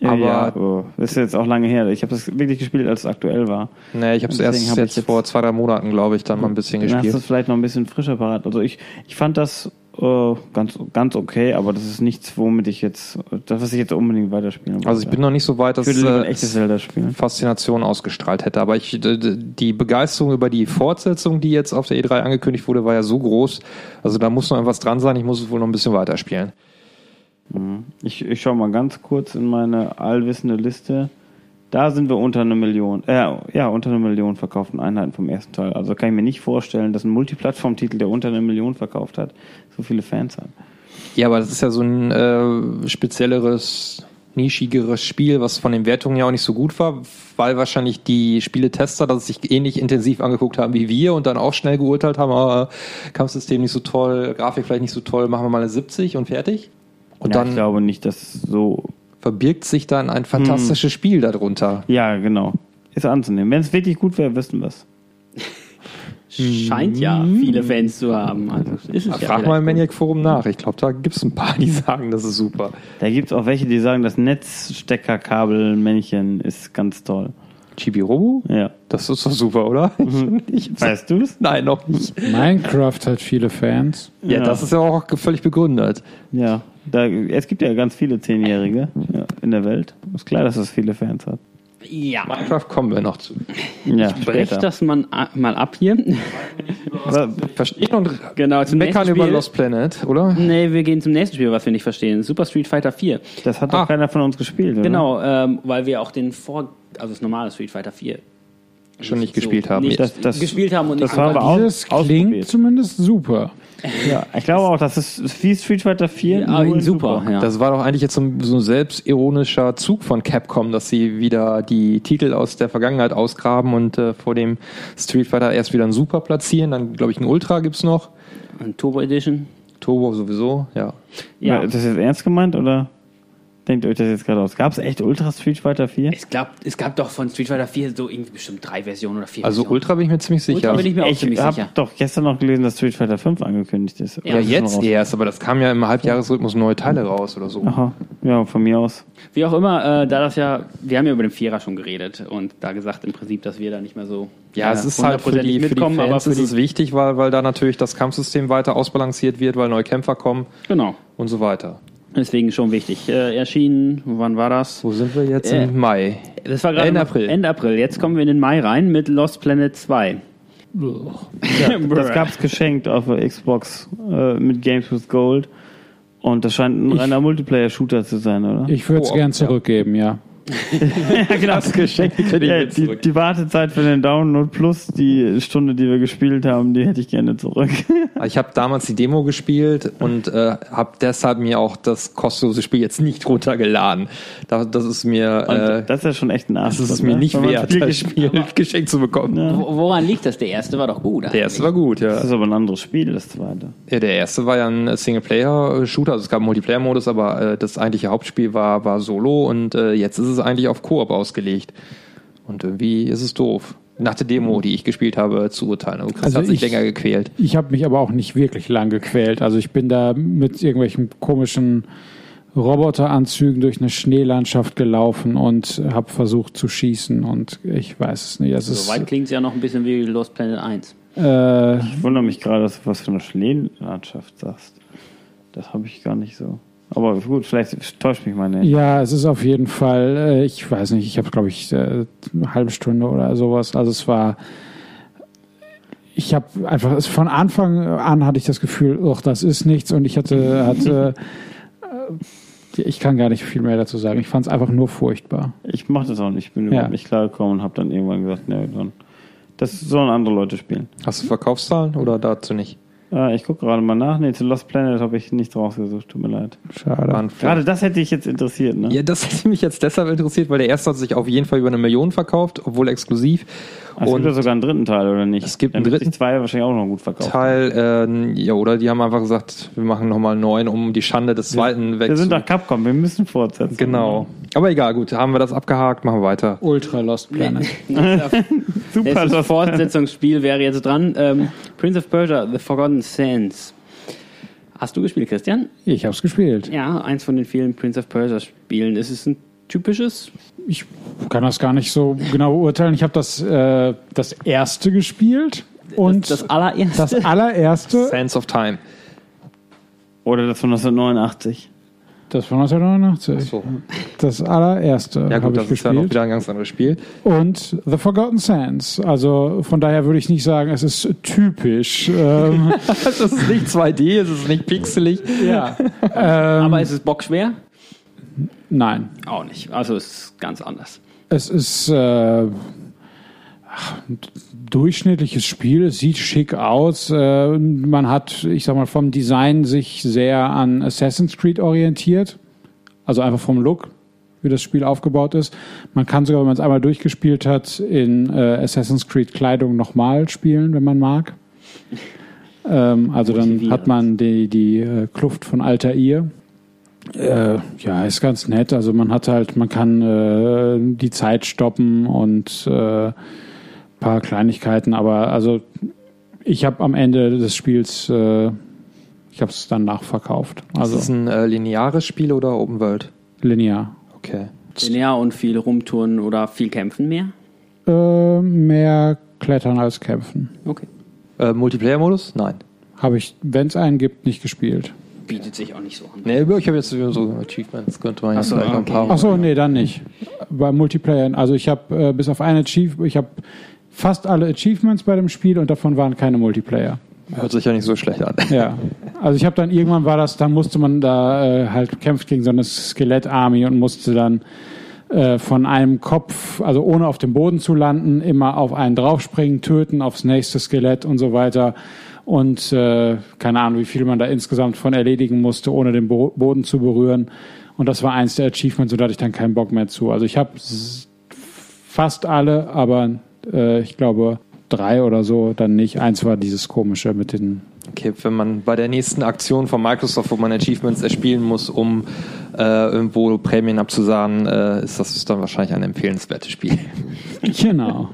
ja, Aber- ja, oh, ist jetzt auch lange her. Ich habe das wirklich gespielt, als es aktuell war. Nee, ich habe es erst hab jetzt, jetzt- vor zwei, drei Monaten, glaube ich, dann mal ein bisschen Dann hast du gespielt. es vielleicht noch ein bisschen frischer parat. Also ich, ich fand das äh, ganz, ganz okay, aber das ist nichts, womit ich jetzt, das, was ich jetzt unbedingt weiterspielen wollte. Also ich bin noch nicht so weit, dass ich ein äh, echtes Zelda spielen. Faszination ausgestrahlt hätte. Aber ich, die Begeisterung über die Fortsetzung, die jetzt auf der E3 angekündigt wurde, war ja so groß. Also da muss noch irgendwas dran sein. Ich muss es wohl noch ein bisschen weiterspielen. Ich, ich schaue mal ganz kurz in meine allwissende Liste. Da sind wir unter eine Million, äh, ja, unter eine Million verkauften Einheiten vom ersten Teil. Also kann ich mir nicht vorstellen, dass ein Multiplattform-Titel, der unter eine Million verkauft hat, so viele Fans hat. Ja, aber das ist ja so ein äh, spezielleres, nischigeres Spiel, was von den Wertungen ja auch nicht so gut war, weil wahrscheinlich die Spieletester das sich ähnlich intensiv angeguckt haben wie wir und dann auch schnell geurteilt haben, ah, Kampfsystem nicht so toll, Grafik vielleicht nicht so toll, machen wir mal eine 70 und fertig. Und ja, dann ich glaube nicht, dass so. verbirgt sich dann ein fantastisches Spiel darunter. Ja, genau. Ist anzunehmen. Wenn es wirklich gut wäre, wüssten wir es. Scheint ja viele Fans zu haben. Also ist es ja Frag mal im. Maniac Forum nach. Ich glaube, da gibt es ein paar, die sagen, das ist super. Da gibt es auch welche, die sagen, das Netzsteckerkabelmännchen ist ganz toll. Chibi-Robo? Ja. Das ist doch super, oder? Ich, Weißt du es? Nein, noch nicht. Minecraft hat viele Fans. Ja, Ja. das ist ja auch völlig begründet. Ja. Da, es gibt ja ganz viele Zehnjährige ja, in der Welt. Ist klar, dass es viele Fans hat. Ja. Minecraft kommen wir noch zu. Ja, Brech später. das man, mal ab hier. Verstehen und Genau, zum meckern über Spiel. Lost Planet, oder? Nee, wir gehen zum nächsten Spiel, was wir nicht verstehen. Super Street Fighter 4. Das hat doch Ah. keiner von uns gespielt, oder? Genau, ähm, weil wir auch den Vor... Also das normale Street Fighter 4 Schon nicht gespielt haben. Nicht Das- das- gespielt haben und das nicht haben wir aber auch Dieses klingt zumindest super. Ja, ich glaube auch, das ist wie Street Fighter 4. Ja, nur in super, ja. Das war doch eigentlich jetzt so ein, so ein selbstironischer Zug von Capcom, dass sie wieder die Titel aus der Vergangenheit ausgraben und äh, vor dem Street Fighter erst wieder ein Super platzieren. Dann, glaube ich, ein Ultra gibt's noch. Turbo Edition. Turbo sowieso, ja. Ja. Ja, Ist das jetzt ernst gemeint oder denkt euch das jetzt gerade aus? Gab es echt Ultra Street Fighter 4? Es gab, es gab doch von Street Fighter 4 so irgendwie bestimmt drei Versionen oder vier Also Versionen. Ultra bin ich mir ziemlich sicher. Ultra bin ich mir auch Ich ziemlich habe sicher. doch gestern noch gelesen, dass Street Fighter 5 angekündigt ist. Ja, ja, Oder jetzt erst, aber das kam ja im Halbjahresrhythmus neue Teile raus oder so. Aha, ja, von mir aus. Wie auch immer, äh, da das ja, wir haben ja über den Vierer schon geredet und da gesagt im Prinzip, dass wir da nicht mehr so Ja, äh, es ist halt für die, hundertprozentig für die mitkommen, Fans aber für ist es wichtig, weil, weil da natürlich das Kampfsystem weiter ausbalanciert wird, weil neue Kämpfer kommen genau. und so weiter. Deswegen schon wichtig. Äh, erschienen, wann war das? Wo sind wir jetzt? Äh, Im Mai. Das war gerade Ende April. Ende April. Jetzt kommen wir in den Mai rein mit Lost Planet 2. Das gab's geschenkt auf der Xbox äh, mit Games with Gold. Und das scheint ein Ich- reiner Multiplayer-Shooter zu sein, oder? Ich würde es Koop, gern ja. zurückgeben, ja. Ja, genau. Das Geschenk krieg ich ja, jetzt die, zurück. die Wartezeit für den Download plus die Stunde, die wir gespielt haben, die hätte ich gerne zurück. Ich habe damals die Demo gespielt und äh, habe deshalb mir auch das kostenlose Spiel jetzt nicht runtergeladen. Da, das ist mir, äh, das ist ja schon echt ein Arsch. das ist mir nicht wert, das Spiel geschenkt zu bekommen. Wo- Woran liegt das? Der erste war doch gut. Der erste war gut, ja. Das ist aber ein anderes Spiel, das zweite. ja. Der erste war ja ein Singleplayer-Shooter, also es gab einen Multiplayer-Modus, aber äh, das eigentliche Hauptspiel war, war Solo und äh, jetzt ist es eigentlich auf Koop ausgelegt. Und irgendwie ist es doof. Nach der Demo, die ich gespielt habe, zu urteilen. Chris Also hat sich ich- länger gequält. Ich habe mich aber auch nicht wirklich lang gequält. Also ich bin da mit irgendwelchen komischen Roboteranzügen durch eine Schneelandschaft gelaufen und habe versucht zu schießen und ich weiß es nicht. Ist, Soweit klingt es ja noch ein bisschen wie Lost Planet 1. äh, Ich wundere mich gerade, dass du was für eine Schneelandschaft sagst. Das habe ich gar nicht so. Aber gut, vielleicht täuscht mich meine. ja, es ist auf jeden Fall, äh, ich weiß nicht, ich habe glaube ich äh, eine halbe Stunde oder sowas. Also es war, ich habe einfach, von Anfang an hatte ich das Gefühl, ach, das ist nichts und ich hatte, hatte äh, ich kann gar nicht viel mehr dazu sagen. Ich fand es einfach nur furchtbar. Ich mache das auch nicht. Ich bin Ja. überhaupt nicht klargekommen und habe dann irgendwann gesagt, ne, dann. Das sollen andere Leute spielen. Hast du Verkaufszahlen oder dazu nicht? Äh, ich gucke gerade mal nach. Nee, zu Lost Planet habe ich nichts rausgesucht. Tut mir leid. Schade. Gerade das hätte ich jetzt interessiert, ne? Ja, das hätte mich jetzt deshalb interessiert, weil der erste hat sich auf jeden Fall über eine Million verkauft, obwohl exklusiv. Ah, es gibt ja sogar einen dritten Teil, oder nicht? Es gibt Dann einen dritten sich zwei wahrscheinlich auch noch gut verkauft. Teil, äh, ja, oder die haben einfach gesagt, wir machen nochmal einen neuen, um die Schande des zweiten weg Wir sind doch Capcom, wir müssen fortsetzen. Genau. Aber egal, gut, haben wir das abgehakt, machen wir weiter. Ultra Lost Planet. Super Das Fortsetzungsspiel wäre jetzt dran. Ähm, Prince of Persia, The Forgotten Sands. Hast du gespielt, Christian? Ich habe es gespielt. Ja, eins von den vielen Prince of Persia Spielen. Ist es ein typisches? Ich kann das gar nicht so genau beurteilen. Ich habe das, äh, das erste gespielt und das, das allererste? das allererste, Sands of Time. Oder das von 1989. das von 1989. So. Das allererste Ja gut, ich das ist ja noch wieder ein ganz anderes Spiel. und The Forgotten Sands. Also von daher würde ich nicht sagen, es ist typisch. ähm, Das ist nicht 2D, es ist nicht pixelig. ja. ähm, Aber ist es bockschwer? nein. Auch nicht. Also es ist ganz anders. Es ist äh, ach, ein durchschnittliches Spiel. Es sieht schick aus. Äh, man hat, ich sag mal, vom Design sich sehr an Assassin's Creed orientiert. Also einfach vom Look, wie das Spiel aufgebaut ist. Man kann sogar, wenn man es einmal durchgespielt hat, in äh, Assassin's Creed Kleidung nochmal spielen, wenn man mag. Ähm, also dann hat man die, die äh, Kluft von Altair. Äh, ja, ist ganz nett. Also man hat halt, man kann die Zeit stoppen und paar Kleinigkeiten, aber also ich habe am Ende des Spiels, äh, ich habe es dann nachverkauft. Also ist es ein äh, lineares Spiel oder Open World? linear. Okay. Linear und viel rumtouren oder viel kämpfen mehr? Äh, mehr klettern als kämpfen. Okay. Äh, Multiplayer-Modus? Nein. Habe ich, wenn es einen gibt, nicht gespielt. Bietet sich auch nicht so an. Nee, ich habe jetzt so Achievements, könnte man jetzt so, vielleicht noch ein okay. paar. Ach so, nee, dann nicht. Bei Multiplayer, also ich habe äh, bis auf ein Achievement, ich habe fast alle Achievements bei dem Spiel und davon waren keine Multiplayer. Hört sich ja nicht so schlecht an. Ja, also ich habe dann irgendwann war das, dann musste man da äh, halt kämpft gegen so eine Skelett-Army und musste dann äh, von einem Kopf, also ohne auf dem Boden zu landen, immer auf einen draufspringen, töten, aufs nächste Skelett und so weiter. Und äh, keine Ahnung, wie viel man da insgesamt von erledigen musste, ohne den Bo Boden zu berühren. Und das war eins der Achievements, und da hatte ich dann keinen Bock mehr zu. Also ich habe fast alle, aber äh, ich glaube drei oder so dann nicht. Eins war dieses komische mit den. Okay, wenn man bei der nächsten Aktion von Microsoft, wo man Achievements erspielen muss, um äh, irgendwo Prämien abzusahnen, äh, ist das dann wahrscheinlich ein empfehlenswertes Spiel. Genau.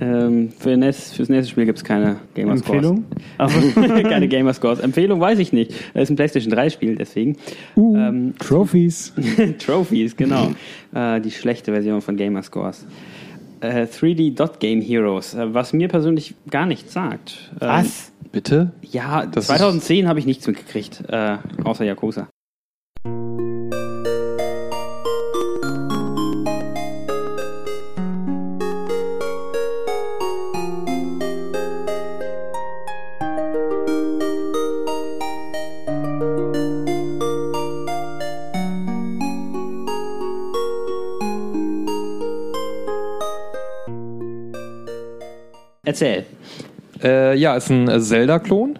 Ähm, für NES, fürs nächste Spiel gibt es keine Gamerscores. Empfehlung? keine Gamerscores. Empfehlung weiß ich nicht. Das ist ein PlayStation 3 Spiel, deswegen. Uh, Ähm, Trophies. Trophies, genau. äh, die schlechte Version von Gamerscores. Äh, 3D Dot Game Heroes, äh, was mir persönlich gar nichts sagt. Ähm, Was? Bitte? Ja, Das 2010 habe ich nichts mitgekriegt, äh, außer Yakuza. Erzähl. Äh, ja, ist ein äh, Zelda-Klon.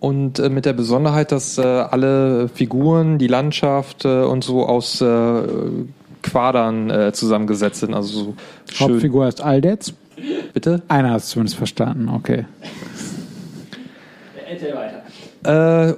Und äh, mit der Besonderheit, dass äh, alle Figuren, die Landschaft äh, und so aus äh, Quadern äh, zusammengesetzt sind. Also so schön. Hauptfigur ist Aldetz. Bitte? Einer hat es zumindest verstanden, okay. Erzähl weiter.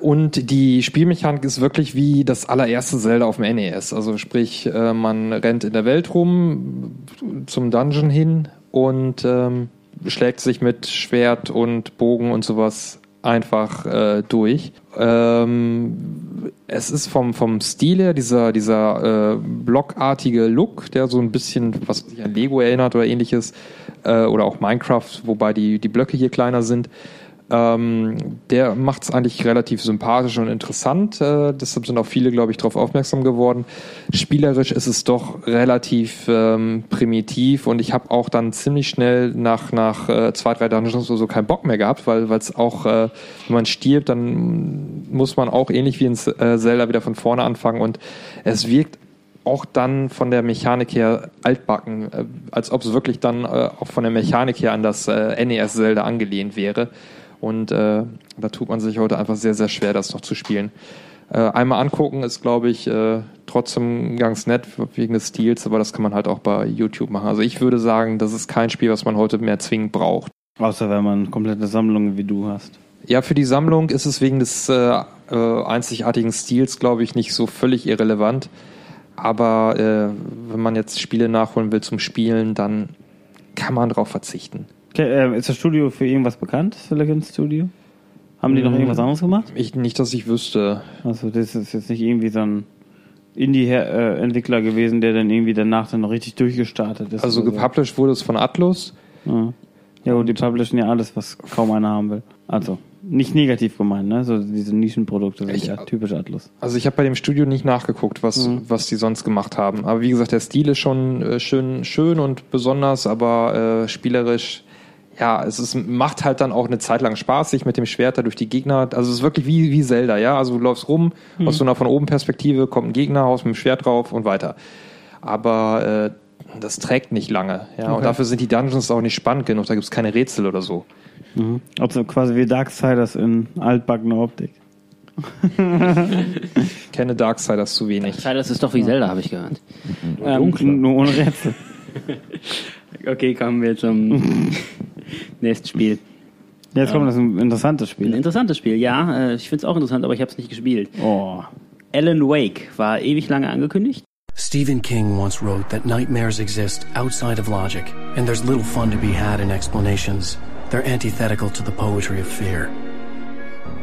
Und die Spielmechanik ist wirklich wie das allererste Zelda auf dem NES. Also sprich, man rennt in der Welt rum zum Dungeon hin und ähm, schlägt sich mit Schwert und Bogen und sowas einfach äh, durch. Ähm, es ist vom, vom Stil her dieser, dieser äh, blockartige Look, der so ein bisschen, was sich an Lego erinnert oder ähnliches, äh, oder auch Minecraft, wobei die, die Blöcke hier kleiner sind. Ähm, der macht es eigentlich relativ sympathisch und interessant. Äh, deshalb sind auch viele, glaube ich, darauf aufmerksam geworden. Spielerisch ist es doch relativ ähm, primitiv und ich habe auch dann ziemlich schnell nach, nach äh, zwei, drei Dungeons oder so keinen Bock mehr gehabt, weil es auch, äh, wenn man stirbt, dann muss man auch ähnlich wie in äh, Zelda wieder von vorne anfangen und es wirkt auch dann von der Mechanik her altbacken, äh, als ob es wirklich dann äh, auch von der Mechanik her an das NES Zelda angelehnt wäre. Und äh, da tut man sich heute einfach sehr, sehr schwer, das noch zu spielen. Äh, einmal angucken ist, glaube ich, äh, trotzdem ganz nett wegen des Stils, aber das kann man halt auch bei YouTube machen. Also ich würde sagen, das ist kein Spiel, was man heute mehr zwingend braucht. Außer wenn man komplette Sammlungen wie du hast. Ja, für die Sammlung ist es wegen des äh, äh, einzigartigen Stils, glaube ich, nicht so völlig irrelevant. Aber äh, wenn man jetzt Spiele nachholen will zum Spielen, dann kann man darauf verzichten. Äh, ist das Studio für irgendwas bekannt, Silicon Studio? Haben die noch Mhm. irgendwas anderes gemacht? Ich, nicht, dass ich wüsste. Also das ist jetzt nicht irgendwie so ein Indie-Entwickler gewesen, der dann irgendwie danach dann noch richtig durchgestartet ist. Also oder so. gepublished wurde es von Atlus. Ja. Ja, und die publishen ja alles, was kaum einer haben will. Also, nicht negativ gemeint, ne? So diese Nischenprodukte sind Ich- ja typisch Atlus. Also ich habe bei dem Studio nicht nachgeguckt, was, Mhm. was die sonst gemacht haben. Aber wie gesagt, der Stil ist schon äh, schön, schön und besonders, aber äh, spielerisch, ja, es ist, macht halt dann auch eine Zeit lang Spaß, sich mit dem Schwert da durch die Gegner. Also es ist wirklich wie, wie Zelda, ja. Also du läufst rum, Mhm. aus so einer von oben Perspektive kommt ein Gegner, haust mit dem Schwert drauf und weiter. Aber äh, das trägt nicht lange. Ja, und Okay. dafür sind die Dungeons auch nicht spannend genug, da gibt's keine Rätsel oder so. Mhm. Also quasi wie Darksiders in altbackener Optik. Kenne Darksiders zu wenig. Das ist doch wie Zelda, habe ich gehört. Ähm, nur ohne Rätsel. Okay, kommen wir zum nächsten Spiel. Jetzt kommt das ein interessantes Ein Spiel. interessantes Spiel, ja. äh, Ich finde es auch interessant, aber ich habe es nicht gespielt. Oh. Alan Wake war ewig lange angekündigt. Stephen King once wrote that nightmares exist outside of logic, and there's little fun to be had in explanations. They're antithetical to the poetry of fear.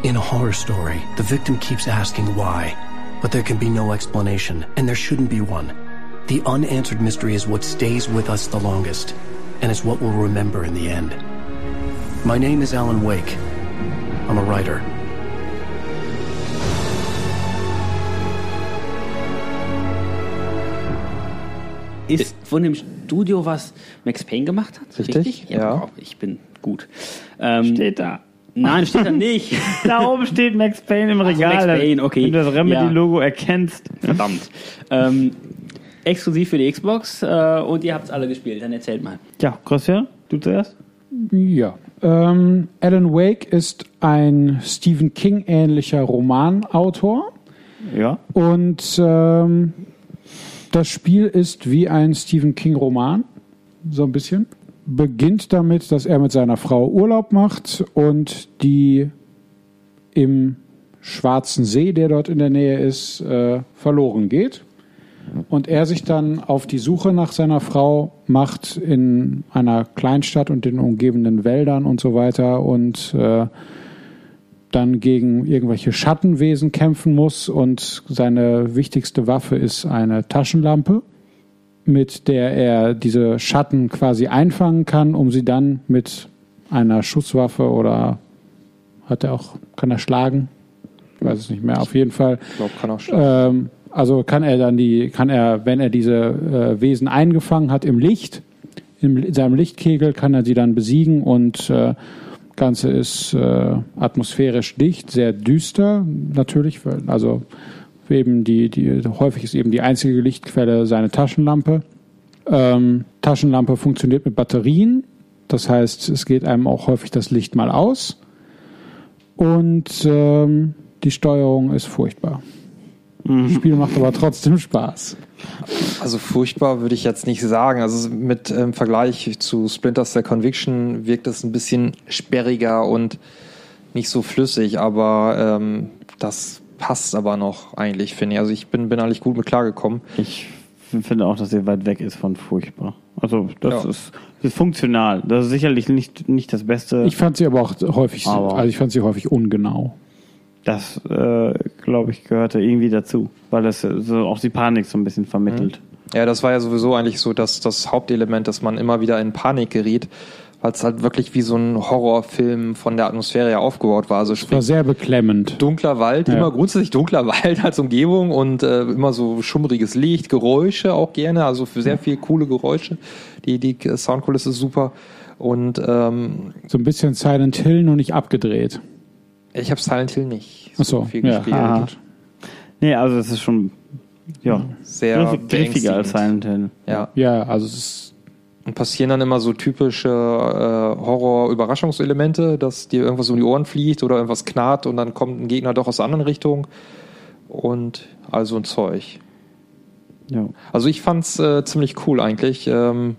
In a horror story, the victim keeps asking why, but there can be no explanation, and there shouldn't be one. The unanswered mystery is what stays with us the longest, and it's what we'll remember in the end. My name is Alan Wake. I'm a writer. Ist von dem Studio, was Max Payne gemacht hat? Richtig, ja. wow, Ich bin gut. Ähm, Steht da. Nein, steht da nicht. Da oben steht Max Payne im Regal. Max Payne, okay. Wenn du das Ja. Remedy-Logo erkennst. Verdammt. ähm, exklusiv für die Xbox äh, und ihr habt es alle gespielt. Dann erzählt mal. Ja, Christian, du zuerst? Ja. Ähm, Alan Wake ist ein Stephen King-ähnlicher Romanautor. Ja. Und ähm, das Spiel ist wie ein Stephen King-Roman. So ein bisschen. beginnt damit, dass er mit seiner Frau Urlaub macht und die im Schwarzen See, der dort in der Nähe ist, äh, verloren geht. Und er sich dann auf die Suche nach seiner Frau macht in einer Kleinstadt und den umgebenden Wäldern und so weiter und äh, dann gegen irgendwelche Schattenwesen kämpfen muss und seine wichtigste Waffe ist eine Taschenlampe, mit der er diese Schatten quasi einfangen kann, um sie dann mit einer Schusswaffe oder hat er auch, kann er schlagen? Ich weiß es nicht mehr. Auf jeden Fall. Ich glaube, kann auch schlagen. Ähm, also kann er dann die, kann er, wenn er diese äh, Wesen eingefangen hat im Licht, in, in seinem Lichtkegel, kann er sie dann besiegen und äh, Ganze ist äh, atmosphärisch dicht, sehr düster natürlich, also eben die, die häufig ist eben die einzige Lichtquelle seine Taschenlampe. Ähm, Taschenlampe funktioniert mit Batterien, das heißt, es geht einem auch häufig das Licht mal aus und ähm, die Steuerung ist furchtbar. Das Spiel macht aber trotzdem Spaß. Also furchtbar würde ich jetzt nicht sagen. Also mit im Vergleich zu Splinter Cell Conviction wirkt es ein bisschen sperriger und nicht so flüssig, aber ähm, das passt aber noch eigentlich, finde ich. Also ich bin, bin eigentlich gut mit klargekommen. Ich finde auch, dass sie weit weg ist von furchtbar. Also das Ja. ist, das ist funktional. Das ist sicherlich nicht, nicht das Beste. Ich fand sie aber auch häufig, Aber- also ich fand sie häufig ungenau. Das, äh, glaube ich, gehörte irgendwie dazu, weil das äh, so auch die Panik so ein bisschen vermittelt. Ja, das war ja sowieso eigentlich so das, das Hauptelement, dass man immer wieder in Panik geriet, weil es halt wirklich wie so ein Horrorfilm von der Atmosphäre her aufgebaut war. Also War sprich, sehr beklemmend. dunkler Wald, Ja. immer grundsätzlich dunkler Wald als Umgebung und äh, immer so schummriges Licht, Geräusche auch gerne, also für sehr viel coole Geräusche. Die, die Soundkulisse ist super. Und ähm, So ein bisschen Silent Hill, nur nicht abgedreht. Ich habe Silent Hill nicht Ach so, viel ja. gespielt. Aha. Nee, also es ist schon ja, Sehr griffig- griffiger als. Silent Hill. Ja. Ja, also es ist Und passieren dann immer so typische äh, Horror-Überraschungselemente, dass dir irgendwas um die Ohren fliegt oder irgendwas knarrt und dann kommt ein Gegner doch aus der anderen Richtung und also ein Zeug. Ja. Also ich fand's äh, ziemlich cool eigentlich. Ähm,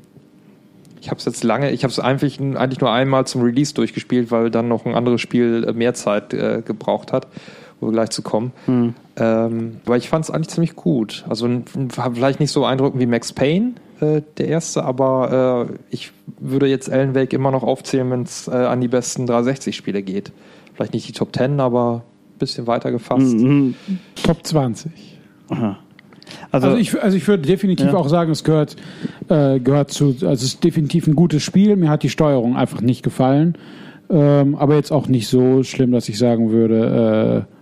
ich habe es jetzt lange, ich habe es eigentlich, eigentlich nur einmal zum Release durchgespielt, weil dann noch ein anderes Spiel äh, mehr Zeit äh, gebraucht hat, wo wir gleich zu kommen. Hm. Ähm, aber ich fand es eigentlich ziemlich gut. Also vielleicht nicht so beeindruckend wie Max Payne, äh, der erste, aber äh, ich würde jetzt Alan Wake immer noch aufzählen, wenn es äh, an die besten 360-Spiele geht. Vielleicht nicht die Top 10, aber ein bisschen weiter gefasst. Mhm. Top 20. Aha. Also, Also, ich, also ich würde definitiv Ja. auch sagen, es gehört, äh, gehört zu, also es ist definitiv ein gutes Spiel. Mir hat die Steuerung einfach nicht gefallen. Ähm, aber jetzt auch nicht so schlimm, dass ich sagen würde, äh,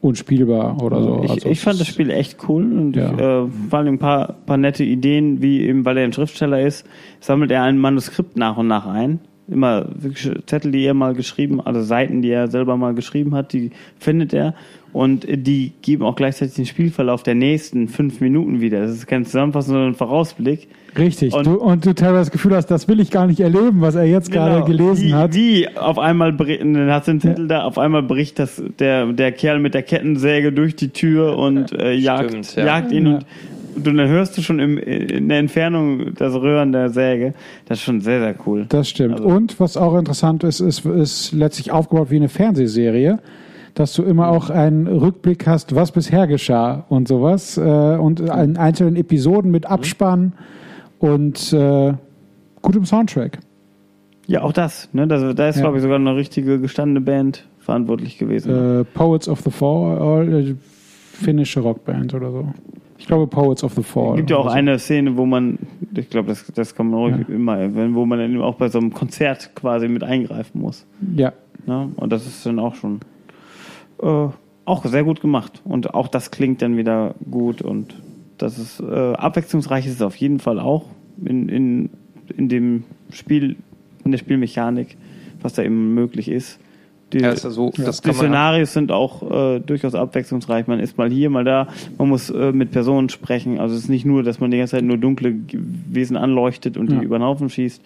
unspielbar oder so. ich, also ich fand das Spiel echt cool und Ja. ich, äh, vor allem ein paar, paar nette Ideen, wie eben, weil er ein Schriftsteller ist, sammelt er ein Manuskript nach und nach ein. Immer wirklich Zettel, die er mal geschrieben, also Seiten, die er selber mal geschrieben hat, die findet er und die geben auch gleichzeitig den Spielverlauf der nächsten fünf Minuten wieder. Das ist kein Zusammenfassung, sondern ein Vorausblick. Richtig. Und- du, und du teilweise das Gefühl hast, das will ich gar nicht erleben, was er jetzt gerade gelesen wie, hat. Wie auf einmal beri- dann hast du den Titel da, auf einmal bricht das der der Kerl mit der Kettensäge durch die Tür und äh, jagt, Stimmt, ja. jagt ihn Ja. und und dann hörst du schon im, in der Entfernung das Röhren der Säge. Das ist schon sehr, sehr cool. Das stimmt. Also- Und was auch interessant ist, ist, ist letztlich aufgebaut wie eine Fernsehserie, dass du immer auch einen Rückblick hast, was bisher geschah und sowas. Äh, und in einzelnen Episoden mit Abspann und äh, gutem Soundtrack. Ja, auch das. Ne? das da ist, Ja. glaube ich, sogar eine richtige gestandene Band verantwortlich gewesen. Äh, Poets of the Fall, äh, finnische Rockband oder so. Ich glaube Poets of the Fall. Es gibt ja auch so. eine Szene, wo man, ich glaube, das, das kann man ruhig immer erwähnen, wo man dann eben auch bei so einem Konzert quasi mit eingreifen muss. Ja, Ne? Und das ist dann auch schon äh, auch sehr gut gemacht. Und auch das klingt dann wieder gut und das ist äh, abwechslungsreich ist es auf jeden Fall auch in, in, in dem Spiel, in der Spielmechanik, was da eben möglich ist. Die, Ja, ist ja so, das die Szenarios sind auch äh, durchaus abwechslungsreich. Man ist mal hier, mal da. Man muss äh, mit Personen sprechen. Also es ist nicht nur, dass man die ganze Zeit nur dunkle Wesen anleuchtet und Ja. die über den Haufen schießt.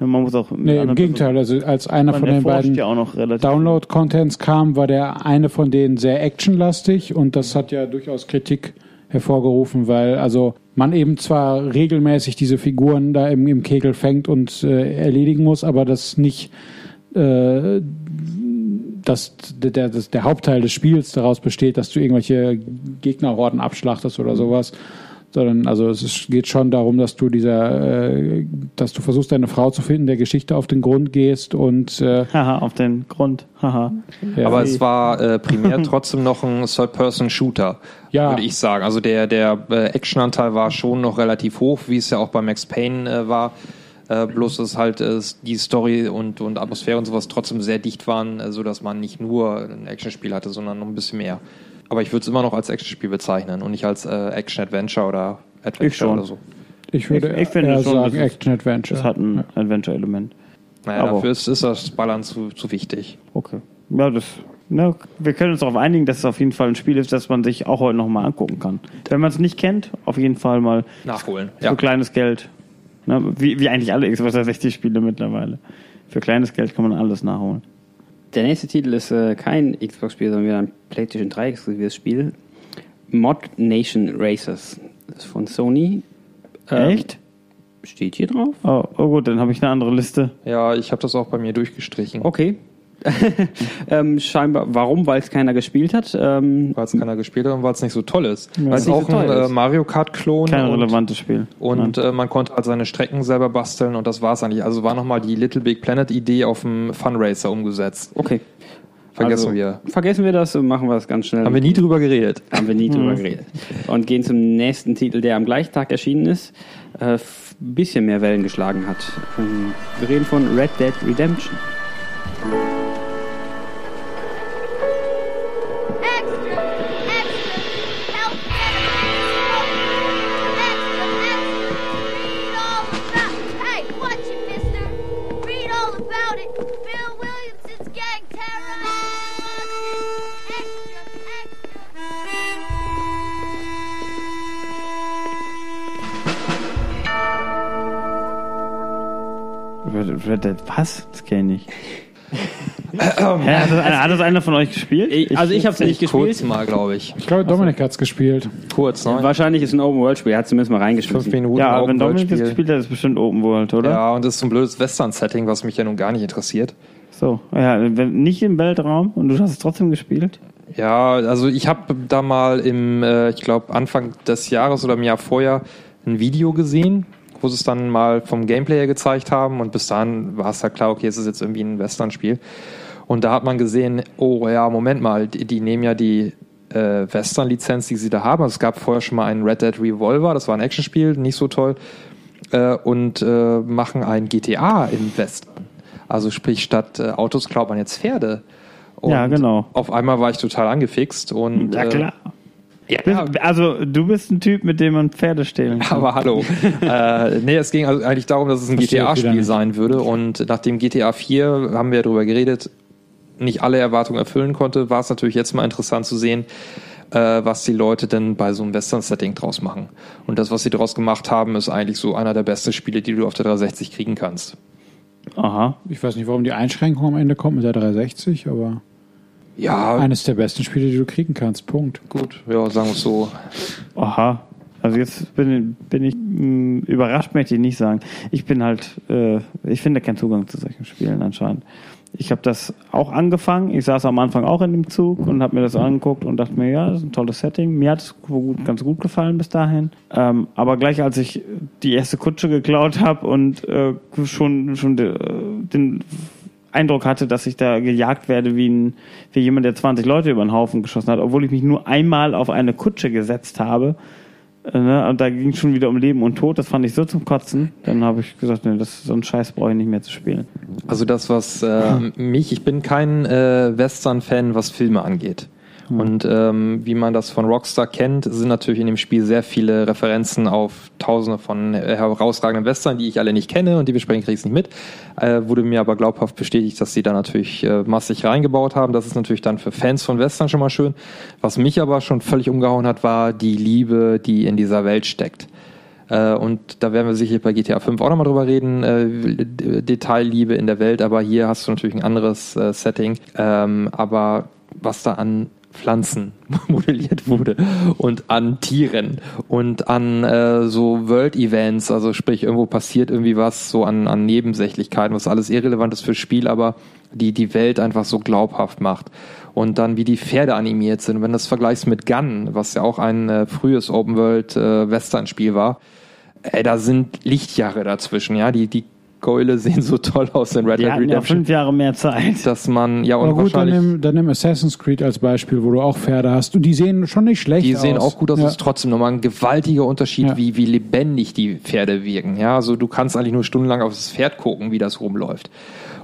Man muss auch nee, im Gegenteil. Also als einer von den beiden ja. Download-Contents kam, war der eine von denen sehr actionlastig und das hat ja durchaus Kritik hervorgerufen, weil also man eben zwar regelmäßig diese Figuren da im, im Kegel fängt und äh, erledigen muss, aber das nicht äh, dass der, der, der Hauptteil des Spiels daraus besteht, dass du irgendwelche Gegnerhorden abschlachtest oder sowas. Sondern also es ist, geht schon darum, dass du dieser, äh, dass du versuchst, deine Frau zu finden, der Geschichte auf den Grund gehst und äh, Haha, auf den Grund. Haha. ja, Aber es war äh, primär trotzdem noch ein Third-Person-Shooter, Ja. würde ich sagen. Also der, der äh, Actionanteil war schon noch relativ hoch, wie es ja auch bei Max Payne äh, war. Äh, bloß dass halt äh, die Story und, und Atmosphäre und sowas trotzdem sehr dicht waren, äh, so dass man nicht nur ein Actionspiel hatte, sondern noch ein bisschen mehr. Aber ich würde es immer noch als Actionspiel bezeichnen und nicht als äh, Action-Adventure oder Adventure Ich schon. oder so. ich würde Ich- ich finde eher schon, sagen das ist- Action Adventure. Das hat ein Adventure-Element. Naja, Aber- dafür ist, ist das Ballern zu, zu wichtig. Okay. Ja, das. Na, wir können uns darauf einigen, dass es auf jeden Fall ein Spiel ist, das man sich auch heute nochmal angucken kann. Wenn man es nicht kennt, auf jeden Fall mal Nachholen. für Ja. kleines Geld. Na, wie, wie eigentlich alle Xbox 360-Spiele mittlerweile. Für kleines Geld kann man alles nachholen. Der nächste Titel ist äh, kein Xbox-Spiel, sondern wieder ein PlayStation 3 exklusives Spiel. Mod Nation Racers. Das ist von Sony. Ähm, Echt? Steht hier drauf? Oh, oh gut, dann habe ich eine andere Liste. Ja, ich habe das auch bei mir durchgestrichen. Okay. ähm, scheinbar, warum? Weil es keiner gespielt hat. Ähm, Weil es keiner gespielt hat und weil es nicht so toll ist. weil es es auch so ein äh, ist. Mario Kart-Klon Kein und, relevantes Spiel. und äh, man konnte halt seine Strecken selber basteln und das war es eigentlich. Also war nochmal die Little Big Planet-Idee auf dem Funracer umgesetzt. okay. Vergessen Also, wir. Vergessen wir das und machen wir das ganz schnell. Haben wir nie drüber geredet. Haben wir nie drüber geredet. Und gehen zum nächsten Titel, der am gleichen Tag erschienen ist. Äh, bisschen mehr Wellen geschlagen hat. Ähm, wir reden von Red Dead Redemption. Was? Das kenne ich nicht. Hä, hat, das, einer- hat das einer von euch gespielt? Ich, also ich habe es nicht Kurz gespielt. mal, glaube ich. Ich glaube, Dominik hat's gespielt. Kurz, ne? Wahrscheinlich ist ein Open-World-Spiel. Er hat zumindest mal Fünf reingeschmissen. Minuten ja, wenn Dominik das gespielt hat, ist es bestimmt Open World, oder? Ja, und das ist so ein blödes Western-Setting, was mich ja nun gar nicht interessiert. So, ja, wenn, nicht im Weltraum und du hast es trotzdem gespielt? Ja, also ich habe da mal im, äh, ich glaube, Anfang des Jahres oder im Jahr vorher ein Video gesehen, wo sie es dann mal vom Gameplay her gezeigt haben und bis dahin war es halt klar, okay, es ist jetzt irgendwie ein Western-Spiel. Und da hat man gesehen, oh ja, Moment mal, die, die nehmen ja die äh, Western-Lizenz, die sie da haben. Also es gab vorher schon mal einen Red Dead Revolver, das war ein Actionspiel, nicht so toll, äh, und äh, machen ein GTA im Western. Also sprich, statt äh, Autos klaut man jetzt Pferde. Und Ja, genau. Auf einmal war ich total angefixt und Ja, klar. Ja, Bist- Also, du bist ein Typ, mit dem man Pferde stehlen kann. aber hallo. äh, nee, es ging also eigentlich darum, dass es ein GTA-Spiel sein würde. Und nachdem GTA 4, haben wir darüber geredet, nicht alle Erwartungen erfüllen konnte, war es natürlich jetzt mal interessant zu sehen, äh, was die Leute denn bei so einem Western-Setting draus machen. Und das, was sie daraus gemacht haben, ist eigentlich so einer der besten Spiele, die du auf der 360 kriegen kannst. Aha. Ich weiß nicht, warum die Einschränkung am Ende kommt mit der 360, aber Ja, eines der besten Spiele, die du kriegen kannst. Punkt. gut, ja, sagen wir es so. Aha. Also jetzt bin, bin ich mh, überrascht, möchte ich nicht sagen. Ich bin halt, äh, ich finde keinen Zugang zu solchen Spielen anscheinend. Ich habe das auch angefangen. Ich saß am Anfang auch in dem Zug und habe mir das angeguckt und dachte mir, ja, das ist ein tolles Setting. Mir hat es ganz gut gefallen bis dahin. Ähm, aber gleich als ich die erste Kutsche geklaut habe und äh, schon, schon de, den Eindruck hatte, dass ich da gejagt werde wie, ein, wie jemand, der 20 Leute über den Haufen geschossen hat, obwohl ich mich nur einmal auf eine Kutsche gesetzt habe. Äh, Ne? Und da ging es schon wieder um Leben und Tod. Das fand ich so zum Kotzen. Dann habe ich gesagt, nee, das, so einen Scheiß brauche ich nicht mehr zu spielen. Also das, was äh, mich, ich bin kein äh, Western-Fan, was Filme angeht. Und ähm, wie man das von Rockstar kennt, sind natürlich in dem Spiel sehr viele Referenzen auf tausende von herausragenden Western, die ich alle nicht kenne und die besprechen kriege ich nicht mit. Äh, wurde mir aber glaubhaft bestätigt, dass sie da natürlich äh, massig reingebaut haben. Das ist natürlich dann für Fans von Western schon mal schön. Was mich aber schon völlig umgehauen hat, war die Liebe, die in dieser Welt steckt. Äh, und da werden wir sicher bei GTA 5 auch nochmal drüber reden, äh, Detailliebe in der Welt, aber hier hast du natürlich ein anderes äh, Setting. Ähm, aber was da an Pflanzen modelliert wurde und an Tieren und an äh, so World-Events, also sprich irgendwo passiert irgendwie was, so an, an Nebensächlichkeiten, was alles irrelevant ist fürs Spiel, aber die die Welt einfach so glaubhaft macht. Und dann wie die Pferde animiert sind. Wenn du das vergleichst mit Gun, was ja auch ein äh, frühes Open-World-Western-Spiel war, ey, da sind Lichtjahre dazwischen, ja, die, die Keule sehen so toll aus in Red Die Dead hatten ja Redemption, fünf Jahre mehr Zeit. dass man, ja, und Aber gut, dann nimm, dann nimm Assassin's Creed als Beispiel, wo du auch Pferde hast. Und die sehen schon nicht schlecht Die aus. sehen auch gut aus, Ja. es ist trotzdem nochmal ein gewaltiger Unterschied, Ja. wie, wie lebendig die Pferde wirken. Ja, also du kannst eigentlich nur stundenlang auf das Pferd gucken, wie das rumläuft.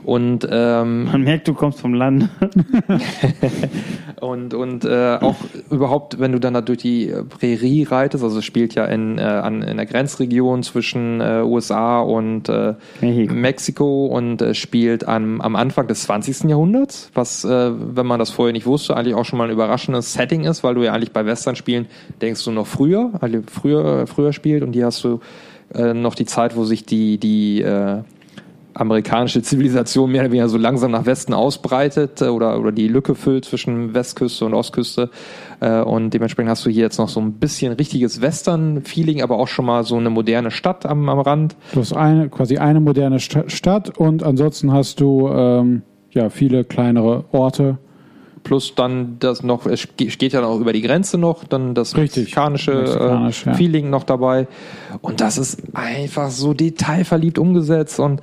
Und, ähm, Man merkt, du kommst vom Land. und, und äh, auch überhaupt, wenn du dann da durch die äh, Prärie reitest, also es spielt ja in, äh, an, in der Grenzregion zwischen äh, USA und äh, Mexiko. Mexiko und äh, spielt am, am Anfang des 20. Jahrhunderts, was, äh, wenn man das vorher nicht wusste, eigentlich auch schon mal ein überraschendes Setting ist, weil du ja eigentlich bei Western-Spielen denkst du noch früher, also früher, früher spielt und hier hast du äh, noch die Zeit, wo sich die, die äh, amerikanische Zivilisation mehr oder weniger so langsam nach Westen ausbreitet äh, oder, oder die Lücke füllt zwischen Westküste und Ostküste. Äh, Und dementsprechend hast du hier jetzt noch so ein bisschen richtiges Western-Feeling, aber auch schon mal so eine moderne Stadt am, am Rand. Du hast eine, quasi eine moderne Sta- Stadt und ansonsten hast du ähm, ja, viele kleinere Orte. Plus dann das noch, es ge- geht ja noch über die Grenze noch, dann das Richtig. mexikanische Mexikanisch, äh, ja. Feeling noch dabei. Und das ist einfach so detailverliebt umgesetzt und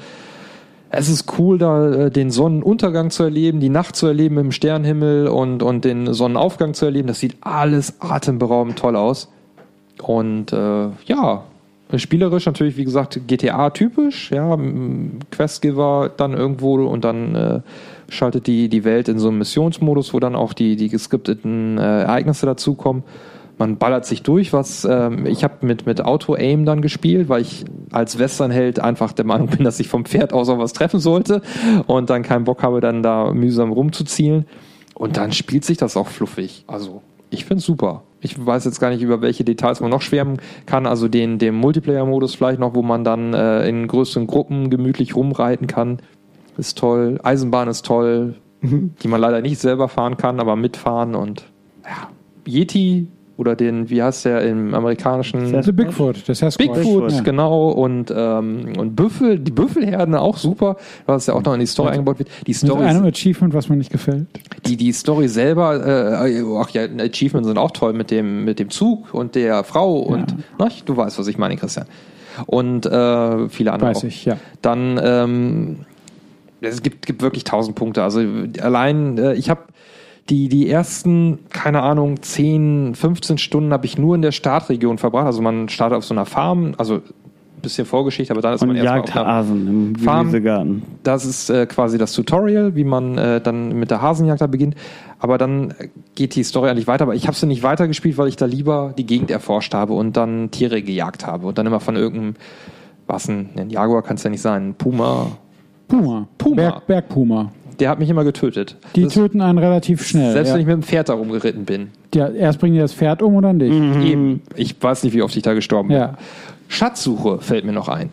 es ist cool, da äh, den Sonnenuntergang zu erleben, die Nacht zu erleben im Sternenhimmel und, und den Sonnenaufgang zu erleben. Das sieht alles atemberaubend toll aus. Und äh, ja, spielerisch natürlich, wie gesagt, GTA-typisch. Ja, Questgiver dann irgendwo und dann äh, schaltet die, die Welt in so einen Missionsmodus, wo dann auch die, die geskripteten äh, Ereignisse dazukommen. Man ballert sich durch, was ähm, ich habe mit, mit Auto-Aim dann gespielt, weil ich als Westernheld einfach der Meinung bin, dass ich vom Pferd aus auch was treffen sollte und dann keinen Bock habe, dann da mühsam rumzuzielen. Und dann spielt sich das auch fluffig. Also, ich find's super. Ich weiß jetzt gar nicht, über welche Details man noch schwärmen kann. Also den, den Multiplayer-Modus vielleicht noch, wo man dann äh, in größeren Gruppen gemütlich rumreiten kann. Ist toll. Eisenbahn ist toll, die man leider nicht selber fahren kann, aber mitfahren und ja. Yeti oder den, wie heißt der im amerikanischen The Bigfoot, der Sasquatch. Bigfoot, Ja. genau, und, ähm, und Büffel, die Büffelherden auch super, was ja auch noch in die Story eingebaut wird. Die Mit Story, einem Achievement, was mir nicht gefällt. die, die Story selber, äh, ach ja, Achievements sind auch toll mit dem, mit dem Zug und der Frau und, na, du weißt, was ich meine, Christian. Und äh, viele andere Weiß auch. ich, ja. Dann, ähm, es gibt, gibt wirklich tausend Punkte. Also allein, äh, ich habe die, die ersten, keine Ahnung, 10, 15 Stunden habe ich nur in der Startregion verbracht. Also man startet auf so einer Farm, also ein bisschen Vorgeschichte, aber dann ist Und man erstmal auf einer Hasen im Farm. Gemüsegarten. das ist äh, quasi das Tutorial, wie man äh, dann mit der Hasenjagd da beginnt. Aber dann äh, geht die Story eigentlich weiter. Aber ich habe sie nicht weitergespielt, weil ich da lieber die Gegend erforscht habe und dann Tiere gejagt habe. Und dann immer von irgendeinem, was ein, ein Jaguar kann es ja nicht sein, ein Puma. Puma. Puma. Berg, Bergpuma. Der hat mich immer getötet. Die Das- töten einen relativ schnell. selbst ja. wenn ich mit dem Pferd da rumgeritten bin. ja, erst bringen die das Pferd um oder nicht? Eben, ich weiß nicht, wie oft ich da gestorben bin. Ja. Schatzsuche fällt mir noch ein.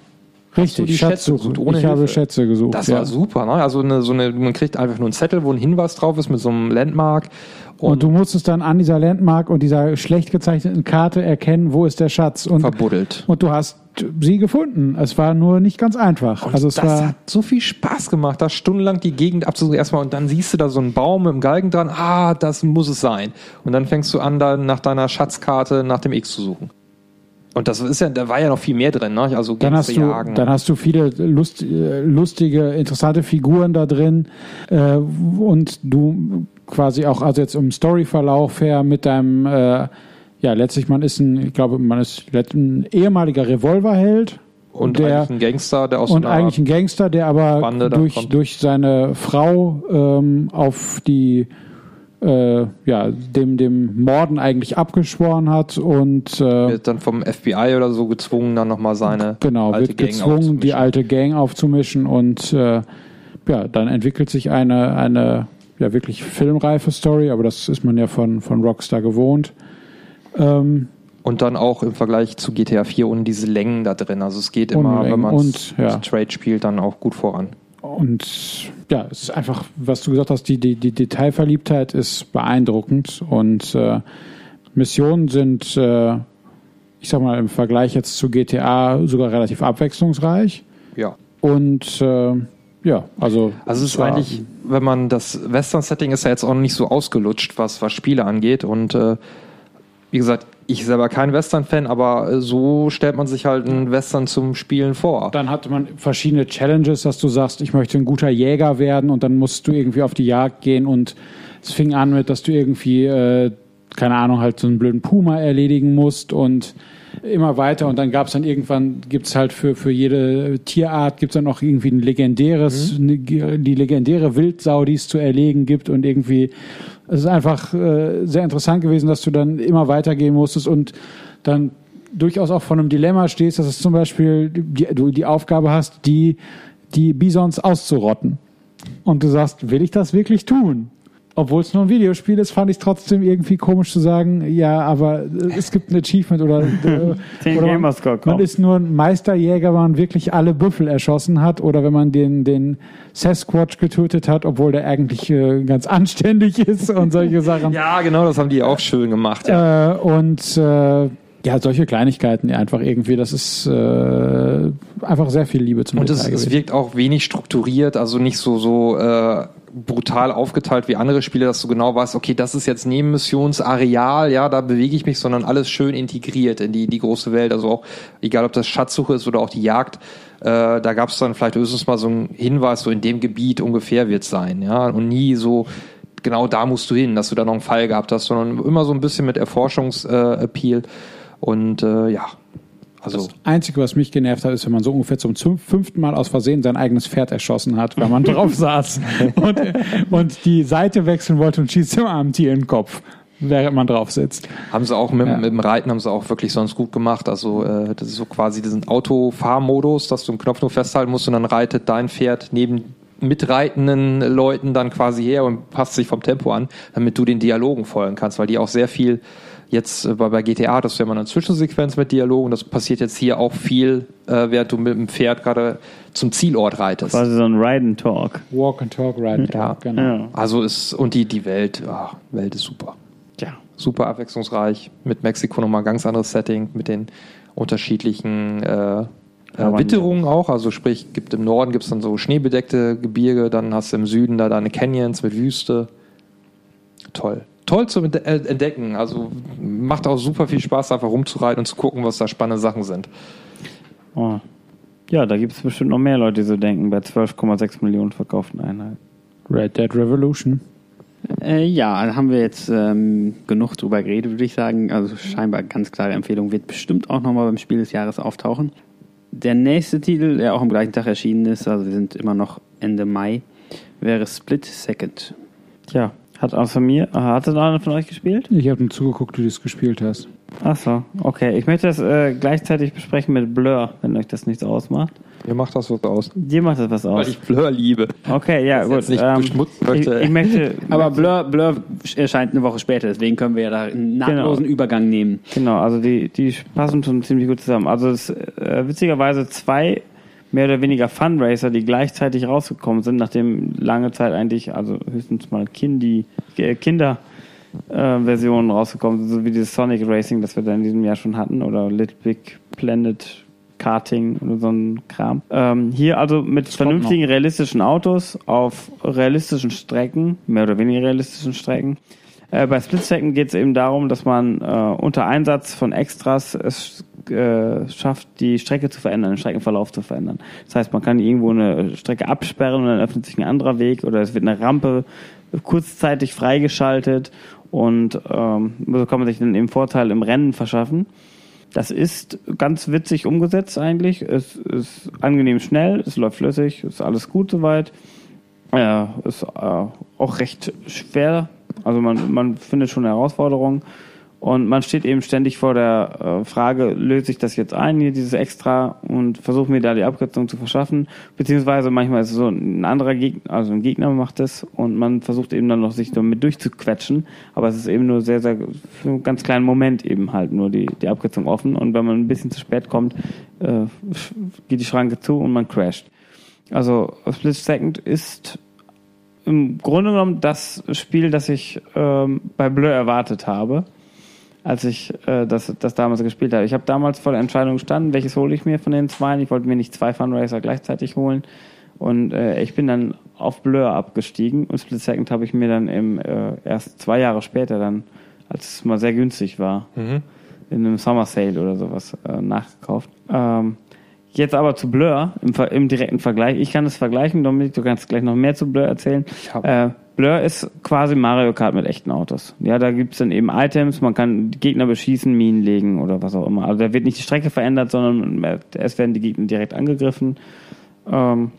Richtig, die Schätze gesucht, ohne ich habe Hilfe? Schätze gesucht. Das ja. war super, ne? Also eine, so eine, man kriegt einfach nur einen Zettel, wo ein Hinweis drauf ist mit so einem Landmark. Und du musstest dann an dieser Landmark und dieser schlecht gezeichneten Karte erkennen, wo ist der Schatz. Und, verbuddelt. und du hast sie gefunden. Es war nur nicht ganz einfach. Und also es das war hat so viel Spaß gemacht, da stundenlang die Gegend abzusuchen erstmal und dann siehst du da so einen Baum mit einem Galgen dran, ah, das muss es sein. Und dann fängst du an, dann nach deiner Schatzkarte nach dem X zu suchen. Und das ist ja, da war ja noch viel mehr drin, ne? Also dann hast, du, jagen. dann hast du viele lust, äh, lustige, interessante Figuren da drin äh, und du quasi auch, also jetzt im Storyverlauf her mit deinem, äh, ja, letztlich man ist ein, ich glaube, man ist ein ehemaliger Revolverheld und der, eigentlich ein Gangster, der aus und eigentlich ein Gangster, der aber durch, durch seine Frau ähm, auf die äh, ja, dem, dem Morden eigentlich abgeschworen hat und äh, wird dann vom FBI oder so gezwungen, dann nochmal seine genau, alte wird Gang gezwungen, die alte Gang aufzumischen und äh, ja, dann entwickelt sich eine, eine ja wirklich filmreife Story, aber das ist man ja von, von Rockstar gewohnt. Ähm, Und dann auch im Vergleich zu GTA 4 und diese Längen da drin. Also es geht immer, Unmengen wenn man und, ja. straight spielt, dann auch gut voran. Und ja, es ist einfach, was du gesagt hast, die, die, die Detailverliebtheit ist beeindruckend und äh, Missionen sind, äh, ich sag mal, im Vergleich jetzt zu GTA sogar relativ abwechslungsreich. Ja. Und äh, ja, also. Also es ist eigentlich, wenn man das Western-Setting ist ja jetzt auch nicht so ausgelutscht, was, was Spiele angeht. Und äh, wie gesagt, ich selber kein Western-Fan, aber so stellt man sich halt einen Western zum Spielen vor. Dann hatte man verschiedene Challenges, dass du sagst, ich möchte ein guter Jäger werden und dann musst du irgendwie auf die Jagd gehen und es fing an mit, dass du irgendwie, äh, keine Ahnung, halt so einen blöden Puma erledigen musst und immer weiter und dann gab es dann irgendwann, gibt's halt für, für jede Tierart, gibt's dann auch irgendwie ein legendäres, ne, die legendäre Wildsau, die es zu erlegen gibt und irgendwie, es ist einfach äh, sehr interessant gewesen, dass du dann immer weitergehen musstest und dann durchaus auch vor einem Dilemma stehst, dass es zum Beispiel die, du die Aufgabe hast, die, die Bisons auszurotten. Und du sagst, will ich das wirklich tun? Obwohl es nur ein Videospiel ist, fand ich es trotzdem irgendwie komisch zu sagen, ja, aber äh, es gibt ein Achievement oder, äh, oder man, man ist nur ein Meisterjäger, wenn man wirklich alle Büffel erschossen hat oder wenn man den, den Sasquatch getötet hat, obwohl der eigentlich äh, ganz anständig ist und solche Sachen. Ja, genau, das haben die auch schön gemacht. Ja. Äh, und äh, ja, solche Kleinigkeiten ja, einfach irgendwie, das ist äh, einfach sehr viel Liebe zum Und es, es wirkt auch wenig strukturiert, also nicht so, so äh, brutal aufgeteilt wie andere Spiele, dass du genau weißt, okay, das ist jetzt Nebenmissionsareal, ja, da bewege ich mich, sondern alles schön integriert in die, die große Welt. Also auch, egal ob das Schatzsuche ist oder auch die Jagd, äh, da gab es dann vielleicht höchstens mal so einen Hinweis, so in dem Gebiet ungefähr wird sein, ja, und nie so genau da musst du hin, dass du da noch einen Fall gehabt hast, sondern immer so ein bisschen mit Erforschungsappeal äh. Und äh, ja, also Einzige, was mich genervt hat, ist, wenn man so ungefähr zum zum fünften Mal aus Versehen sein eigenes Pferd erschossen hat, weil man drauf saß und, und die Seite wechseln wollte und schießt dem armen Tier in den Kopf, während man drauf sitzt. Haben sie auch mit, Ja. mit dem Reiten haben sie auch wirklich sonst gut gemacht. Also äh, das ist so quasi diesen Autofahrmodus, dass du einen Knopf nur festhalten musst und dann reitet dein Pferd neben mitreitenden Leuten dann quasi her und passt sich vom Tempo an, damit du den Dialogen folgen kannst, weil die auch sehr viel jetzt äh, bei, GTA, das ja immer eine Zwischensequenz mit Dialogen, das passiert jetzt hier auch viel, äh, während du mit dem Pferd gerade zum Zielort reitest. Quasi so ein Ride and Talk. Walk and Talk, Ride and Ja. Talk, genau. Ja. Also ist, und die, die Welt, ah, Welt ist super. Ja. Super abwechslungsreich. Mit Mexiko nochmal ein ganz anderes Setting, mit den unterschiedlichen äh, äh, Witterungen auch. Also sprich, gibt im Norden gibt es dann so schneebedeckte Gebirge, dann hast du im Süden da deine Canyons mit Wüste. Toll. Toll zu äh, entdecken. Also macht auch super viel Spaß, einfach rumzureiten und zu gucken, was da spannende Sachen sind. Oh. Ja, da gibt es bestimmt noch mehr Leute, die so denken, bei 12,6 Millionen verkauften Einheiten. Red Dead Revolution. Äh, ja, da haben wir jetzt ähm, genug drüber geredet, würde ich sagen. Also scheinbar ganz klare Empfehlung, wird bestimmt auch nochmal beim Spiel des Jahres auftauchen. Der nächste Titel, der auch am gleichen Tag erschienen ist, also wir sind immer noch Ende Mai, wäre Split Second. Tja, hat außer mir, äh, hat einer von euch gespielt? Ich habe nur zugeguckt, wie du es gespielt hast. Achso, okay. Ich möchte das äh, gleichzeitig besprechen mit Blur, wenn euch das nichts ausmacht. Mir macht das was aus. Dir macht das was aus. Weil ich Blur liebe. Okay, ja, Das gut. nicht ähm, ich, möchte. ich möchte. Aber Blur, Blur erscheint eine Woche später, deswegen können wir ja da einen nahtlosen Übergang nehmen. Genau, also die, die passen schon ziemlich gut zusammen. Also es äh, witzigerweise zwei mehr oder weniger Fundraiser, die gleichzeitig rausgekommen sind, nachdem lange Zeit eigentlich, also höchstens mal Kindi, äh, Kinder äh, Versionen rausgekommen sind, so wie dieses Sonic Racing, das wir da in diesem Jahr schon hatten, oder Little Big Planet Karting oder so ein Kram. Ähm, hier also mit vernünftigen realistischen Autos auf realistischen Strecken, mehr oder weniger realistischen Strecken. Äh, bei Split Second geht es eben darum, dass man äh, unter Einsatz von Extras es äh, schafft, die Strecke zu verändern, den Streckenverlauf zu verändern. Das heißt, man kann irgendwo eine Strecke absperren und dann öffnet sich ein anderer Weg oder es wird eine Rampe kurzzeitig freigeschaltet und ähm, so kann man sich dann eben Vorteil im Rennen verschaffen. Das ist ganz witzig umgesetzt eigentlich. Es ist angenehm schnell, es läuft flüssig, ist alles gut soweit. Ja, ist äh, auch recht schwer. Also man, man findet schon Herausforderungen. Und man steht eben ständig vor der äh, Frage, löse ich das jetzt ein, hier dieses Extra und versuche mir da die Abkürzung zu verschaffen. Beziehungsweise manchmal ist es so ein anderer Gegner, also ein Gegner macht das und man versucht eben dann noch sich damit durchzuquetschen. Aber es ist eben nur sehr, sehr, für einen ganz kleinen Moment eben halt nur die, die Abkürzung offen. Und wenn man ein bisschen zu spät kommt, äh, geht die Schranke zu und man crasht. Also Split Second ist im Grunde genommen das Spiel, das ich ähm, bei Blur erwartet habe, als ich äh, das, das damals gespielt habe. Ich habe damals vor der Entscheidung gestanden, welches hole ich mir von den zwei. Ich wollte mir nicht zwei Fundraiser gleichzeitig holen. Und äh, ich bin dann auf Blur abgestiegen und Split Second habe ich mir dann im, äh, erst zwei Jahre später dann, als es mal sehr günstig war, Mhm. in einem Summer Sale oder sowas äh, nachgekauft. Ähm, jetzt aber zu Blur im, im direkten Vergleich. Ich kann es vergleichen, Dominik, du kannst gleich noch mehr zu Blur erzählen. Äh, Blur ist quasi Mario Kart mit echten Autos. Ja, da gibt's dann eben Items, man kann Gegner beschießen, Minen legen oder was auch immer. Also da wird nicht die Strecke verändert, sondern es werden die Gegner direkt angegriffen. Ähm,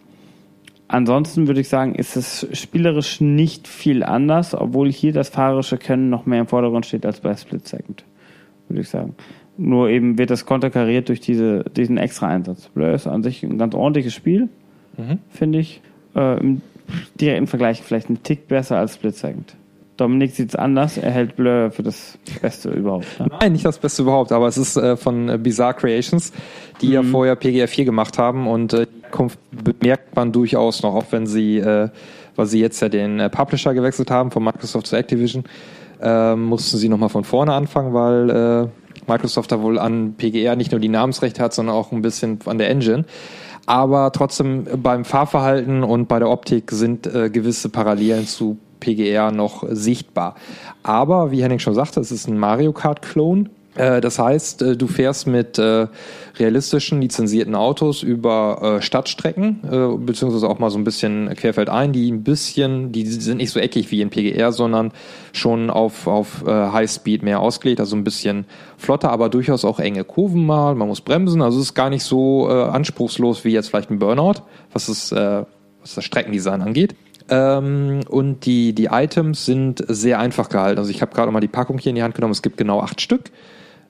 ansonsten würde ich sagen, ist es spielerisch nicht viel anders, obwohl hier das fahrerische Können noch mehr im Vordergrund steht als bei Split Second, würde ich sagen. Nur eben wird das konterkariert durch diese, diesen extra Einsatz. Blur ist an sich ein ganz ordentliches Spiel, Mhm. finde ich. Äh, Im direkten Vergleich vielleicht ein Tick besser als Split Second. Dominik sieht es anders, er hält Blur für das Beste überhaupt. Ne? Nein, nicht das Beste überhaupt, aber es ist äh, von äh, Bizarre Creations, die ja vorher PGR 4 gemacht haben und äh, bemerkt man durchaus noch, auch wenn sie, äh, weil sie jetzt ja den äh, Publisher gewechselt haben von Microsoft zu Activision, äh, mussten sie nochmal von vorne anfangen, weil äh, Microsoft da wohl an PGR nicht nur die Namensrechte hat, sondern auch ein bisschen an der Engine. Aber trotzdem beim Fahrverhalten und bei der Optik sind äh, gewisse Parallelen zu PGR noch sichtbar. Aber wie Henning schon sagte, es ist ein Mario Kart-Klon. Äh, Das heißt, äh, du fährst mit äh, realistischen, lizenzierten Autos über Stadtstrecken, beziehungsweise auch mal so ein bisschen querfeldein, die ein bisschen, die sind nicht so eckig wie in PGR, sondern schon auf, auf Highspeed mehr ausgelegt, also ein bisschen flotter, aber durchaus auch enge Kurven mal, man muss bremsen, also es ist gar nicht so anspruchslos wie jetzt vielleicht ein Burnout, was, äh, was das Streckendesign angeht. Ähm, und die, die Items sind sehr einfach gehalten. Also ich habe gerade mal die Packung hier in die Hand genommen. Es gibt genau acht Stück,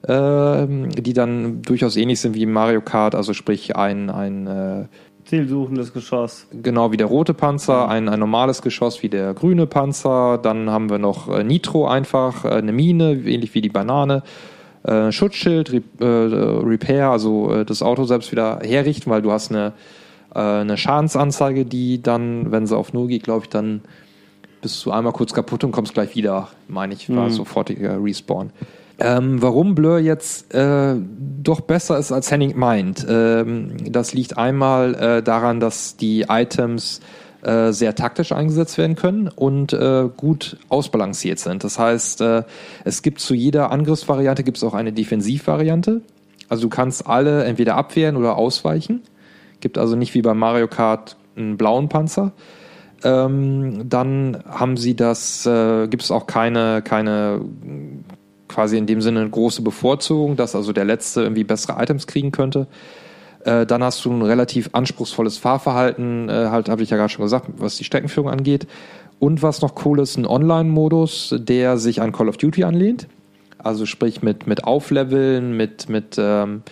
die dann durchaus ähnlich sind wie Mario Kart. Also sprich ein, ein äh, Zielsuchendes Geschoss. genau wie der rote Panzer, ein, ein normales Geschoss wie der grüne Panzer. Dann haben wir noch äh, Nitro einfach, äh, eine Mine, ähnlich wie die Banane. Äh, Schutzschild, Re äh, Repair, also äh, das Auto selbst wieder herrichten, weil du hast eine, eine Schadensanzeige, die dann, wenn sie auf Null geht, glaube ich, dann bist du einmal kurz kaputt und kommst gleich wieder, meine ich, war Mhm. sofortiger Respawn. Ähm, warum Blur jetzt äh, doch besser ist als Henning meint, ähm, das liegt einmal äh, daran, dass die Items äh, sehr taktisch eingesetzt werden können und äh, gut ausbalanciert sind. Das heißt, äh, es gibt zu jeder Angriffsvariante gibt es auch eine Defensivvariante. Also du kannst alle entweder abwehren oder ausweichen. Gibt also nicht wie bei Mario Kart einen blauen Panzer. Ähm, dann haben sie das, äh, gibt es auch keine, keine quasi in dem Sinne eine große Bevorzugung, dass also der Letzte irgendwie bessere Items kriegen könnte. Äh, dann hast du ein relativ anspruchsvolles Fahrverhalten, äh, halt habe ich ja gerade schon gesagt, was die Streckenführung angeht. Und was noch cool ist, ein Online-Modus, der sich an Call of Duty anlehnt. Also sprich mit, mit Aufleveln, mit, mit ähm,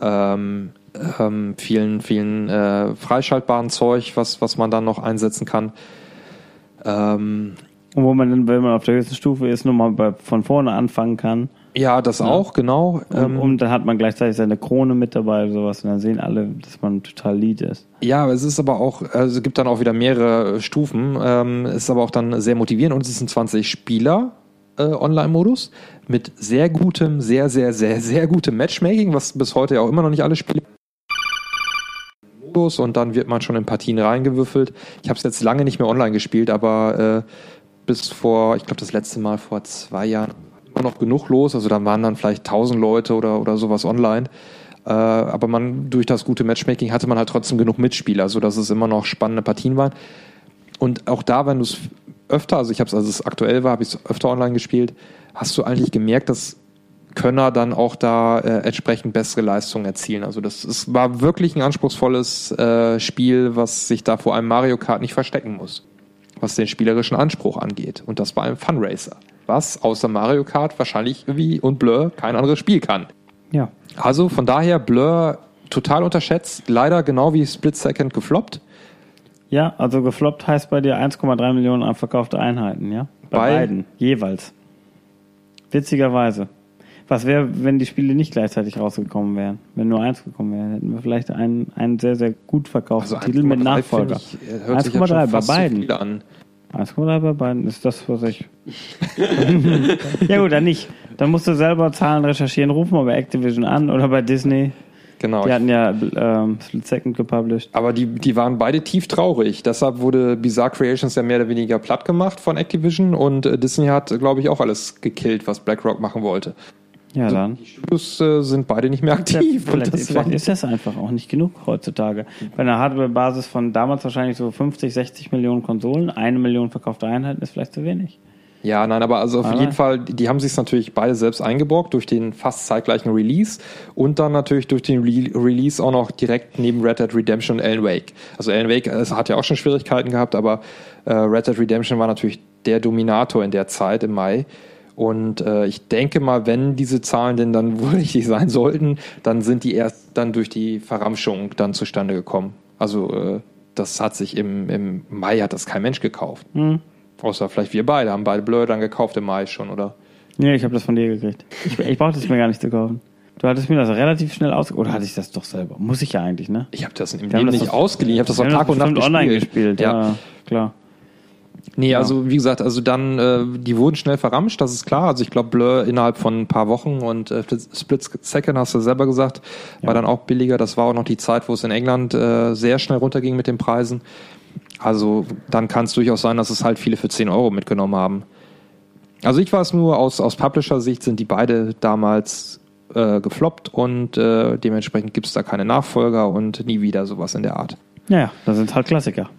ähm, ähm, vielen, vielen äh, freischaltbaren Zeug, was, was man dann noch einsetzen kann. Ähm, Und wo man dann, wenn man auf der höchsten Stufe ist, nochmal bei- von vorne anfangen kann. ja, das auch, genau. Und, Ähm, und dann hat man gleichzeitig seine Krone mit dabei oder sowas. Und dann sehen alle, dass man total Lead ist. Ja, es ist aber auch, also es gibt dann auch wieder mehrere Stufen. Ähm, es ist aber auch dann sehr motivierend und es ist ein 20 Spieler äh, Online-Modus mit sehr gutem, sehr, sehr, sehr, sehr gutem Matchmaking, was bis heute ja auch immer noch nicht alle Spiele Modus und dann wird man schon in Partien reingewürfelt. Ich habe es jetzt lange nicht mehr online gespielt, aber äh, bis vor, ich glaube das letzte Mal vor zwei Jahren immer noch genug los. Also da waren dann vielleicht 1000 Leute oder, oder sowas online. Äh, aber man durch das gute Matchmaking hatte man halt trotzdem genug Mitspieler, sodass es immer noch spannende Partien waren. Und auch da, wenn du es öfter, also ich habe es, als es aktuell war, habe ich es öfter online gespielt, hast du eigentlich gemerkt, dass Könner dann auch da äh, entsprechend bessere Leistungen erzielen. Also das es war wirklich ein anspruchsvolles äh, Spiel, was sich da vor einem Mario Kart nicht verstecken muss, was den spielerischen Anspruch angeht. Und das bei einem Funracer, was außer Mario Kart wahrscheinlich wie und Blur kein anderes Spiel kann. Ja. Also von daher Blur total unterschätzt, leider genau wie Split Second gefloppt. Ja, also gefloppt heißt bei dir 1,3 Millionen an verkaufte Einheiten, ja? Bei, Bei- beiden, jeweils. Witzigerweise. Was wäre, wenn die Spiele nicht gleichzeitig rausgekommen wären? Wenn nur eins gekommen wäre, hätten wir vielleicht einen, einen sehr, sehr gut verkauften Also Titel mit 1,3 Nachfolger. finde ich, äh, hört sich jetzt 1,3 schon bei beiden. viel an. 1,3 bei beiden ist das, was ich. ja, gut, dann nicht. Dann musst du selber Zahlen recherchieren, ruf mal bei Activision an oder bei Disney. Genau. Die hatten ja ähm, Split Second gepublished. Aber die, die waren beide tief traurig. Deshalb wurde Bizarre Creations ja mehr oder weniger platt gemacht von Activision und äh, Disney hat, glaube ich, auch alles gekillt, was BlackRock machen wollte. Ja, dann. Die Studios äh, sind beide nicht mehr Ja, aktiv. und vielleicht, das vielleicht ist das einfach auch nicht genug heutzutage. Bei einer Hardware-Basis von damals wahrscheinlich so 50, 60 Millionen Konsolen, eine Million verkaufte Einheiten ist vielleicht zu wenig. Ja, nein, aber also auf Aber- jeden Fall, die haben sich natürlich beide selbst eingeborgt durch den fast zeitgleichen Release und dann natürlich durch den Re Release auch noch direkt neben Red Dead Redemption und Alan Wake. Also Alan Wake es hat ja auch schon Schwierigkeiten gehabt, aber äh, Red Dead Redemption war natürlich der Dominator in der Zeit im Mai. Und äh, ich denke mal, wenn diese Zahlen denn dann wohl richtig sein sollten, dann sind die erst dann durch die Verramschung dann zustande gekommen. Also äh, das hat sich im, im Mai hat das kein Mensch gekauft. Hm. Außer vielleicht wir beide haben beide Blur dann gekauft im Mai schon, oder? Nee, ich habe das von dir gekriegt. Ich, ich brauchte es mir gar nicht zu kaufen. Du hattest mir das relativ schnell aus... Oder hatte ich das doch selber? Muss ich ja eigentlich, ne? Ich habe das im Wir Leben das nicht doch- ausgeliehen. Ich habe das wir auch haben Tag und Nacht bestimmt online gespielt. Ja. Ja, klar. Nee, also wie gesagt, also dann, äh, die wurden schnell verramscht, das ist klar. Also ich glaube, Blur innerhalb von ein paar Wochen und äh, Split Second, hast du selber gesagt, war dann auch billiger. Das war auch noch die Zeit, wo es in England äh, sehr schnell runterging mit den Preisen. Also dann kann es durchaus sein, dass es halt viele für 10 Euro mitgenommen haben. Also ich weiß nur, aus, aus Publisher-Sicht sind die beide damals äh, gefloppt und äh, dementsprechend gibt es da keine Nachfolger und nie wieder sowas in der Art. Ja, ja, das sind halt Klassiker.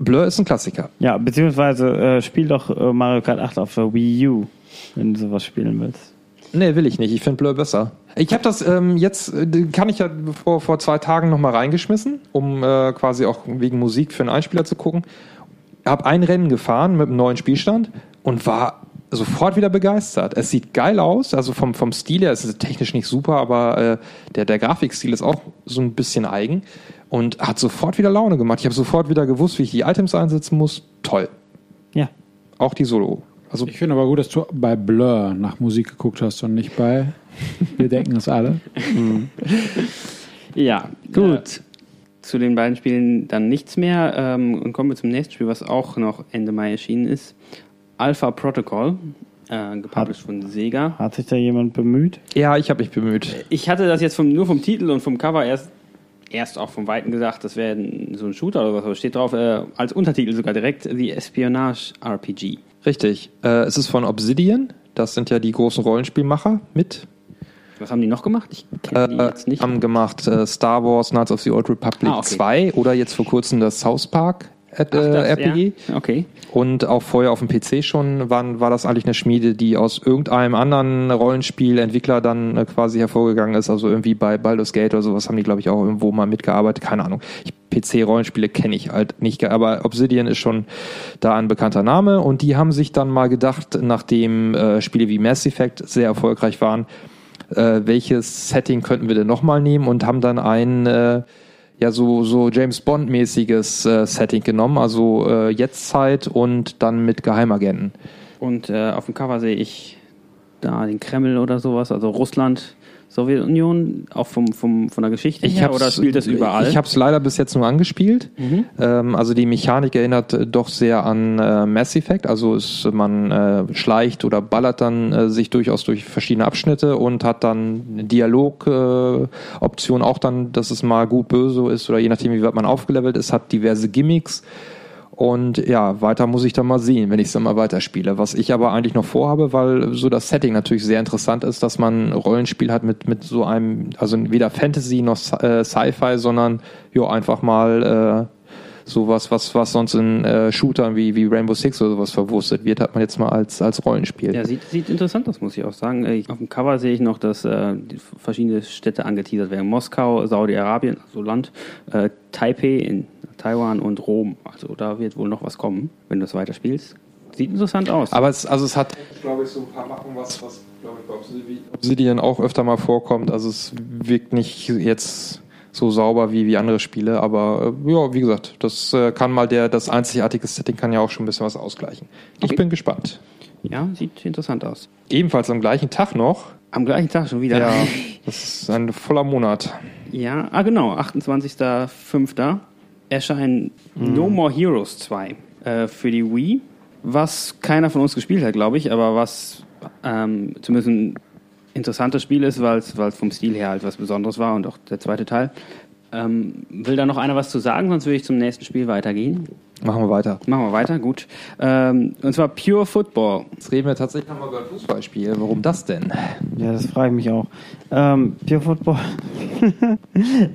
Blur ist ein Klassiker. Ja, beziehungsweise äh, spiel doch äh, Mario Kart 8 auf der Wii U, wenn du sowas spielen willst. Nee, will ich nicht. Ich finde Blur besser. Ich habe das ähm, jetzt, äh, kann ich ja vor, vor zwei Tagen nochmal reingeschmissen, um äh, quasi auch wegen Musik für einen Einspieler zu gucken. Hab ein Rennen gefahren mit einem neuen Spielstand und war sofort wieder begeistert. Es sieht geil aus, also vom, vom Stil her, es ist technisch nicht super, aber äh, der, der Grafikstil ist auch so ein bisschen eigen und hat sofort wieder Laune gemacht. Ich habe sofort wieder gewusst, wie ich die Items einsetzen muss. Toll. Ja. Auch die Solo. Also Ich finde aber gut, dass du bei Blur nach Musik geguckt hast und nicht bei Wir denken es alle. Ja, gut. Zu den beiden Spielen dann nichts mehr. Ähm, und kommen wir zum nächsten Spiel, was auch noch Ende Mai erschienen ist. Alpha Protocol, äh, gepublished von Sega. Hat sich da jemand bemüht? ja, ich habe mich bemüht. Ich hatte das jetzt vom, nur vom Titel und vom Cover erst, erst auch vom Weiten gesagt, das wäre so ein Shooter oder was, aber steht drauf, äh, als Untertitel sogar direkt, The Espionage RPG. Richtig. Äh, es ist von Obsidian. Das sind ja die großen Rollenspielmacher mit. Was haben die noch gemacht? Ich kenne die Äh, jetzt nicht. haben gemacht äh, Star Wars Knights of the Old Republic Ah, okay. 2 oder jetzt vor kurzem das South Park äh, Ach, das, RPG. Ja? Okay. Und auch vorher auf dem PC schon waren, war das eigentlich eine Schmiede, die aus irgendeinem anderen Rollenspielentwickler dann äh, quasi hervorgegangen ist. Also irgendwie bei Baldur's Gate oder sowas haben die, glaube ich, auch irgendwo mal mitgearbeitet. Keine Ahnung. PC-Rollenspiele kenne ich halt nicht, aber Obsidian ist schon da ein bekannter Name. Und die haben sich dann mal gedacht, nachdem äh, Spiele wie Mass Effect sehr erfolgreich waren, äh, welches Setting könnten wir denn nochmal nehmen und haben dann ein äh, ja so so James Bond mäßiges äh, Setting genommen, also äh, Jetztzeit und dann mit Geheimagenten. Und äh, auf dem Cover sehe ich da den Kreml oder sowas, also Russland, Sowjetunion, auch vom, vom, von der Geschichte her, hab's- oder spielt das überall? Ich habe es leider bis jetzt nur angespielt. Mhm. Ähm, also die Mechanik erinnert äh, doch sehr an äh, Mass Effect. Also ist, man äh, schleicht oder ballert dann äh, sich durchaus durch verschiedene Abschnitte und hat dann eine Dialogoption Option auch dann, dass es mal gut böse ist oder je nachdem, wie weit man aufgelevelt ist, hat diverse Gimmicks. Und ja, weiter muss ich dann mal sehen, wenn ich es dann mal weiterspiele. Was ich aber eigentlich noch vorhabe, weil so das Setting natürlich sehr interessant ist, dass man ein Rollenspiel hat mit, mit so einem, also weder Fantasy noch äh, Sci-Fi, sondern ja, einfach mal äh, sowas, was, was sonst in äh, Shootern wie, wie Rainbow Six oder sowas verwurstet wird, hat man jetzt mal als, als Rollenspiel. Ja, sieht, sieht interessant aus, muss ich auch sagen. Äh, Auf dem Cover sehe ich noch, dass äh, verschiedene Städte angeteasert werden. Moskau, Saudi-Arabien, also Land, äh, Taipei in Taiwan und Rom. Also da wird wohl noch was kommen, wenn du es weiterspielst. Sieht interessant aus. Aber es, also es hat, glaube ich, so ein paar Macken, was, was glaube ich, bei Obsidian auch öfter mal vorkommt. Also es wirkt nicht jetzt so sauber wie, wie andere Spiele, aber äh, ja, wie gesagt, das äh, kann mal der, das einzigartige Setting kann ja auch schon ein bisschen was ausgleichen. Ich Okay. bin gespannt. ja, sieht interessant aus. Ebenfalls am gleichen Tag noch Am gleichen Tag schon wieder. Ja, das ist ein voller Monat. Ja, ah genau, 28.05. erscheint No More Heroes 2 äh, für die Wii, was keiner von uns gespielt hat, glaube ich, aber was ähm, zumindest ein interessantes Spiel ist, weil es vom Stil her halt was Besonderes war und auch der zweite Teil. Ähm, will da noch einer was zu sagen, sonst würde ich zum nächsten Spiel weitergehen. Machen wir weiter. Machen wir weiter, gut. Ähm, und zwar Pure Football. Jetzt reden wir tatsächlich nochmal über ein Fußballspiel. Warum das denn? Ja, das frage ich mich auch. Ähm, Pure Football.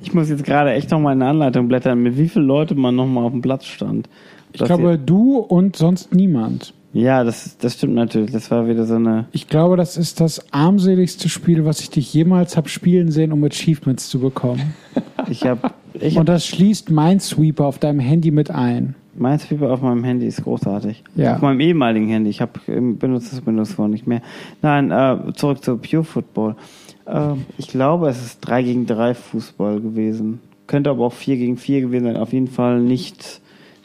ich muss jetzt gerade echt nochmal in eine Anleitung blättern, mit wie vielen Leuten man nochmal auf dem Platz stand. Ich glaube, du und sonst niemand. Ja, das, das stimmt natürlich. Das war wieder so eine. Ich glaube, das ist das armseligste Spiel, was ich dich jemals habe spielen sehen, um Achievements zu bekommen. Ich habe. Ich Und das schließt Minesweeper auf deinem Handy mit ein. Minesweeper auf meinem Handy ist großartig. Ja. Auf meinem ehemaligen Handy. Ich habe benutzt das Windows Phone nicht mehr. Nein, äh, zurück zu Pure Football. Äh, ich glaube, es ist 3 gegen 3 Fußball gewesen. Könnte aber auch 4 gegen 4 gewesen sein. Auf jeden Fall nicht,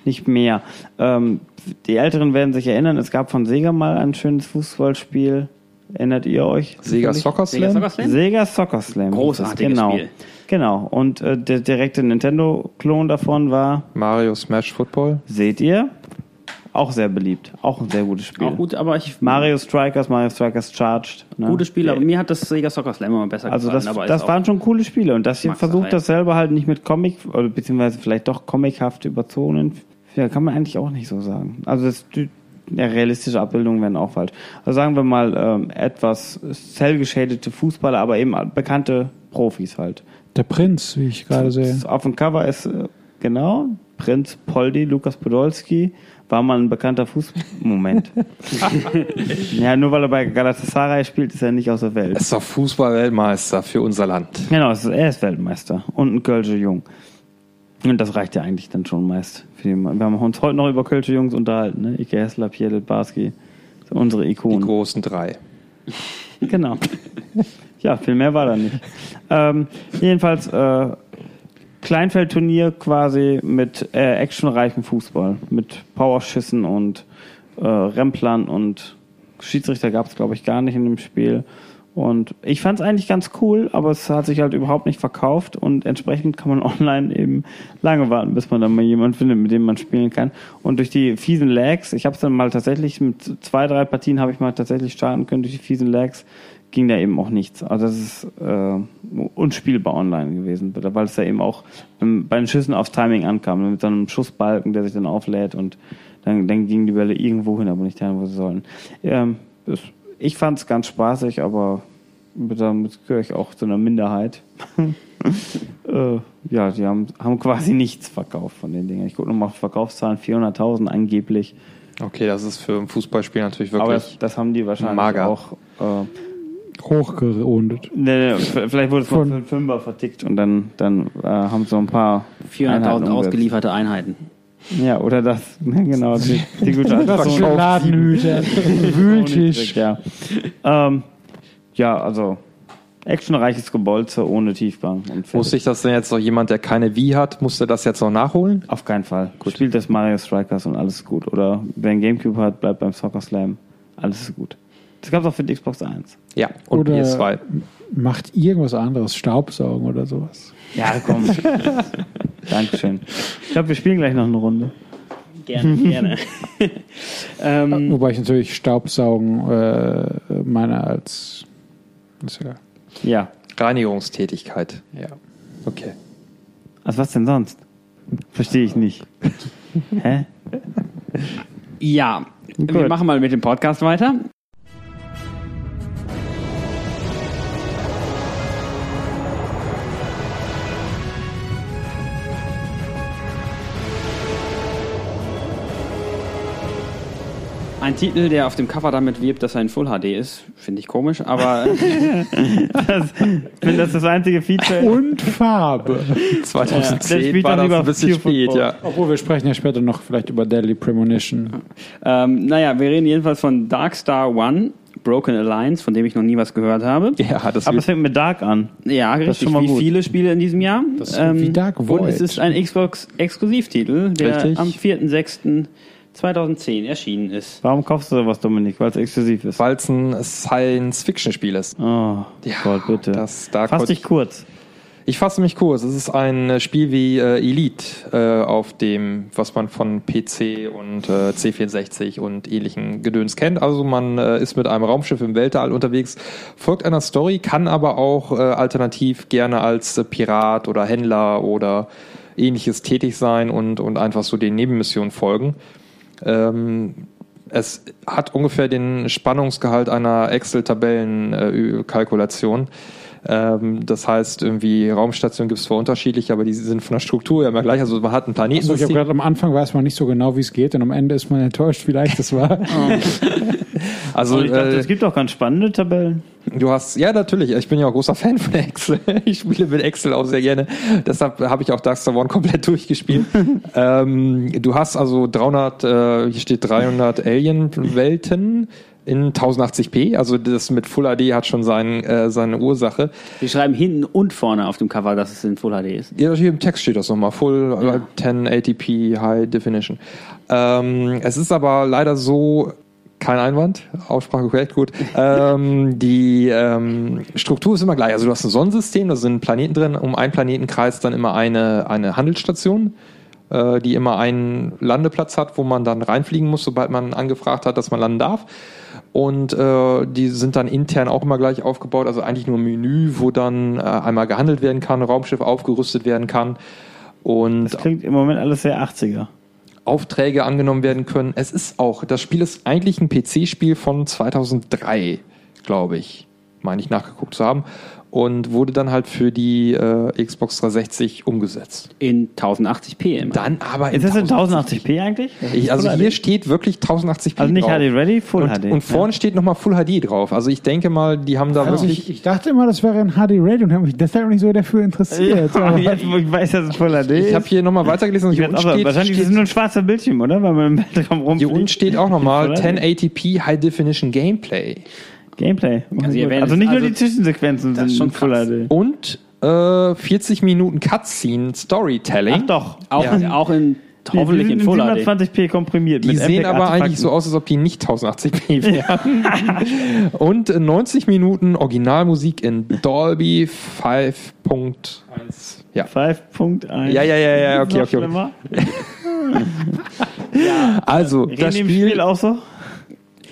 nicht mehr. Ähm, die Älteren werden sich erinnern, es gab von Sega mal ein schönes Fußballspiel. Erinnert ihr euch? Sega? Soccer Sega Slam? Soccer Slam? Sega Soccer Slam. Großartiges genau. Spiel. Genau. Und äh, der direkte Nintendo-Klon davon war, Mario Smash Football? seht ihr, auch sehr beliebt. Auch ein sehr gutes Spiel. Auch gut, aber ich. Mario Strikers, Mario Strikers Charged. Ne? Gutes Spiel, aber mir hat das Sega Soccer Slam immer besser Also gefallen. das, ist das auch- waren schon coole Spiele und das hier versucht das selber halt nicht mit Comic oder beziehungsweise vielleicht doch comichaft überzogen. Ja, kann man eigentlich auch nicht so sagen. Also das, die- ja, realistische Abbildungen werden auch falsch. Also sagen wir mal ähm, etwas cell-geschadete Fußballer, aber eben bekannte Profis halt. Der Prinz, wie ich gerade sehe. Auf dem Cover ist äh, genau Prinz Poldi, Lukas Podolski, war mal ein bekannter Fuß. Moment. ja, nur weil er bei Galatasaray spielt, ist er nicht aus der Welt. Er ist doch Fußball-Weltmeister für unser Land. Genau, er ist Weltmeister und ein Kölsche Jung. Und das reicht ja eigentlich dann schon meist. Für die, wir haben uns heute noch über Kölsche Jungs unterhalten, ne? Ike Hessler, Pierre Barski, so unsere Die Ikonen. großen drei. Genau. ja, viel mehr war da nicht. Ähm, jedenfalls äh, Kleinfeldturnier quasi mit äh, actionreichem Fußball, mit Powerschüssen und äh, Remplern und Schiedsrichter gab es glaube ich gar nicht in dem Spiel. Und ich fand es eigentlich ganz cool, aber es hat sich halt überhaupt nicht verkauft und entsprechend kann man online eben lange warten, bis man dann mal jemanden findet, mit dem man spielen kann. Und durch die fiesen Lags, ich habe es dann mal tatsächlich mit zwei, drei Partien habe ich mal tatsächlich starten können durch die fiesen Lags, ging da eben auch nichts. Also das ist äh, unspielbar online gewesen, weil es da eben auch ähm, bei den Schüssen aufs Timing ankam, mit so einem Schussbalken, der sich dann auflädt und dann, dann gingen die Bälle irgendwo hin, aber nicht dahin, wo sie sollen. Ähm, das, ich fand es ganz spaßig, aber damit gehöre ich auch zu einer Minderheit. äh, ja, die haben, haben quasi nichts verkauft von den Dingen. Ich gucke nochmal auf Verkaufszahlen, 400.000 angeblich. Okay, das ist für ein Fußballspiel natürlich Aber wirklich das, das haben die wahrscheinlich mager. auch. Äh, Hochgerundet. Nee, nee, vielleicht wurde es mal Von- für einen Fünfer vertickt und dann, dann äh, haben so ein paar 400.000 Einheiten umgesetzt. ausgelieferte Einheiten. Ja, oder das, ne, genau, die, die gute für Ladenhüter. Wühltisch. Ja. Ähm, ja, also actionreiches Gebolze ohne Tiefgang. Und Muss sich das denn jetzt noch jemand, der keine Wii hat, musste das jetzt noch nachholen? Auf keinen Fall. Spielt das Mario Strikers und alles ist gut. Oder wer ein Gamecube hat, bleibt beim Soccer Slam. Alles ist gut. Das gab es auch für die Xbox 1. Ja, und Oder- PS2. Macht irgendwas anderes, Staubsaugen oder sowas. Ja, komm. Dankeschön. Ich glaube, wir spielen gleich noch eine Runde. Gerne, gerne. ähm, Wobei ich natürlich Staubsaugen äh, meine als. Ist ja, Ja. Reinigungstätigkeit. ja. Okay. Also was denn sonst? Verstehe ich nicht. Hä? ja, wir Gut. machen mal mit dem Podcast weiter. Ein Titel, der auf dem Cover damit wirbt, dass er in Full HD ist, finde ich komisch, aber Das, ich finde, das ist das einzige Feature. Und Farbe. Der 2010 spielt war dann das lieber ein bisschen spät, ja. Obwohl wir sprechen ja später noch vielleicht über Deadly Premonition. ähm, naja, wir reden jedenfalls von Darkstar One, Broken Alliance, von dem ich noch nie was gehört habe. Ja, das Aber es fängt mit Dark an. Ja, ist richtig, schon mal wie gut. viele Spiele in diesem Jahr. Ähm, Das ist wie Dark Und Void. es ist ein Xbox-Exklusivtitel, der Richtig. am 4.6. 2010 erschienen ist. Warum kaufst du sowas, Dominik? Weil es exklusiv ist. Weil es ein Science-Fiction-Spiel ist. Oh, Gott, bitte. Das, da Fass dich kurz. Ich fasse mich kurz. Es ist ein äh, Spiel wie äh, Elite äh, auf dem, was man von PC und äh, C64 und ähnlichen Gedöns kennt. Also man äh, ist mit einem Raumschiff im Weltall unterwegs, folgt einer Story, kann aber auch äh, alternativ gerne als äh, Pirat oder Händler oder ähnliches tätig sein und, und einfach so den Nebenmissionen folgen. Ähm, es hat ungefähr den Spannungsgehalt einer Excel-Tabellen-Kalkulation. Ähm, das heißt, irgendwie Raumstationen gibt es zwar unterschiedlich, aber die sind von der Struktur ja immer gleich. Also man hat einen Planeten. Also ich habe gerade am Anfang weiß man nicht so genau, wie es geht und am Ende ist man enttäuscht, wie leicht das war. also Und ich dachte, äh, es gibt auch ganz spannende Tabellen. Du hast, ja natürlich, ich bin ja auch großer Fan von Excel. Ich spiele mit Excel auch sehr gerne. Deshalb habe ich auch Dark Star One komplett durchgespielt. ähm, du hast also 300, äh, hier steht 300 Alien-Welten in 1080p. Also das mit Full HD hat schon sein, äh, seine Ursache. Wir schreiben hinten und vorne auf dem Cover, dass es in Full HD ist. Ja, hier im Text steht das nochmal. Full äh, 1080p High Definition. Ähm, es ist aber leider so, kein Einwand, Aussprache korrekt, gut. ähm, die ähm, Struktur ist immer gleich. Also du hast ein Sonnensystem, da sind Planeten drin. Um einen Planeten kreist dann immer eine, eine Handelsstation, äh, die immer einen Landeplatz hat, wo man dann reinfliegen muss, sobald man angefragt hat, dass man landen darf. Und äh, die sind dann intern auch immer gleich aufgebaut, also eigentlich nur ein Menü, wo dann äh, einmal gehandelt werden kann, Raumschiff aufgerüstet werden kann und Das klingt im Moment alles sehr 80er. Aufträge angenommen werden können. Es ist auch, das Spiel ist eigentlich ein PC-Spiel von 2003, glaube ich, meine ich nachgeguckt zu haben. Und wurde dann halt für die äh, Xbox 360 umgesetzt. In 1080p immer. Dann aber Ist das in 1080p eigentlich? Ich, also Full hier HD? steht wirklich 1080p Also nicht drauf. HD ready, Full und, HD. Und vorne steht nochmal Full HD drauf. Also ich denke mal, die haben da Also wirklich... ich, ich dachte immer, das wäre ein HD Raid und habe mich deshalb nicht so dafür interessiert. Ja, Aber- jetzt, wo ich weiß, dass es Full HD Ich ist. habe hier nochmal weitergelesen und Ich hier unten auch, steht, wahrscheinlich ist es steht, nur ein schwarzer Bildschirm, oder? Weil man im Weltraum hier rumfliegt. unten steht auch nochmal Full HD. 1080p High Definition Gameplay. Gameplay. Also also nicht nur also die Zwischensequenzen sind schon Full krass. HD. Und äh, 40 Minuten Cutscene Storytelling. Ach doch. Auch, Ja. auch in, Die hoffentlich sind in Full HD. 720p komprimiert. Die mit sehen aber Artefakten. eigentlich so aus, als ob die nicht 1080p wären. Und äh, 90 Minuten Originalmusik in Dolby 5.1. Ja. 5.1. Ja, ja, ja, ja, okay, okay. okay. schlimmer. Also, Reden das Spiel, Spiel auch so?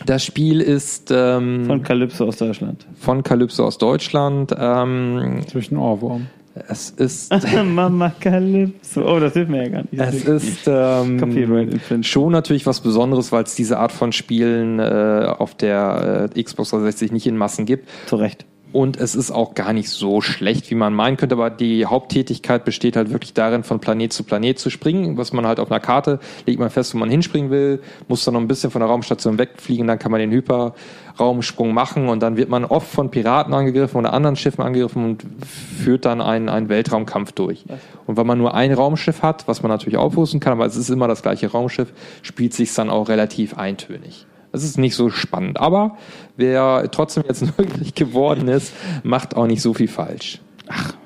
Das Spiel ist ähm, Von Calypso aus Deutschland. von Calypso aus Deutschland. Ähm, Zwischen Ohrwurm. es ist, Mama Calypso. Oh, das hilft mir ja gar nicht. es ist ähm, schon natürlich was Besonderes, weil es diese Art von Spielen äh, auf der äh, Xbox 360 nicht in Massen gibt. Zu Recht. Und es ist auch gar nicht so schlecht, wie man meinen könnte, aber die Haupttätigkeit besteht halt wirklich darin, von Planet zu Planet zu springen. Was man halt auf einer Karte legt man fest, wo man hinspringen will, muss dann noch ein bisschen von der Raumstation wegfliegen, dann kann man den Hyperraumsprung machen und dann wird man oft von Piraten angegriffen oder anderen Schiffen angegriffen und führt dann einen, einen Weltraumkampf durch. Und wenn man nur ein Raumschiff hat, was man natürlich aufrüsten kann, aber es ist immer das gleiche Raumschiff, spielt sich dann auch relativ eintönig. Es ist nicht so spannend, aber wer trotzdem jetzt neugierig geworden ist, macht auch nicht so viel falsch.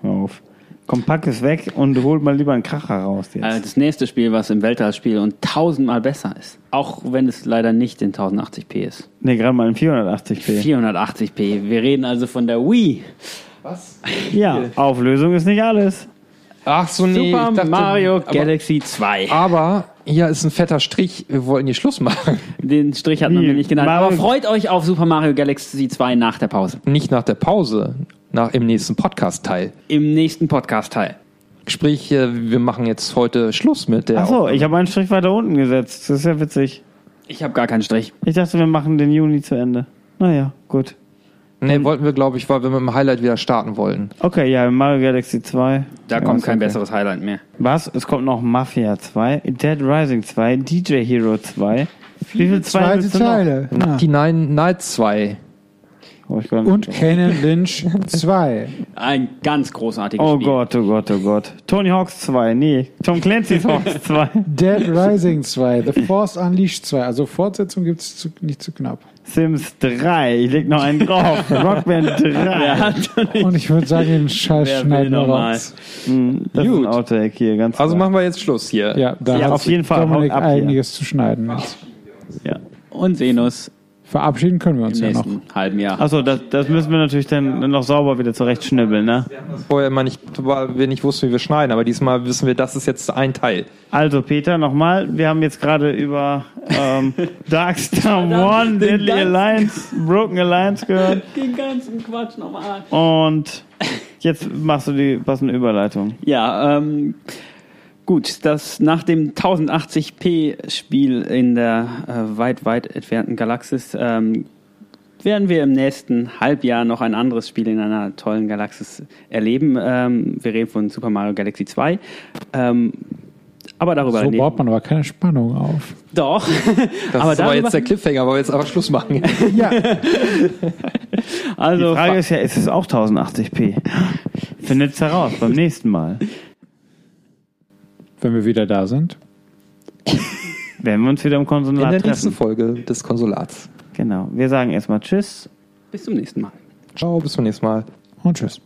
Hör auf. Komm, pack es weg und holt mal lieber einen Kracher raus jetzt. Also das nächste Spiel, was im Weltall spielt und tausendmal besser ist. Auch wenn es leider nicht in 1080p ist. nee, gerade mal in 480p. 480p. Wir reden also von der Wii. Ja, Auflösung ist nicht alles. Ach so, nee. Super dachte, Mario aber, Galaxy 2. Aber hier ist ein fetter Strich. Wir wollten hier Schluss machen. Den Strich hat man mir nicht genannt. Mario- Aber freut euch auf Super Mario Galaxy 2 nach der Pause. Nicht nach der Pause, nach im nächsten Podcast-Teil. Im nächsten Podcast-Teil. Sprich, äh, wir machen jetzt heute Schluss mit der. Achso, ich habe einen Strich weiter unten gesetzt. Das ist ja witzig. Ich habe gar keinen Strich. Ich dachte, wir machen den Juni zu Ende. Naja, gut. Nee, wollten wir, glaube ich, weil wir mit dem Highlight wieder starten wollten. Okay, ja, Mario Galaxy 2. Da ja, kommt kein okay. besseres Highlight mehr. Was? Es kommt noch Mafia 2, Dead Rising 2, DJ Hero 2. Wie viel zwei Zweite? Teile. Ja. Die Nine Nights 2. Hab ich gar nicht Und. Kanan Lynch 2. Ein ganz großartiges Oh Spiel. Gott, oh Gott, oh Gott. Tony Hawks 2, nee. Tom Clancy's Hawks 2. Dead Rising 2. The Force Unleashed 2. Also Fortsetzung gibt es nicht zu knapp. Sims 3, ich leg noch einen drauf. Rockband 3. Und ich würde sagen, den Scheiß Wer will schneiden wir raus. Hm, Das ist ein Outtake hier, ganz Also klar. machen wir jetzt Schluss hier. Ja, da Ja, hat auf jeden Fall, Dominik haut ab hier. einiges zu schneiden. Jetzt. Ja. Und Senus Verabschieden können wir uns im ja noch. halben Jahr. Achso, das, das müssen wir natürlich dann noch sauber wieder zurechtschnibbeln, ne? Vorher immer nicht, weil wir nicht wussten, wie wir schneiden, aber diesmal wissen wir, das ist jetzt ein Teil. Also Peter, nochmal, wir haben jetzt gerade über ähm, Darkstar One, Deadly Alliance, Broken Alliance gehört Den ganzen Quatsch nochmal. und jetzt machst du die passende Überleitung. Ja, ähm, gut, das nach dem 1080p-Spiel in der äh, weit, weit entfernten Galaxis ähm, werden wir im nächsten Halbjahr noch ein anderes Spiel in einer tollen Galaxis erleben. Ähm, wir reden von Super Mario Galaxy 2. Ähm, aber darüber So baut man aber keine Spannung auf. doch. Das aber ist aber jetzt der Cliffhanger, weil wir jetzt aber Schluss machen. Ja, also Die Frage ist ja, ist es auch 1080p? Findet's heraus beim nächsten Mal. Wenn wir wieder da sind. Wenn wir uns wieder im In Konsulat der nächsten treffen. Folge des Konsulats. Genau. Wir sagen erstmal Tschüss. bis zum nächsten Mal. Ciao, bis zum nächsten Mal. Und tschüss.